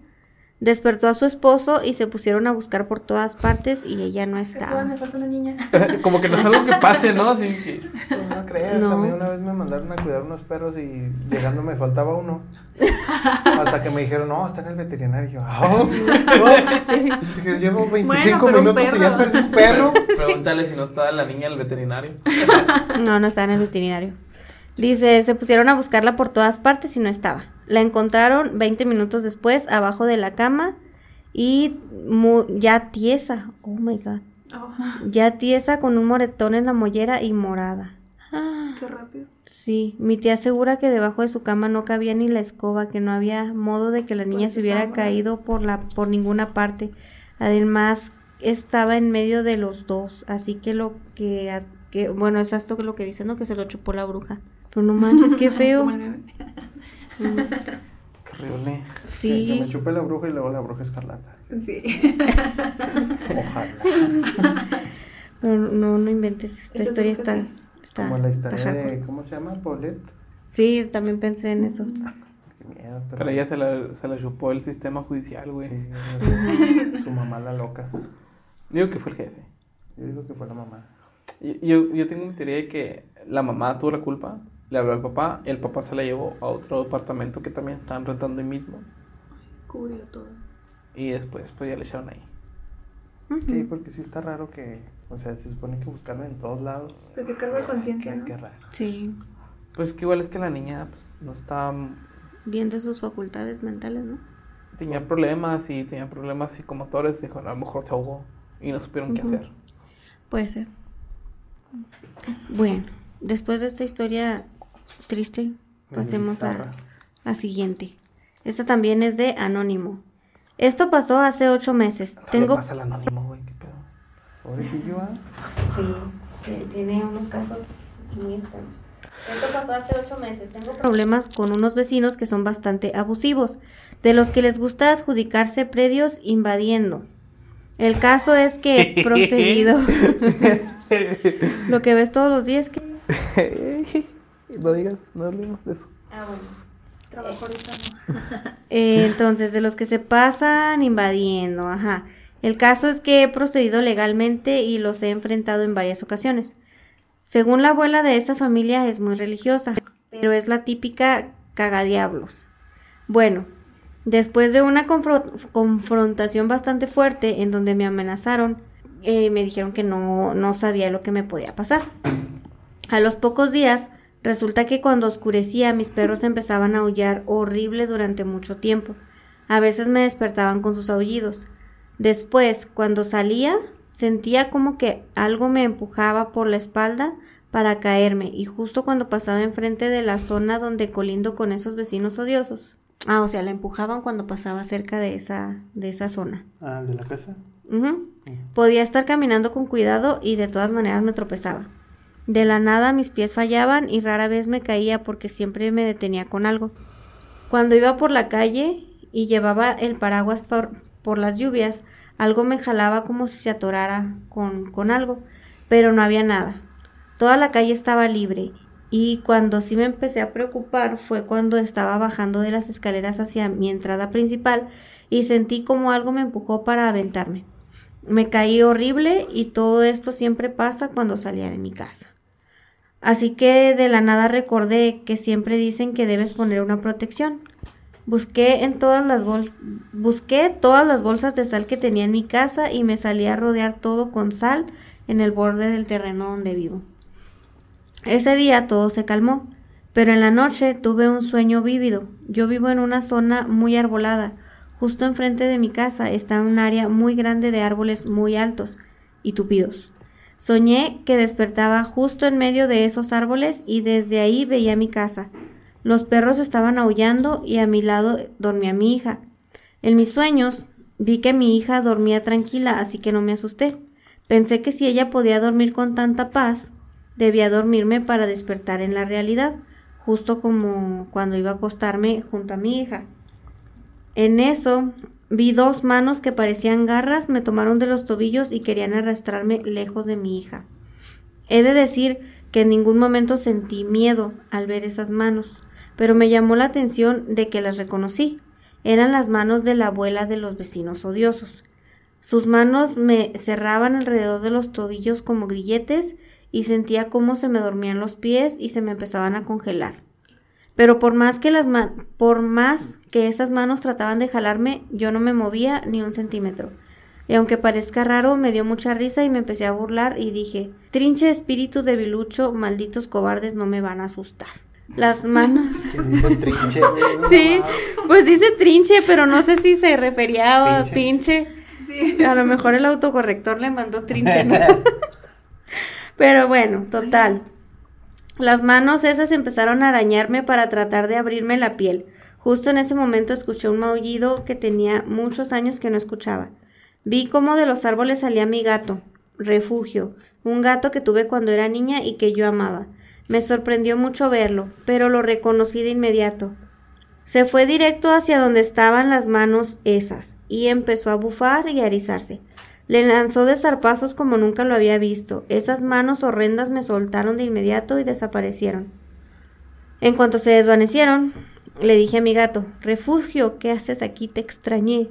[SPEAKER 1] Despertó a su esposo y se pusieron a buscar por todas partes y ella no estaba.
[SPEAKER 4] me falta una niña.
[SPEAKER 3] Como que no es algo que pase, ¿no? Así que...
[SPEAKER 2] Pues no creas,
[SPEAKER 1] No.
[SPEAKER 2] a mí una vez me mandaron a cuidar unos perros y llegando me faltaba uno. Hasta que me dijeron, no, está en el veterinario. Y yo, "Ah, no". Dije, llevo 25
[SPEAKER 4] pero un
[SPEAKER 2] minutos y ya perdí un perro.
[SPEAKER 3] Pregúntale si no estaba la niña en el veterinario.
[SPEAKER 1] No, no estaba en el veterinario. Dice, se pusieron a buscarla por todas partes y no estaba. La encontraron 20 minutos después abajo de la cama y mu- ya tiesa. Oh my god.
[SPEAKER 4] Oh,
[SPEAKER 1] Ya tiesa con un moretón en la mollera y morada.
[SPEAKER 4] Qué rápido.
[SPEAKER 1] Sí, mi tía asegura que debajo de su cama no cabía ni la escoba, que no había modo de que la niña
[SPEAKER 4] Pues
[SPEAKER 1] se hubiera caído por la por ninguna parte. Además, estaba en medio de los dos, así que lo que, bueno, es esto lo que dice, ¿no? Que se lo chupó la bruja. Pero no manches, qué feo.
[SPEAKER 4] Meme.
[SPEAKER 3] Qué horrible.
[SPEAKER 2] Que me
[SPEAKER 1] Sí.
[SPEAKER 2] chupe la bruja y luego la bruja escarlata.
[SPEAKER 4] Sí.
[SPEAKER 2] Ojalá.
[SPEAKER 1] Pero no, no inventes, esta
[SPEAKER 4] Eso
[SPEAKER 1] historia está,
[SPEAKER 4] sí.
[SPEAKER 1] está,
[SPEAKER 2] Como la
[SPEAKER 1] está
[SPEAKER 2] historia
[SPEAKER 1] hardcore.
[SPEAKER 2] de, ¿cómo se llama? Paulette.
[SPEAKER 1] Sí, también pensé en eso.
[SPEAKER 2] Qué miedo. Pero,
[SPEAKER 3] Pero ella se la, se la chupó el sistema judicial, güey.
[SPEAKER 2] Sí, su mamá la loca.
[SPEAKER 3] Digo que fue el jefe.
[SPEAKER 2] Yo digo que fue la mamá.
[SPEAKER 3] Yo, yo, yo tengo mi teoría de que la mamá tuvo la culpa, le habló al papá, el papá se la llevó a otro departamento que también estaban rentando ahí mismo.
[SPEAKER 4] Cubrió todo.
[SPEAKER 3] Y después, pues ya le echaron ahí.
[SPEAKER 2] Sí, porque sí está raro que, o sea, se supone que buscarlo en todos lados.
[SPEAKER 4] Pero qué cargo de conciencia, ¿no?
[SPEAKER 2] qué raro.
[SPEAKER 1] Sí,
[SPEAKER 3] Pues que igual es que la niña, pues, no estaba...
[SPEAKER 1] bien de sus facultades mentales, ¿no?
[SPEAKER 3] Tenía problemas y tenía problemas psicomotores. Dijo, a lo mejor se ahogó y no supieron qué hacer.
[SPEAKER 1] Puede ser. Bueno, después de esta historia triste, pasemos a la siguiente. Esta también es de Anónimo. Esto pasó hace ocho meses.
[SPEAKER 3] ¿Qué le
[SPEAKER 1] Tengo...
[SPEAKER 3] pasa al anónimo, güey? ¿Qué pedo?
[SPEAKER 2] Pobrecillo, ¿ah?
[SPEAKER 1] Sí, tiene unos casos muy extraños. Esto pasó hace ocho meses. Tengo problemas con unos vecinos que son bastante abusivos, de los que les gusta adjudicarse predios invadiendo. El caso es que he procedido. Lo que ves todos los días que.
[SPEAKER 3] no digas, no hablemos de eso.
[SPEAKER 1] Ah, bueno.
[SPEAKER 4] Trabajo ahorita no.
[SPEAKER 1] Eh, entonces, de los que se pasan invadiendo, ajá. El caso es que he procedido legalmente y los he enfrentado en varias ocasiones. Según la abuela de esa familia es muy religiosa, pero es la típica cagadiablos. Bueno, después de una confro- confrontación bastante fuerte en donde me amenazaron, eh, me dijeron que no, no sabía lo que me podía pasar. A los pocos días, resulta que cuando oscurecía mis perros empezaban a aullar horrible durante mucho tiempo. A veces me despertaban con sus aullidos. Después, cuando salía, sentía como que algo me empujaba por la espalda para caerme y justo cuando pasaba enfrente de la zona donde colindo con esos vecinos odiosos. Ah, o sea, la empujaban cuando pasaba cerca de esa, de esa zona.
[SPEAKER 2] Ah, de la casa.
[SPEAKER 1] Podía estar caminando con cuidado y de todas maneras me tropezaba. De la nada mis pies fallaban y rara vez me caía porque siempre me detenía con algo. Cuando iba por la calle y llevaba el paraguas por, por las lluvias, algo me jalaba como si se atorara con, con algo, pero no había nada. Toda la calle estaba libre y cuando sí me empecé a preocupar fue cuando estaba bajando de las escaleras hacia mi entrada principal y sentí como algo me empujó para aventarme. Me caí horrible y todo esto siempre pasa cuando salía de mi casa. Así que de la nada recordé que siempre dicen que debes poner una protección. Busqué en todas las bols busqué todas las bolsas de sal que tenía en mi casa y me salí a rodear todo con sal en el borde del terreno donde vivo. Ese día todo se calmó, pero en la noche tuve un sueño vívido. Yo vivo en una zona muy arbolada. Justo enfrente de mi casa está un área muy grande de árboles muy altos y tupidos. Soñé que despertaba justo en medio de esos árboles y desde ahí veía mi casa. Los perros estaban aullando y a mi lado dormía mi hija. En mis sueños vi que mi hija dormía tranquila, así que no me asusté. Pensé que si ella podía dormir con tanta paz, debía dormirme para despertar en la realidad, justo como cuando iba a acostarme junto a mi hija. En eso vi dos manos que parecían garras, me tomaron de los tobillos y querían arrastrarme lejos de mi hija. He de decir que en ningún momento sentí miedo al ver esas manos, pero me llamó la atención de que las reconocí. Eran las manos de la abuela de los vecinos odiosos. Sus manos me cerraban alrededor de los tobillos como grilletes y sentía cómo se me dormían los pies y se me empezaban a congelar. Pero por más que las man por más que esas manos trataban de jalarme, yo no me movía ni un centímetro. Y aunque parezca raro, me dio mucha risa y me empecé a burlar y dije, trinche espíritu debilucho, malditos cobardes no me van a asustar. Las manos.
[SPEAKER 2] ¿Quién dijo trinche,
[SPEAKER 1] Sí, pues dice trinche, pero no sé si se refería a
[SPEAKER 2] Pinche.
[SPEAKER 1] pinche.
[SPEAKER 4] Sí.
[SPEAKER 1] A lo mejor el autocorrector le mandó trinche, ¿no? Pero bueno, total. Las manos esas empezaron a arañarme para tratar de abrirme la piel. Justo en ese momento escuché un maullido que tenía muchos años que no escuchaba. Vi cómo de los árboles salía mi gato, refugio, un gato que tuve cuando era niña y que yo amaba. Me sorprendió mucho verlo, pero lo reconocí de inmediato. Se fue directo hacia donde estaban las manos esas y empezó a bufar y a erizarse. Le lanzó de zarpazos como nunca lo había visto. Esas manos horrendas me soltaron de inmediato y desaparecieron. En cuanto se desvanecieron, le dije a mi gato, Refugio, ¿qué haces aquí? Te extrañé.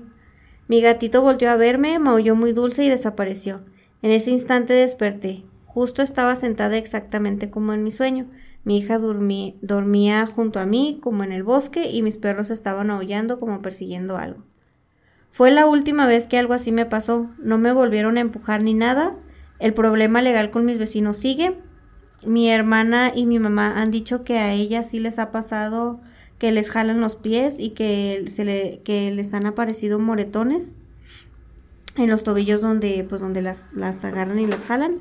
[SPEAKER 1] Mi gatito volteó a verme, maulló muy dulce y desapareció. En ese instante desperté. Justo estaba sentada exactamente como en mi sueño. Mi hija dormí- dormía junto a mí, como en el bosque, y mis perros estaban aullando como persiguiendo algo. Fue la última vez que algo así me pasó. No me volvieron a empujar ni nada. El problema legal con mis vecinos sigue. Mi hermana y mi mamá han dicho que a ellas sí les ha pasado que les jalan los pies y que, se le, que les han aparecido moretones en los tobillos donde pues donde las, las agarran y las jalan.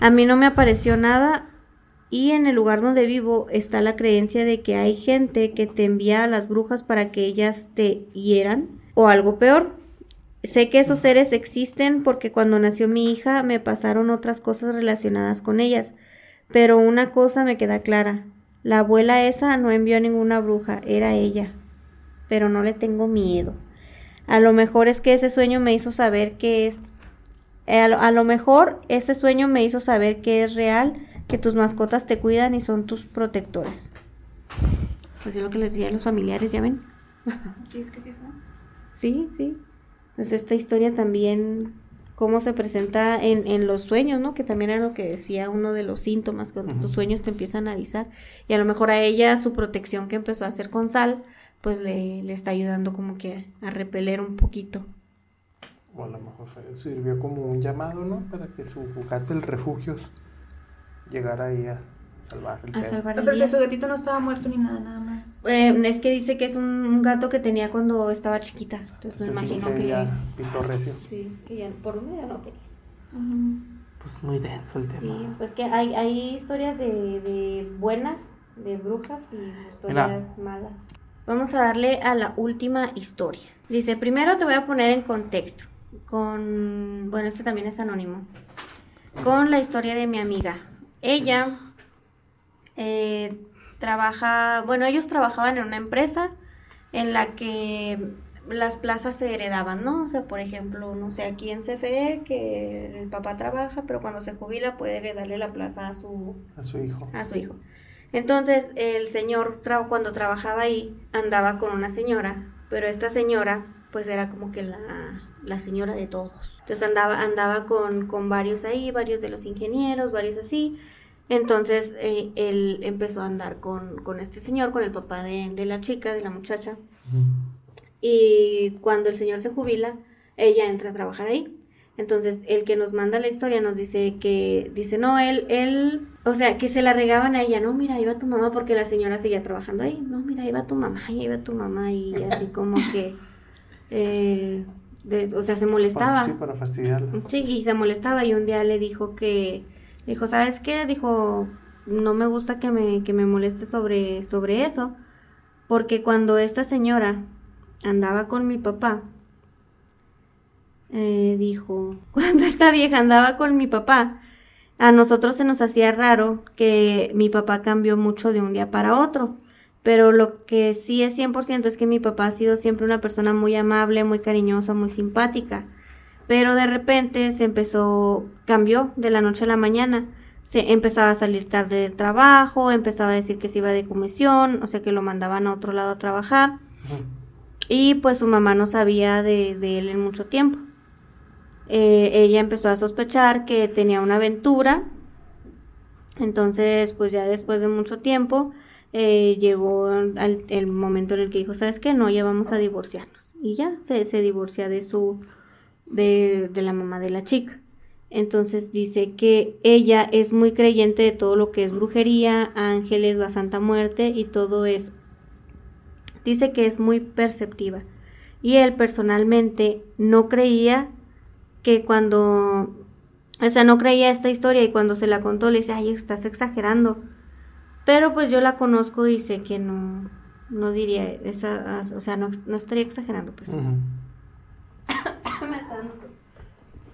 [SPEAKER 1] A mí no me apareció nada y en el lugar donde vivo está la creencia de que hay gente que te envía a las brujas para que ellas te hieran o algo peor. Sé que esos seres existen porque cuando nació mi hija me pasaron otras cosas relacionadas con ellas, pero una cosa me queda clara. La abuela esa no envió a ninguna bruja, era ella. Pero no le tengo miedo. A lo mejor es que ese sueño me hizo saber que es... eh, A lo, a lo mejor ese sueño me hizo saber que es real, que tus mascotas te cuidan y son tus protectores. Pues es lo que les decía a los familiares, ¿ya ven?
[SPEAKER 4] Sí, es que sí son.
[SPEAKER 1] Sí, sí. Pues esta historia también, cómo se presenta en, en los sueños, ¿no? Que también era lo que decía uno de los síntomas, que tus sueños te empiezan a avisar. Y a lo mejor a ella su protección que empezó a hacer con sal, pues le, le está ayudando como que a repeler un poquito.
[SPEAKER 2] O a lo mejor sirvió como un llamado, ¿no? Para que su gato, el refugios, llegara ahí a salvar el
[SPEAKER 1] A
[SPEAKER 2] pedo.
[SPEAKER 1] salvar el
[SPEAKER 4] pero
[SPEAKER 1] día.
[SPEAKER 4] si su gatito no estaba muerto ni nada, nada más.
[SPEAKER 1] Eh, es que dice que es un, gato que tenía cuando estaba chiquita. Entonces me
[SPEAKER 2] Entonces,
[SPEAKER 1] imagino que...
[SPEAKER 2] ya pitó recio.
[SPEAKER 1] Sí, que ya por no tenía.
[SPEAKER 3] Pues muy denso el tema.
[SPEAKER 1] Sí, pues que hay, hay historias de, de buenas, de brujas y historias malas. Vamos a darle a la última historia. Dice, primero te voy a poner en contexto con, bueno, este también es anónimo, con la historia de mi amiga. Ella eh, trabaja, bueno, ellos trabajaban en una empresa en la que las plazas se heredaban, ¿no? O sea, por ejemplo, no sé, aquí en CFE que el papá trabaja, pero cuando se jubila puede heredarle la plaza a su,
[SPEAKER 2] A su hijo.
[SPEAKER 1] a su hijo. Entonces, el señor tra- cuando trabajaba ahí andaba con una señora, pero esta señora pues era como que la, la señora de todos. Entonces andaba, andaba con, con varios ahí, varios de los ingenieros, varios así. Entonces eh, él empezó a andar con, con este señor, con el papá de, de la chica, de la muchacha. Y cuando el señor se jubila, ella entra a trabajar ahí. Entonces, el que nos manda la historia nos dice que, dice, no, él, él, o sea, que se la regaban a ella, no, mira, va tu mamá, porque la señora seguía trabajando ahí, no, mira, ahí va tu mamá, va tu mamá, y así como que, eh, de- o sea, se molestaba.
[SPEAKER 2] Sí, para fastidiarla.
[SPEAKER 1] Sí, y se molestaba y un día le dijo que, dijo, ¿sabes qué? Dijo, no me gusta que me, que me moleste sobre, sobre eso, porque cuando esta señora andaba con mi papá, eh, dijo, cuando esta vieja andaba con mi papá, a nosotros se nos hacía raro que mi papá cambió mucho de un día para otro. Pero lo que sí es 100% es que mi papá ha sido siempre una persona muy amable, muy cariñosa, muy simpática. Pero de repente se empezó, cambió de la noche a la mañana. Se empezaba a salir tarde del trabajo, empezaba a decir que se iba de comisión, o sea que lo mandaban a otro lado a trabajar. Y pues su mamá no sabía de, de él en mucho tiempo. Eh, ella empezó a sospechar que tenía una aventura. Entonces, pues ya después de mucho tiempo, eh, llegó al, el momento en el que dijo, ¿sabes qué? No, ya vamos a divorciarnos. Y ya se, se divorcia de su, de, de la mamá de la chica. Entonces dice que ella es muy creyente de todo lo que es brujería, ángeles, la Santa Muerte y todo eso. Dice que es muy perceptiva. Y él personalmente no creía que cuando, o sea, no creía esta historia y cuando se la contó le dice, ay, estás exagerando. Pero pues yo la conozco y sé que no, no diría esa, o sea, no, no estaría exagerando, pues.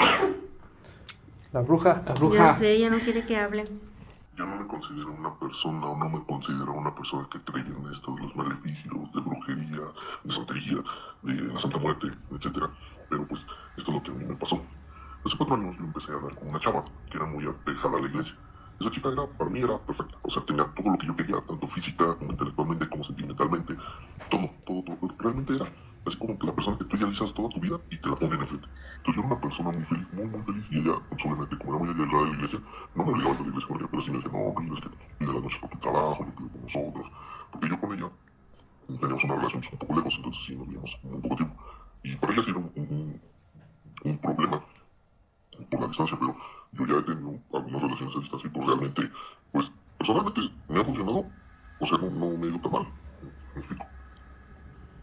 [SPEAKER 2] La bruja.
[SPEAKER 3] La
[SPEAKER 1] Ya
[SPEAKER 3] bruja.
[SPEAKER 1] sé, ella no quiere que hable.
[SPEAKER 5] Yo no me considero una persona, o no me considero una persona que cree en esto de los maleficios, de brujería, de santería, de la Santa Muerte, etcétera. Pero pues, esto es lo que a mí me pasó. Hace cuatro años yo empecé a andar con una chava que era muy apegada a la iglesia. Esa chica era, para mí era perfecta. O sea, tenía todo lo que yo quería, tanto física, como intelectualmente, como sentimentalmente. Todo, todo, todo. Realmente era así como que la persona que tú idealizas toda tu vida y te la ponen enfrente. Entonces yo era una persona muy feliz, muy, muy feliz. Y ella, solamente, como era muy allegada de la iglesia, no me obligaba a la iglesia ella, pero sí me decía, no, mira, es que pide la noche por tu trabajo, lo pido con nosotros. Porque yo con ella teníamos una relación un poco lejos, entonces sí nos veíamos un poco tiempo. Y para ella sí era un, un, un problema por la distancia, pero yo ya he tenido algunas relaciones a distancia y pues realmente, pues personalmente me ha funcionado, o sea, no, no me ha ido tan mal. ¿Me explico?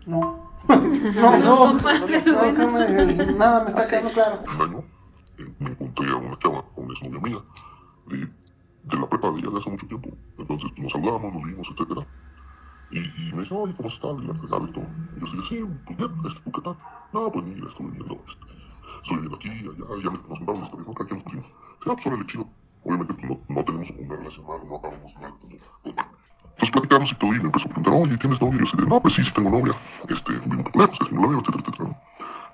[SPEAKER 2] No. No, no, no, créeme, nada me está quedando claro.
[SPEAKER 5] un año eh, me encontré a una chava, a una exnovia mía, de, de la prepa de ella de hace mucho tiempo. Entonces nos saludamos, nos vimos, etcétera. Y, y me dice, oye, ¿cómo estás? Y la fregada y todo. Y yo así, sí, pues bien, este, ¿tú qué tal? No, pues mira, estuve viendo, este, estoy viviendo aquí, allá, ya me, nos mandaron ¿no? Cada quien nos pusimos. Sí, ah, pues órale, chido. Obviamente pues, no, no tenemos una relación no acabamos mal, entonces, entonces platicamos y todo, y me empezó a preguntar, oye, ¿tienes novia? Y yo así no, pues sí, sí tengo novia. Este, vivo con lejos, casi no la etcétera, etcétera.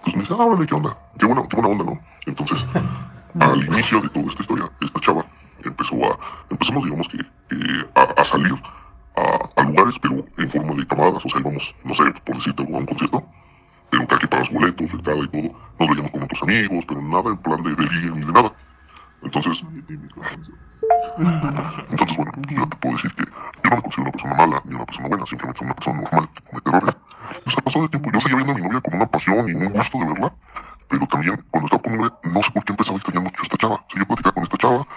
[SPEAKER 5] Pues me dice, ah, órale, ¿qué onda? Qué buena, qué buena onda, ¿no? Entonces, al inicio de toda esta historia, esta chava empezó a, empezamos, digamos que, eh, a, a, salir a, a, lugares, pero en forma de camadas, o sea, íbamos, no sé, por decirte, a un concierto, pero cada que pagas boletos, entrada y todo, nos veíamos con otros amigos, pero nada en plan de, de ligue ni de nada. Entonces, entonces bueno, yo te puedo decir que yo no me considero una persona mala ni una persona buena, simplemente soy una persona normal que comete errores. Pues al pasado de tiempo yo seguía viendo a mi novia con una pasión y un gusto de verla, pero también cuando estaba con mi novia no sé por qué empezaba extrañar mucho a esta chava. O sea, yo platicaba con esta chava,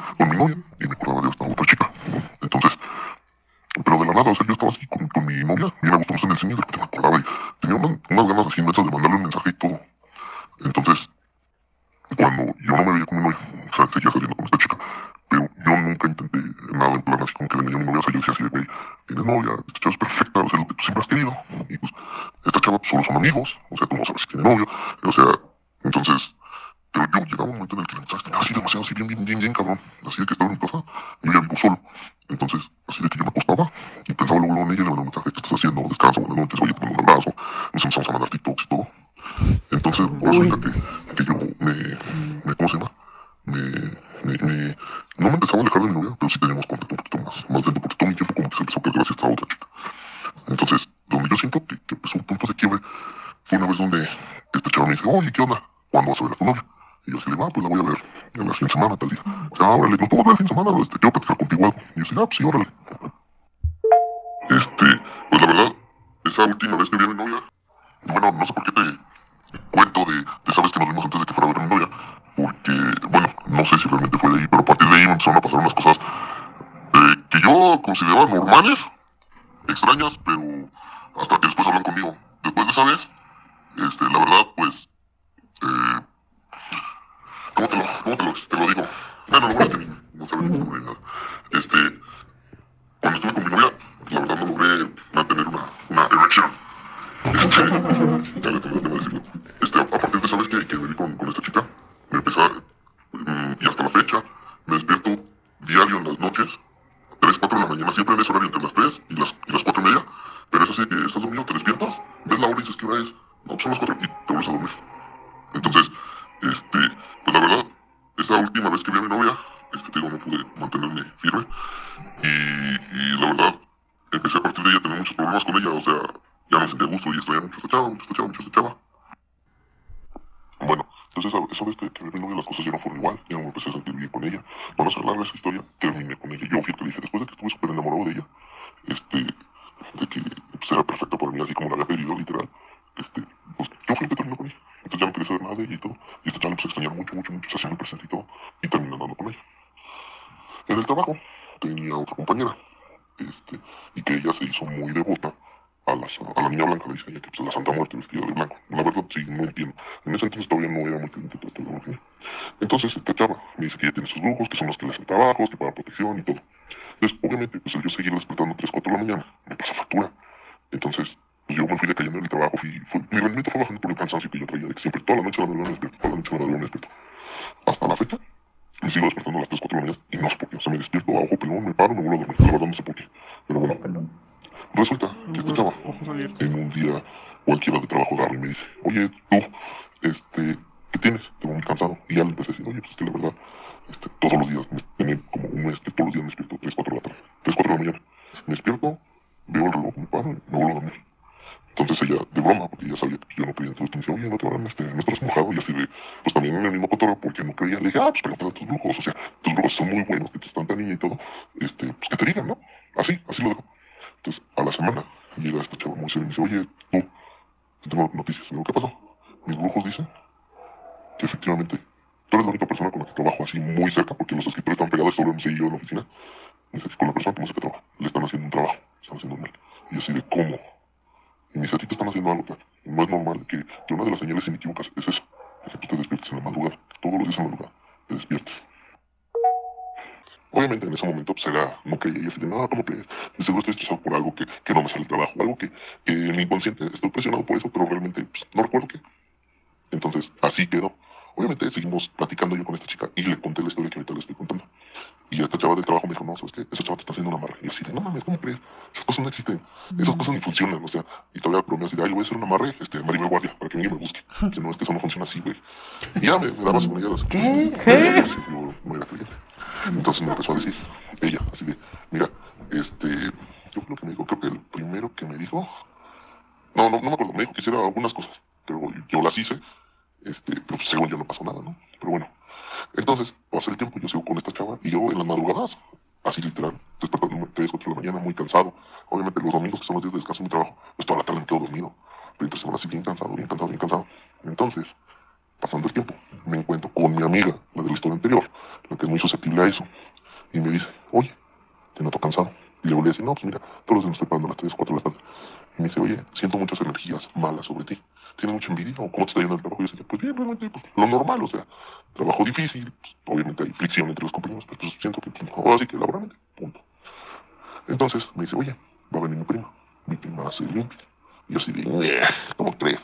[SPEAKER 5] ella le dije, ah, pues pregúntale tus lujos, o sea, tus lujos son muy buenos, que te están tan niña y todo, este, pues que te digan, ¿no? Así, así lo dejo. Entonces, a la semana, llega esta chava muy seria y dice, oye, tú, tengo noticias, ¿no? ¿Qué pasó? Mis lujos dicen que efectivamente tú eres la única persona con la que trabajo así muy cerca, porque los escritores están pegados solo en sí en la oficina. Me dice, con la persona que no sé qué trabaja, le están haciendo un trabajo, están haciendo un mal. Y así de, ¿cómo? Y me dice, a ti te están haciendo algo, tal. No es normal que, que una de las señales inequívocas es eso hace que te despiertes en la madrugada. Todos los días en la madrugada. Te despiertes. Obviamente en ese momento pues, era, no creía y así de, no, ¿cómo crees? De seguro estoy estresado por algo que, que no me sale el trabajo, algo que, que, en mi inconsciente estoy presionado por eso, pero realmente pues, no recuerdo qué. Entonces, así quedó. Obviamente seguimos platicando yo con esta chica y le conté la historia que ahorita le estoy contando. Y esta chava del trabajo me dijo, no, ¿sabes qué? Esa chava te está haciendo una amarre. Y así de, no mames, ¿cómo crees? Esas cosas no existen. Esas cosas ni funcionan, o sea. Y todavía bromeas así de, ay, le voy a hacer una amarre, este, Maribel Guardia, para que y me busque. Que no, es que eso no funciona así, güey. Y ya me, me daba seguridad.
[SPEAKER 2] ¿Qué?
[SPEAKER 3] ¿Qué?
[SPEAKER 5] Yo no era creyente. Entonces me empezó a decir, ella, así de, mira, este, yo creo que me dijo, creo que el primero que me dijo, no, no, no me acuerdo, me dijo que hiciera algunas cosas, pero yo las hice, este, pero según yo no pasó nada, ¿no? Pero bueno, entonces, pasa el tiempo, yo sigo con esta chava, y yo en las madrugadas, así literal, despertándome 3, 4 de la mañana, muy cansado, obviamente los domingos que son los días de descanso en mi trabajo, pues toda la tarde me quedo dormido, pero entre semana así bien cansado, bien cansado, bien cansado. Entonces, pasando el tiempo, me encuentro con mi amiga, la de la historia anterior, la que es muy susceptible a eso, y me dice, oye, te noto cansado. Y le volví a decir, no, pues mira, todos los días me estoy parando a las 3 o 4 de la tarde. Y me dice, oye, siento muchas energías malas sobre ti. ¿Tienes mucha envidia o cómo te está yendo el trabajo? Y yo decía, pues bien, realmente, pues lo normal, o sea, trabajo difícil, pues, obviamente hay fricción entre los compañeros, pero pues siento que, pues, ahora sí que laboralmente, punto. Entonces me dice, oye, va a venir mi prima, mi prima hace limpia. Y yo así de, "Ñe, ¿cómo crees?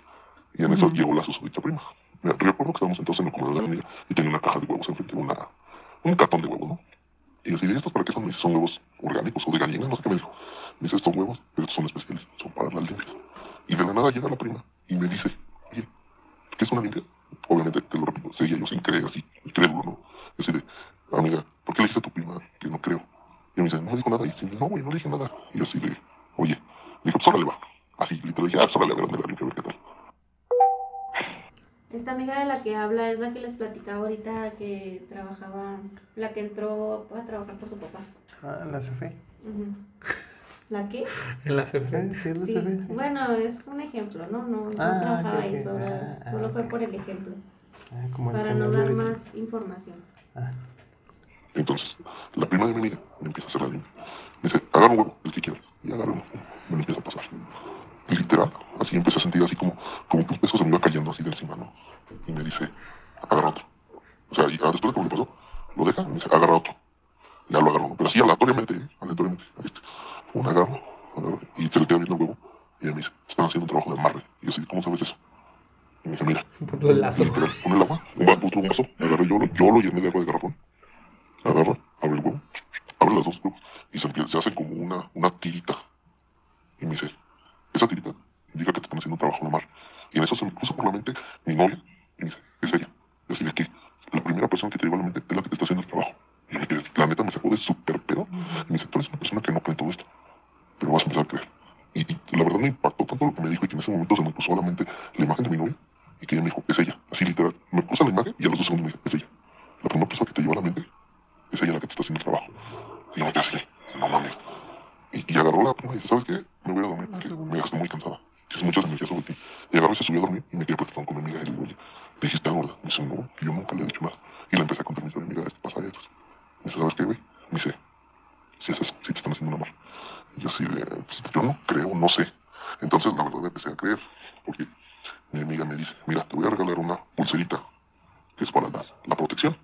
[SPEAKER 5] Y en eso llegó la susodicha prima. Me recuerdo que estábamos entonces en el comedor de la amiga y tenía una caja de huevos enfrente, una, un cartón de huevos, ¿no? Y yo así de, ¿estos para qué son? Me dice, son huevos orgánicos o de gallina, no sé qué me dijo. Me dice, estos huevos, pero estos son especiales, son para las limpias. Y de la nada llega la prima y me dice, oye, ¿qué es una limpia? Obviamente, te lo repito, seguía yo sin creer, así, incrédulo, ¿no? Yo así de, amiga, ¿por qué le dijiste a tu prima que no creo? Y me dice, no dijo nada. Y dice, no, güey, no le dije nada. Y yo así de, oye, le dijo, pues órale, va. Así, literal, dije, ah, pues órale, a ver, hazme la limpia, a ver qué tal.
[SPEAKER 1] Esta amiga de la que habla es la que les platicaba ahorita que trabajaba, la que entró a trabajar por su papá.
[SPEAKER 2] Ah, la CFE.
[SPEAKER 1] Ujú. ¿La qué?
[SPEAKER 3] En la CFE.
[SPEAKER 2] ¿Eh? ¿Sí es la
[SPEAKER 1] Sí,
[SPEAKER 2] CFE?
[SPEAKER 1] bueno, es un ejemplo, ¿no? No, no
[SPEAKER 2] Ah,
[SPEAKER 1] trabajaba ahí, solo,
[SPEAKER 2] Ah,
[SPEAKER 1] solo
[SPEAKER 2] ah,
[SPEAKER 1] fue
[SPEAKER 2] ok.
[SPEAKER 1] por el ejemplo,
[SPEAKER 2] Ah, como el
[SPEAKER 1] para no dar más información.
[SPEAKER 2] Ah,
[SPEAKER 5] Entonces, la prima de mi amiga me empieza a hacer la limpia. Me dice, agarra un huevo, el que quieras. Y agarra uno. Me lo empieza a pasar. Y literal, así empecé a sentir así como, como que un peso se me iba cayendo así de encima, ¿no? Y me dice, agarra otro. O sea, y, ah, después de que me lo pasó, lo deja y me dice, agarra otro. Ya lo agarro, ¿no? Pero así aleatoriamente, ¿eh? Aleatoriamente. Ahí está. Un agarro, agarro, y se le queda viendo el huevo. Y ella me dice, están haciendo un trabajo de amarre. Y yo así, ¿cómo sabes eso? Y me dice, mira,
[SPEAKER 3] Por el lazo.
[SPEAKER 5] Literal, pone el agua, un vaso, un vaso, agarro yo, lo- yo lo llené de agua de garrafón. Agarra, abre el huevo, abre las dos huevos y se, empieza- se hace como una, una tirita. Y me dice, esa tirita indica que te están haciendo un trabajo normal. Y en eso se me cruza por la mente mi novia y me dice, es ella. Yo de que la primera persona que te llegó a la mente es la que te está haciendo el trabajo. Y me quedé, la neta me sacó de súper pedo. Y me dice, tú eres una persona que no cree en todo esto, pero vas a empezar a creer. Y, y la verdad me impactó tanto lo que me dijo y que en ese momento se me cruzó a la mente la imagen de mi novia y que ella me dijo, es ella, así literal. Me cruza la imagen y a los dos segundos me dice, es ella. La primera persona que te lleva a la mente es ella la que te está haciendo el trabajo. Y yo me quedé así, no mames. Y, y agarró la prima y dice, ¿sabes qué? Me voy a dormir porque me dejaste muy cansada. Tienes muchas energías sobre ti. Y agarró y se subió a dormir y me quedé platicando con mi amiga y le digo, oye, ¿le dijiste algo, verdad? Me dice, no, yo nunca le he dicho nada. Y le empecé a contar mi historia, mira, esto pasa esto. Me dice, ¿sabes qué, güey? Me dice, si es eso, si te están haciendo una mal. Y yo así de, pues, yo no creo, no sé. Entonces, la verdad, empecé a creer, porque mi amiga me dice, mira, te voy a regalar una pulserita, que es para la, la protección.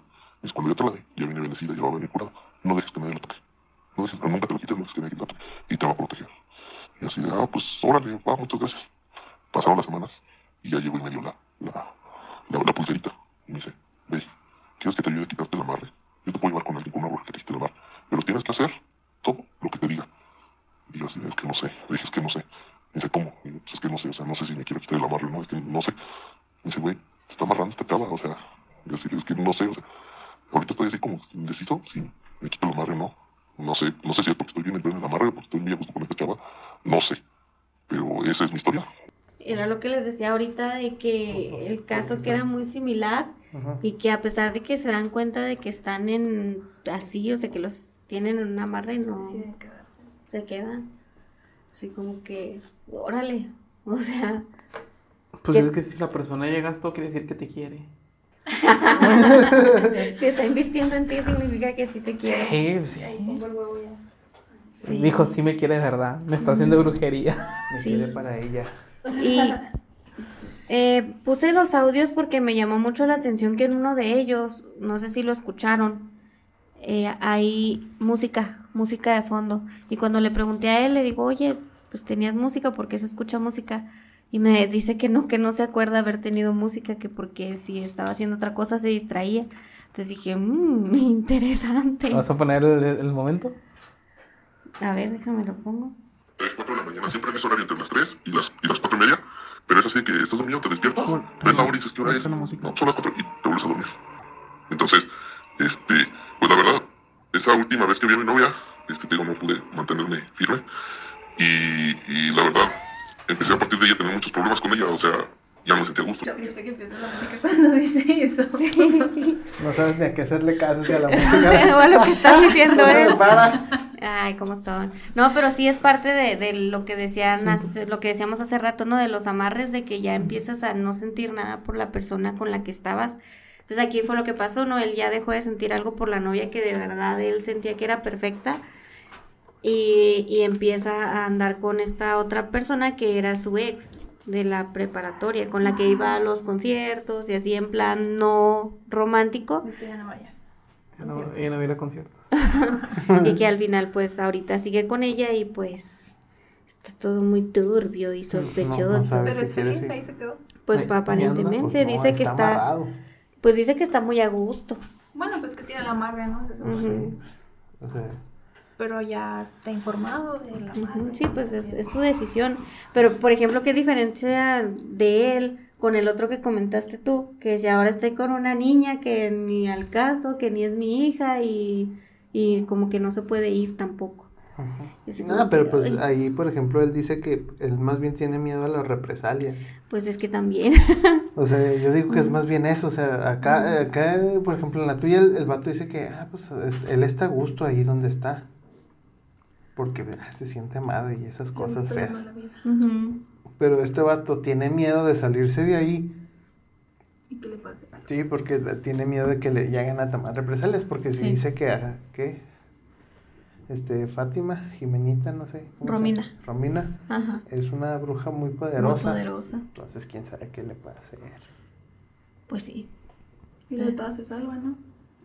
[SPEAKER 5] Y es cuando yo te la dé, ya viene bendecida, ya va a venir curada. No dejes que nadie la toque. No dejes, nunca te lo quites, no dejes que nadie la toque. Y te va a proteger. Y así de, ah, pues, órale, va, muchas gracias. Pasaron las semanas, y ya llegó y me dio la, la, la, la pulserita. Y me dice, ve, ¿quieres que te ayude a quitarte el amarre? Yo te puedo llevar con alguien, con una bruja que te quite el amarre. Pero tienes que hacer todo lo que te diga. Y yo así, es que no sé. Le dije, es que no sé. Me dice, ¿cómo? Y yo, pues es que no sé, o sea, no sé si me quiero quitar el amarre o no, es que no sé. Me dice, güey, te está amarrando esta chava, o sea, yo así, es que no sé, o sea, ahorita estoy así como indeciso, si me quito el amarre o no. No sé, no sé si es porque estoy bien en el amarre o porque estoy muy a gusto con esta chava, no sé. Pero esa es mi historia.
[SPEAKER 1] Era lo que les decía ahorita de que el caso que era muy similar
[SPEAKER 2] Ajá.
[SPEAKER 1] y que a pesar de que se dan cuenta de que están en así, o sea, que los tienen en una amarra y no
[SPEAKER 4] Deciden quedarse.
[SPEAKER 1] Se quedan. Así como que, órale, o sea,
[SPEAKER 3] Pues es que si la persona llega a esto, quiere decir que te quiere.
[SPEAKER 1] si está invirtiendo en ti significa que sí te quiere.
[SPEAKER 3] Sí,
[SPEAKER 4] Ahí
[SPEAKER 3] sí.
[SPEAKER 4] pongo el huevo ya.
[SPEAKER 1] Sí.
[SPEAKER 3] Dijo, sí me quiere de verdad. Me está haciendo brujería.
[SPEAKER 2] Me
[SPEAKER 1] Sí.
[SPEAKER 2] quedé para ella.
[SPEAKER 1] Y eh, puse los audios porque me llamó mucho la atención que en uno de ellos, no sé si lo escucharon, eh, hay música, música de fondo. Y cuando le pregunté a él, le digo, oye, pues tenías música, ¿por qué se escucha música? Y me dice que no, que no se acuerda haber tenido música, que porque si estaba haciendo otra cosa se distraía. Entonces dije, mmm, interesante.
[SPEAKER 3] ¿Vas a poner el, el momento?
[SPEAKER 1] A ver, déjame lo pongo.
[SPEAKER 5] 3, 4 de la mañana, siempre ese horario entre las 3 y las, y las 4 y media. Pero es así que estás dormido, te despiertas, ves la hora y dices qué hora
[SPEAKER 3] ahí
[SPEAKER 5] es.
[SPEAKER 3] está la música.
[SPEAKER 5] No, son las 4 y te vuelves a dormir. Entonces, este, pues la verdad, esa última vez que vi a mi novia, este, te digo, no pude mantenerme firme. Y, y la verdad, empecé a partir de ella a tener muchos problemas con ella, o sea, ya no me sentía a gusto.
[SPEAKER 4] Qué triste que empieza la música cuando dice eso.
[SPEAKER 2] No sabes ni a qué hacerle caso si a la música.
[SPEAKER 1] O a lo que está diciendo él. Ay, cómo son. No, pero sí es parte de, de lo que decían, hace- lo que decíamos hace rato, ¿no? De los amarres, de que ya empiezas a no sentir nada por la persona con la que estabas. Entonces aquí fue lo que pasó, ¿no? Él ya dejó de sentir algo por la novia que de verdad él sentía que era perfecta. Y, y empieza a andar con esta otra persona que era su ex de la preparatoria, con la que iba a los conciertos y así en plan no romántico.
[SPEAKER 4] Esto ya no vayas.
[SPEAKER 3] Ya no, ya no ir a conciertos.
[SPEAKER 1] y que al final pues ahorita sigue con ella y pues está todo muy turbio y sospechoso.
[SPEAKER 2] sabe.
[SPEAKER 4] Pero
[SPEAKER 2] si
[SPEAKER 4] feliz, ahí se quedó.
[SPEAKER 1] Pues aparentemente
[SPEAKER 2] Pues no,
[SPEAKER 1] dice que está,
[SPEAKER 2] amarrado.
[SPEAKER 1] Pues dice que está muy a gusto.
[SPEAKER 4] Bueno, pues que tiene la amarre, ¿no? Se supone. Pero ya está informado de la
[SPEAKER 1] Ujú,
[SPEAKER 4] amarre.
[SPEAKER 1] Sí, pues es, es su decisión. Pero, por ejemplo, ¿qué diferencia de él con el otro que comentaste tú? Que si ahora estoy con una niña que ni al caso, que ni es mi hija y, y como que no se puede ir tampoco. Como
[SPEAKER 2] Ah, pero
[SPEAKER 1] que,
[SPEAKER 2] pues
[SPEAKER 1] ay,
[SPEAKER 2] ahí, por ejemplo, él dice que él más bien tiene miedo a las represalias.
[SPEAKER 1] pues es que también.
[SPEAKER 2] O sea, yo digo que es más bien eso. O sea, acá, acá por ejemplo, en la tuya, el, el vato dice que, ah, pues es- él está a gusto ahí donde está. Porque ah, se siente amado y esas cosas feas. Pero este vato tiene miedo de salirse de ahí.
[SPEAKER 4] ¿Y qué le pasa?
[SPEAKER 2] Sí, porque tiene miedo de que le lleguen a tomar represalias. Porque si
[SPEAKER 1] Sí.
[SPEAKER 2] dice que, ah, ¿qué? Este, Fátima, Jimenita, no sé. ¿cómo se
[SPEAKER 1] Romina.
[SPEAKER 2] Romina.
[SPEAKER 1] Ajá.
[SPEAKER 2] Es una bruja muy
[SPEAKER 1] Muy
[SPEAKER 2] poderosa.
[SPEAKER 1] poderosa.
[SPEAKER 2] Entonces, quién sabe qué le puede hacer.
[SPEAKER 1] Pues sí.
[SPEAKER 4] Y de todas se salva, ¿no?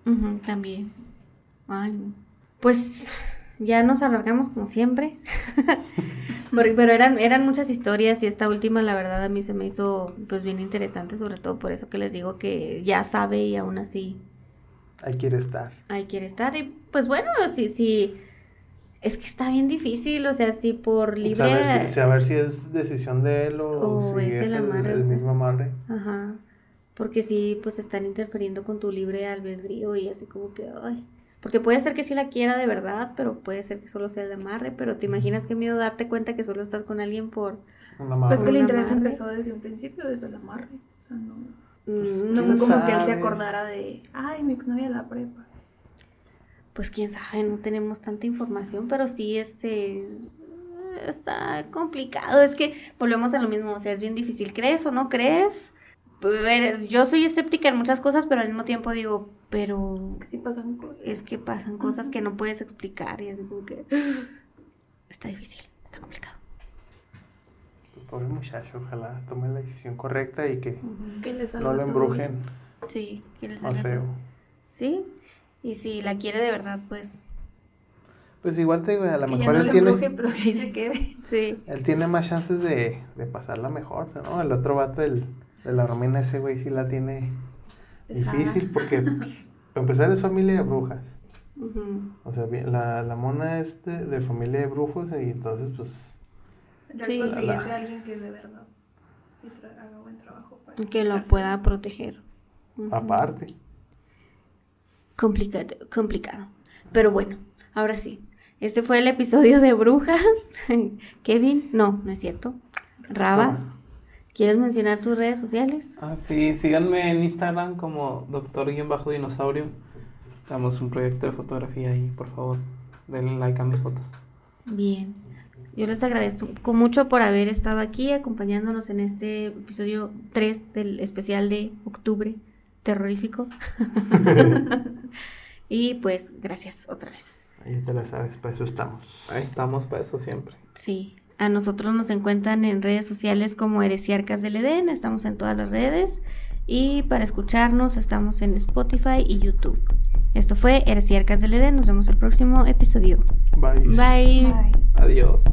[SPEAKER 1] Ujú, también. Ay. Pues ya nos alargamos como siempre. Pero eran, eran muchas historias y esta última, la verdad, a mí se me hizo pues bien interesante, sobre todo por eso que les digo que ya sabe y aún así
[SPEAKER 2] Ahí quiere estar.
[SPEAKER 1] ahí quiere estar. Y pues bueno, sí, sí. Es que está bien difícil, o sea, si por libre.
[SPEAKER 2] Saber si, saber si es decisión de él o,
[SPEAKER 1] O
[SPEAKER 2] si
[SPEAKER 1] es
[SPEAKER 2] es
[SPEAKER 1] el amarre,
[SPEAKER 2] el
[SPEAKER 1] o sea.
[SPEAKER 2] mismo amarre.
[SPEAKER 1] Ajá. Porque sí, pues están interfiriendo con tu libre albedrío y así como que, ay. Porque puede ser que sí la quiera de verdad, pero puede ser que solo sea el amarre, pero te imaginas qué miedo darte cuenta que solo estás con alguien por...
[SPEAKER 2] Un amarre.
[SPEAKER 4] Pues que el interés
[SPEAKER 1] amarre.
[SPEAKER 4] empezó desde un principio, desde el amarre. O sea, no,
[SPEAKER 2] Pues,
[SPEAKER 1] Mm,
[SPEAKER 4] no
[SPEAKER 2] ¿quién
[SPEAKER 4] fue como que él se acordara de, ay, mi exnovia de la prepa.
[SPEAKER 1] Pues quién sabe, no tenemos tanta información, pero sí, este... Está complicado, es que volvemos a lo mismo, o sea, es bien difícil, ¿crees o no crees? Yo soy escéptica en muchas cosas, pero al mismo tiempo digo, pero
[SPEAKER 4] Es que sí pasan cosas.
[SPEAKER 1] es que pasan cosas que no puedes explicar y así como que está difícil, está complicado.
[SPEAKER 2] Pobre muchacho, ojalá tome la decisión correcta y que
[SPEAKER 4] Que le salga
[SPEAKER 2] no lo embrujen
[SPEAKER 1] Sí, que le
[SPEAKER 2] más
[SPEAKER 1] salga
[SPEAKER 2] feo.
[SPEAKER 1] Sí, y si la quiere de verdad, pues
[SPEAKER 2] Pues igual te digo, a lo mejor
[SPEAKER 4] no
[SPEAKER 2] él tiene,
[SPEAKER 4] embruje, pero que se quede.
[SPEAKER 1] sí.
[SPEAKER 2] él tiene más chances de, de pasarla mejor, ¿no? El otro vato, el de la Romina, ese güey sí la tiene
[SPEAKER 4] Pesada.
[SPEAKER 2] difícil porque, para empezar, es familia de brujas. O sea, la, la mona es de, de familia de brujos y entonces, pues,
[SPEAKER 4] Ya
[SPEAKER 1] Sí.
[SPEAKER 4] conseguirse a alguien que de verdad sí tra- haga buen trabajo. Para
[SPEAKER 1] Que lo pueda proteger. Ujú.
[SPEAKER 2] aparte.
[SPEAKER 1] Complicado, complicado. Pero bueno, ahora sí. Este fue el episodio de Brujas. Kevin, no, no es cierto. Raba, ¿quieres mencionar tus redes sociales?
[SPEAKER 3] Ah, sí, síganme en Instagram como doctor-dinosaurio. Estamos un proyecto de fotografía ahí, por favor. Denle like a mis fotos.
[SPEAKER 1] Bien. Yo les agradezco mucho por haber estado aquí acompañándonos en este episodio 3 del especial de octubre terrorífico. y pues gracias otra vez.
[SPEAKER 2] Ahí te la sabes, para eso estamos.
[SPEAKER 3] Ahí estamos para eso siempre.
[SPEAKER 1] Sí, a nosotros nos encuentran en redes sociales como Heresiarcas del Edén, estamos en todas las redes y para escucharnos estamos en Spotify y YouTube. Esto fue Heresiarcas del Edén, nos vemos el próximo episodio.
[SPEAKER 2] Bye.
[SPEAKER 1] Bye.
[SPEAKER 4] Bye.
[SPEAKER 3] Adiós.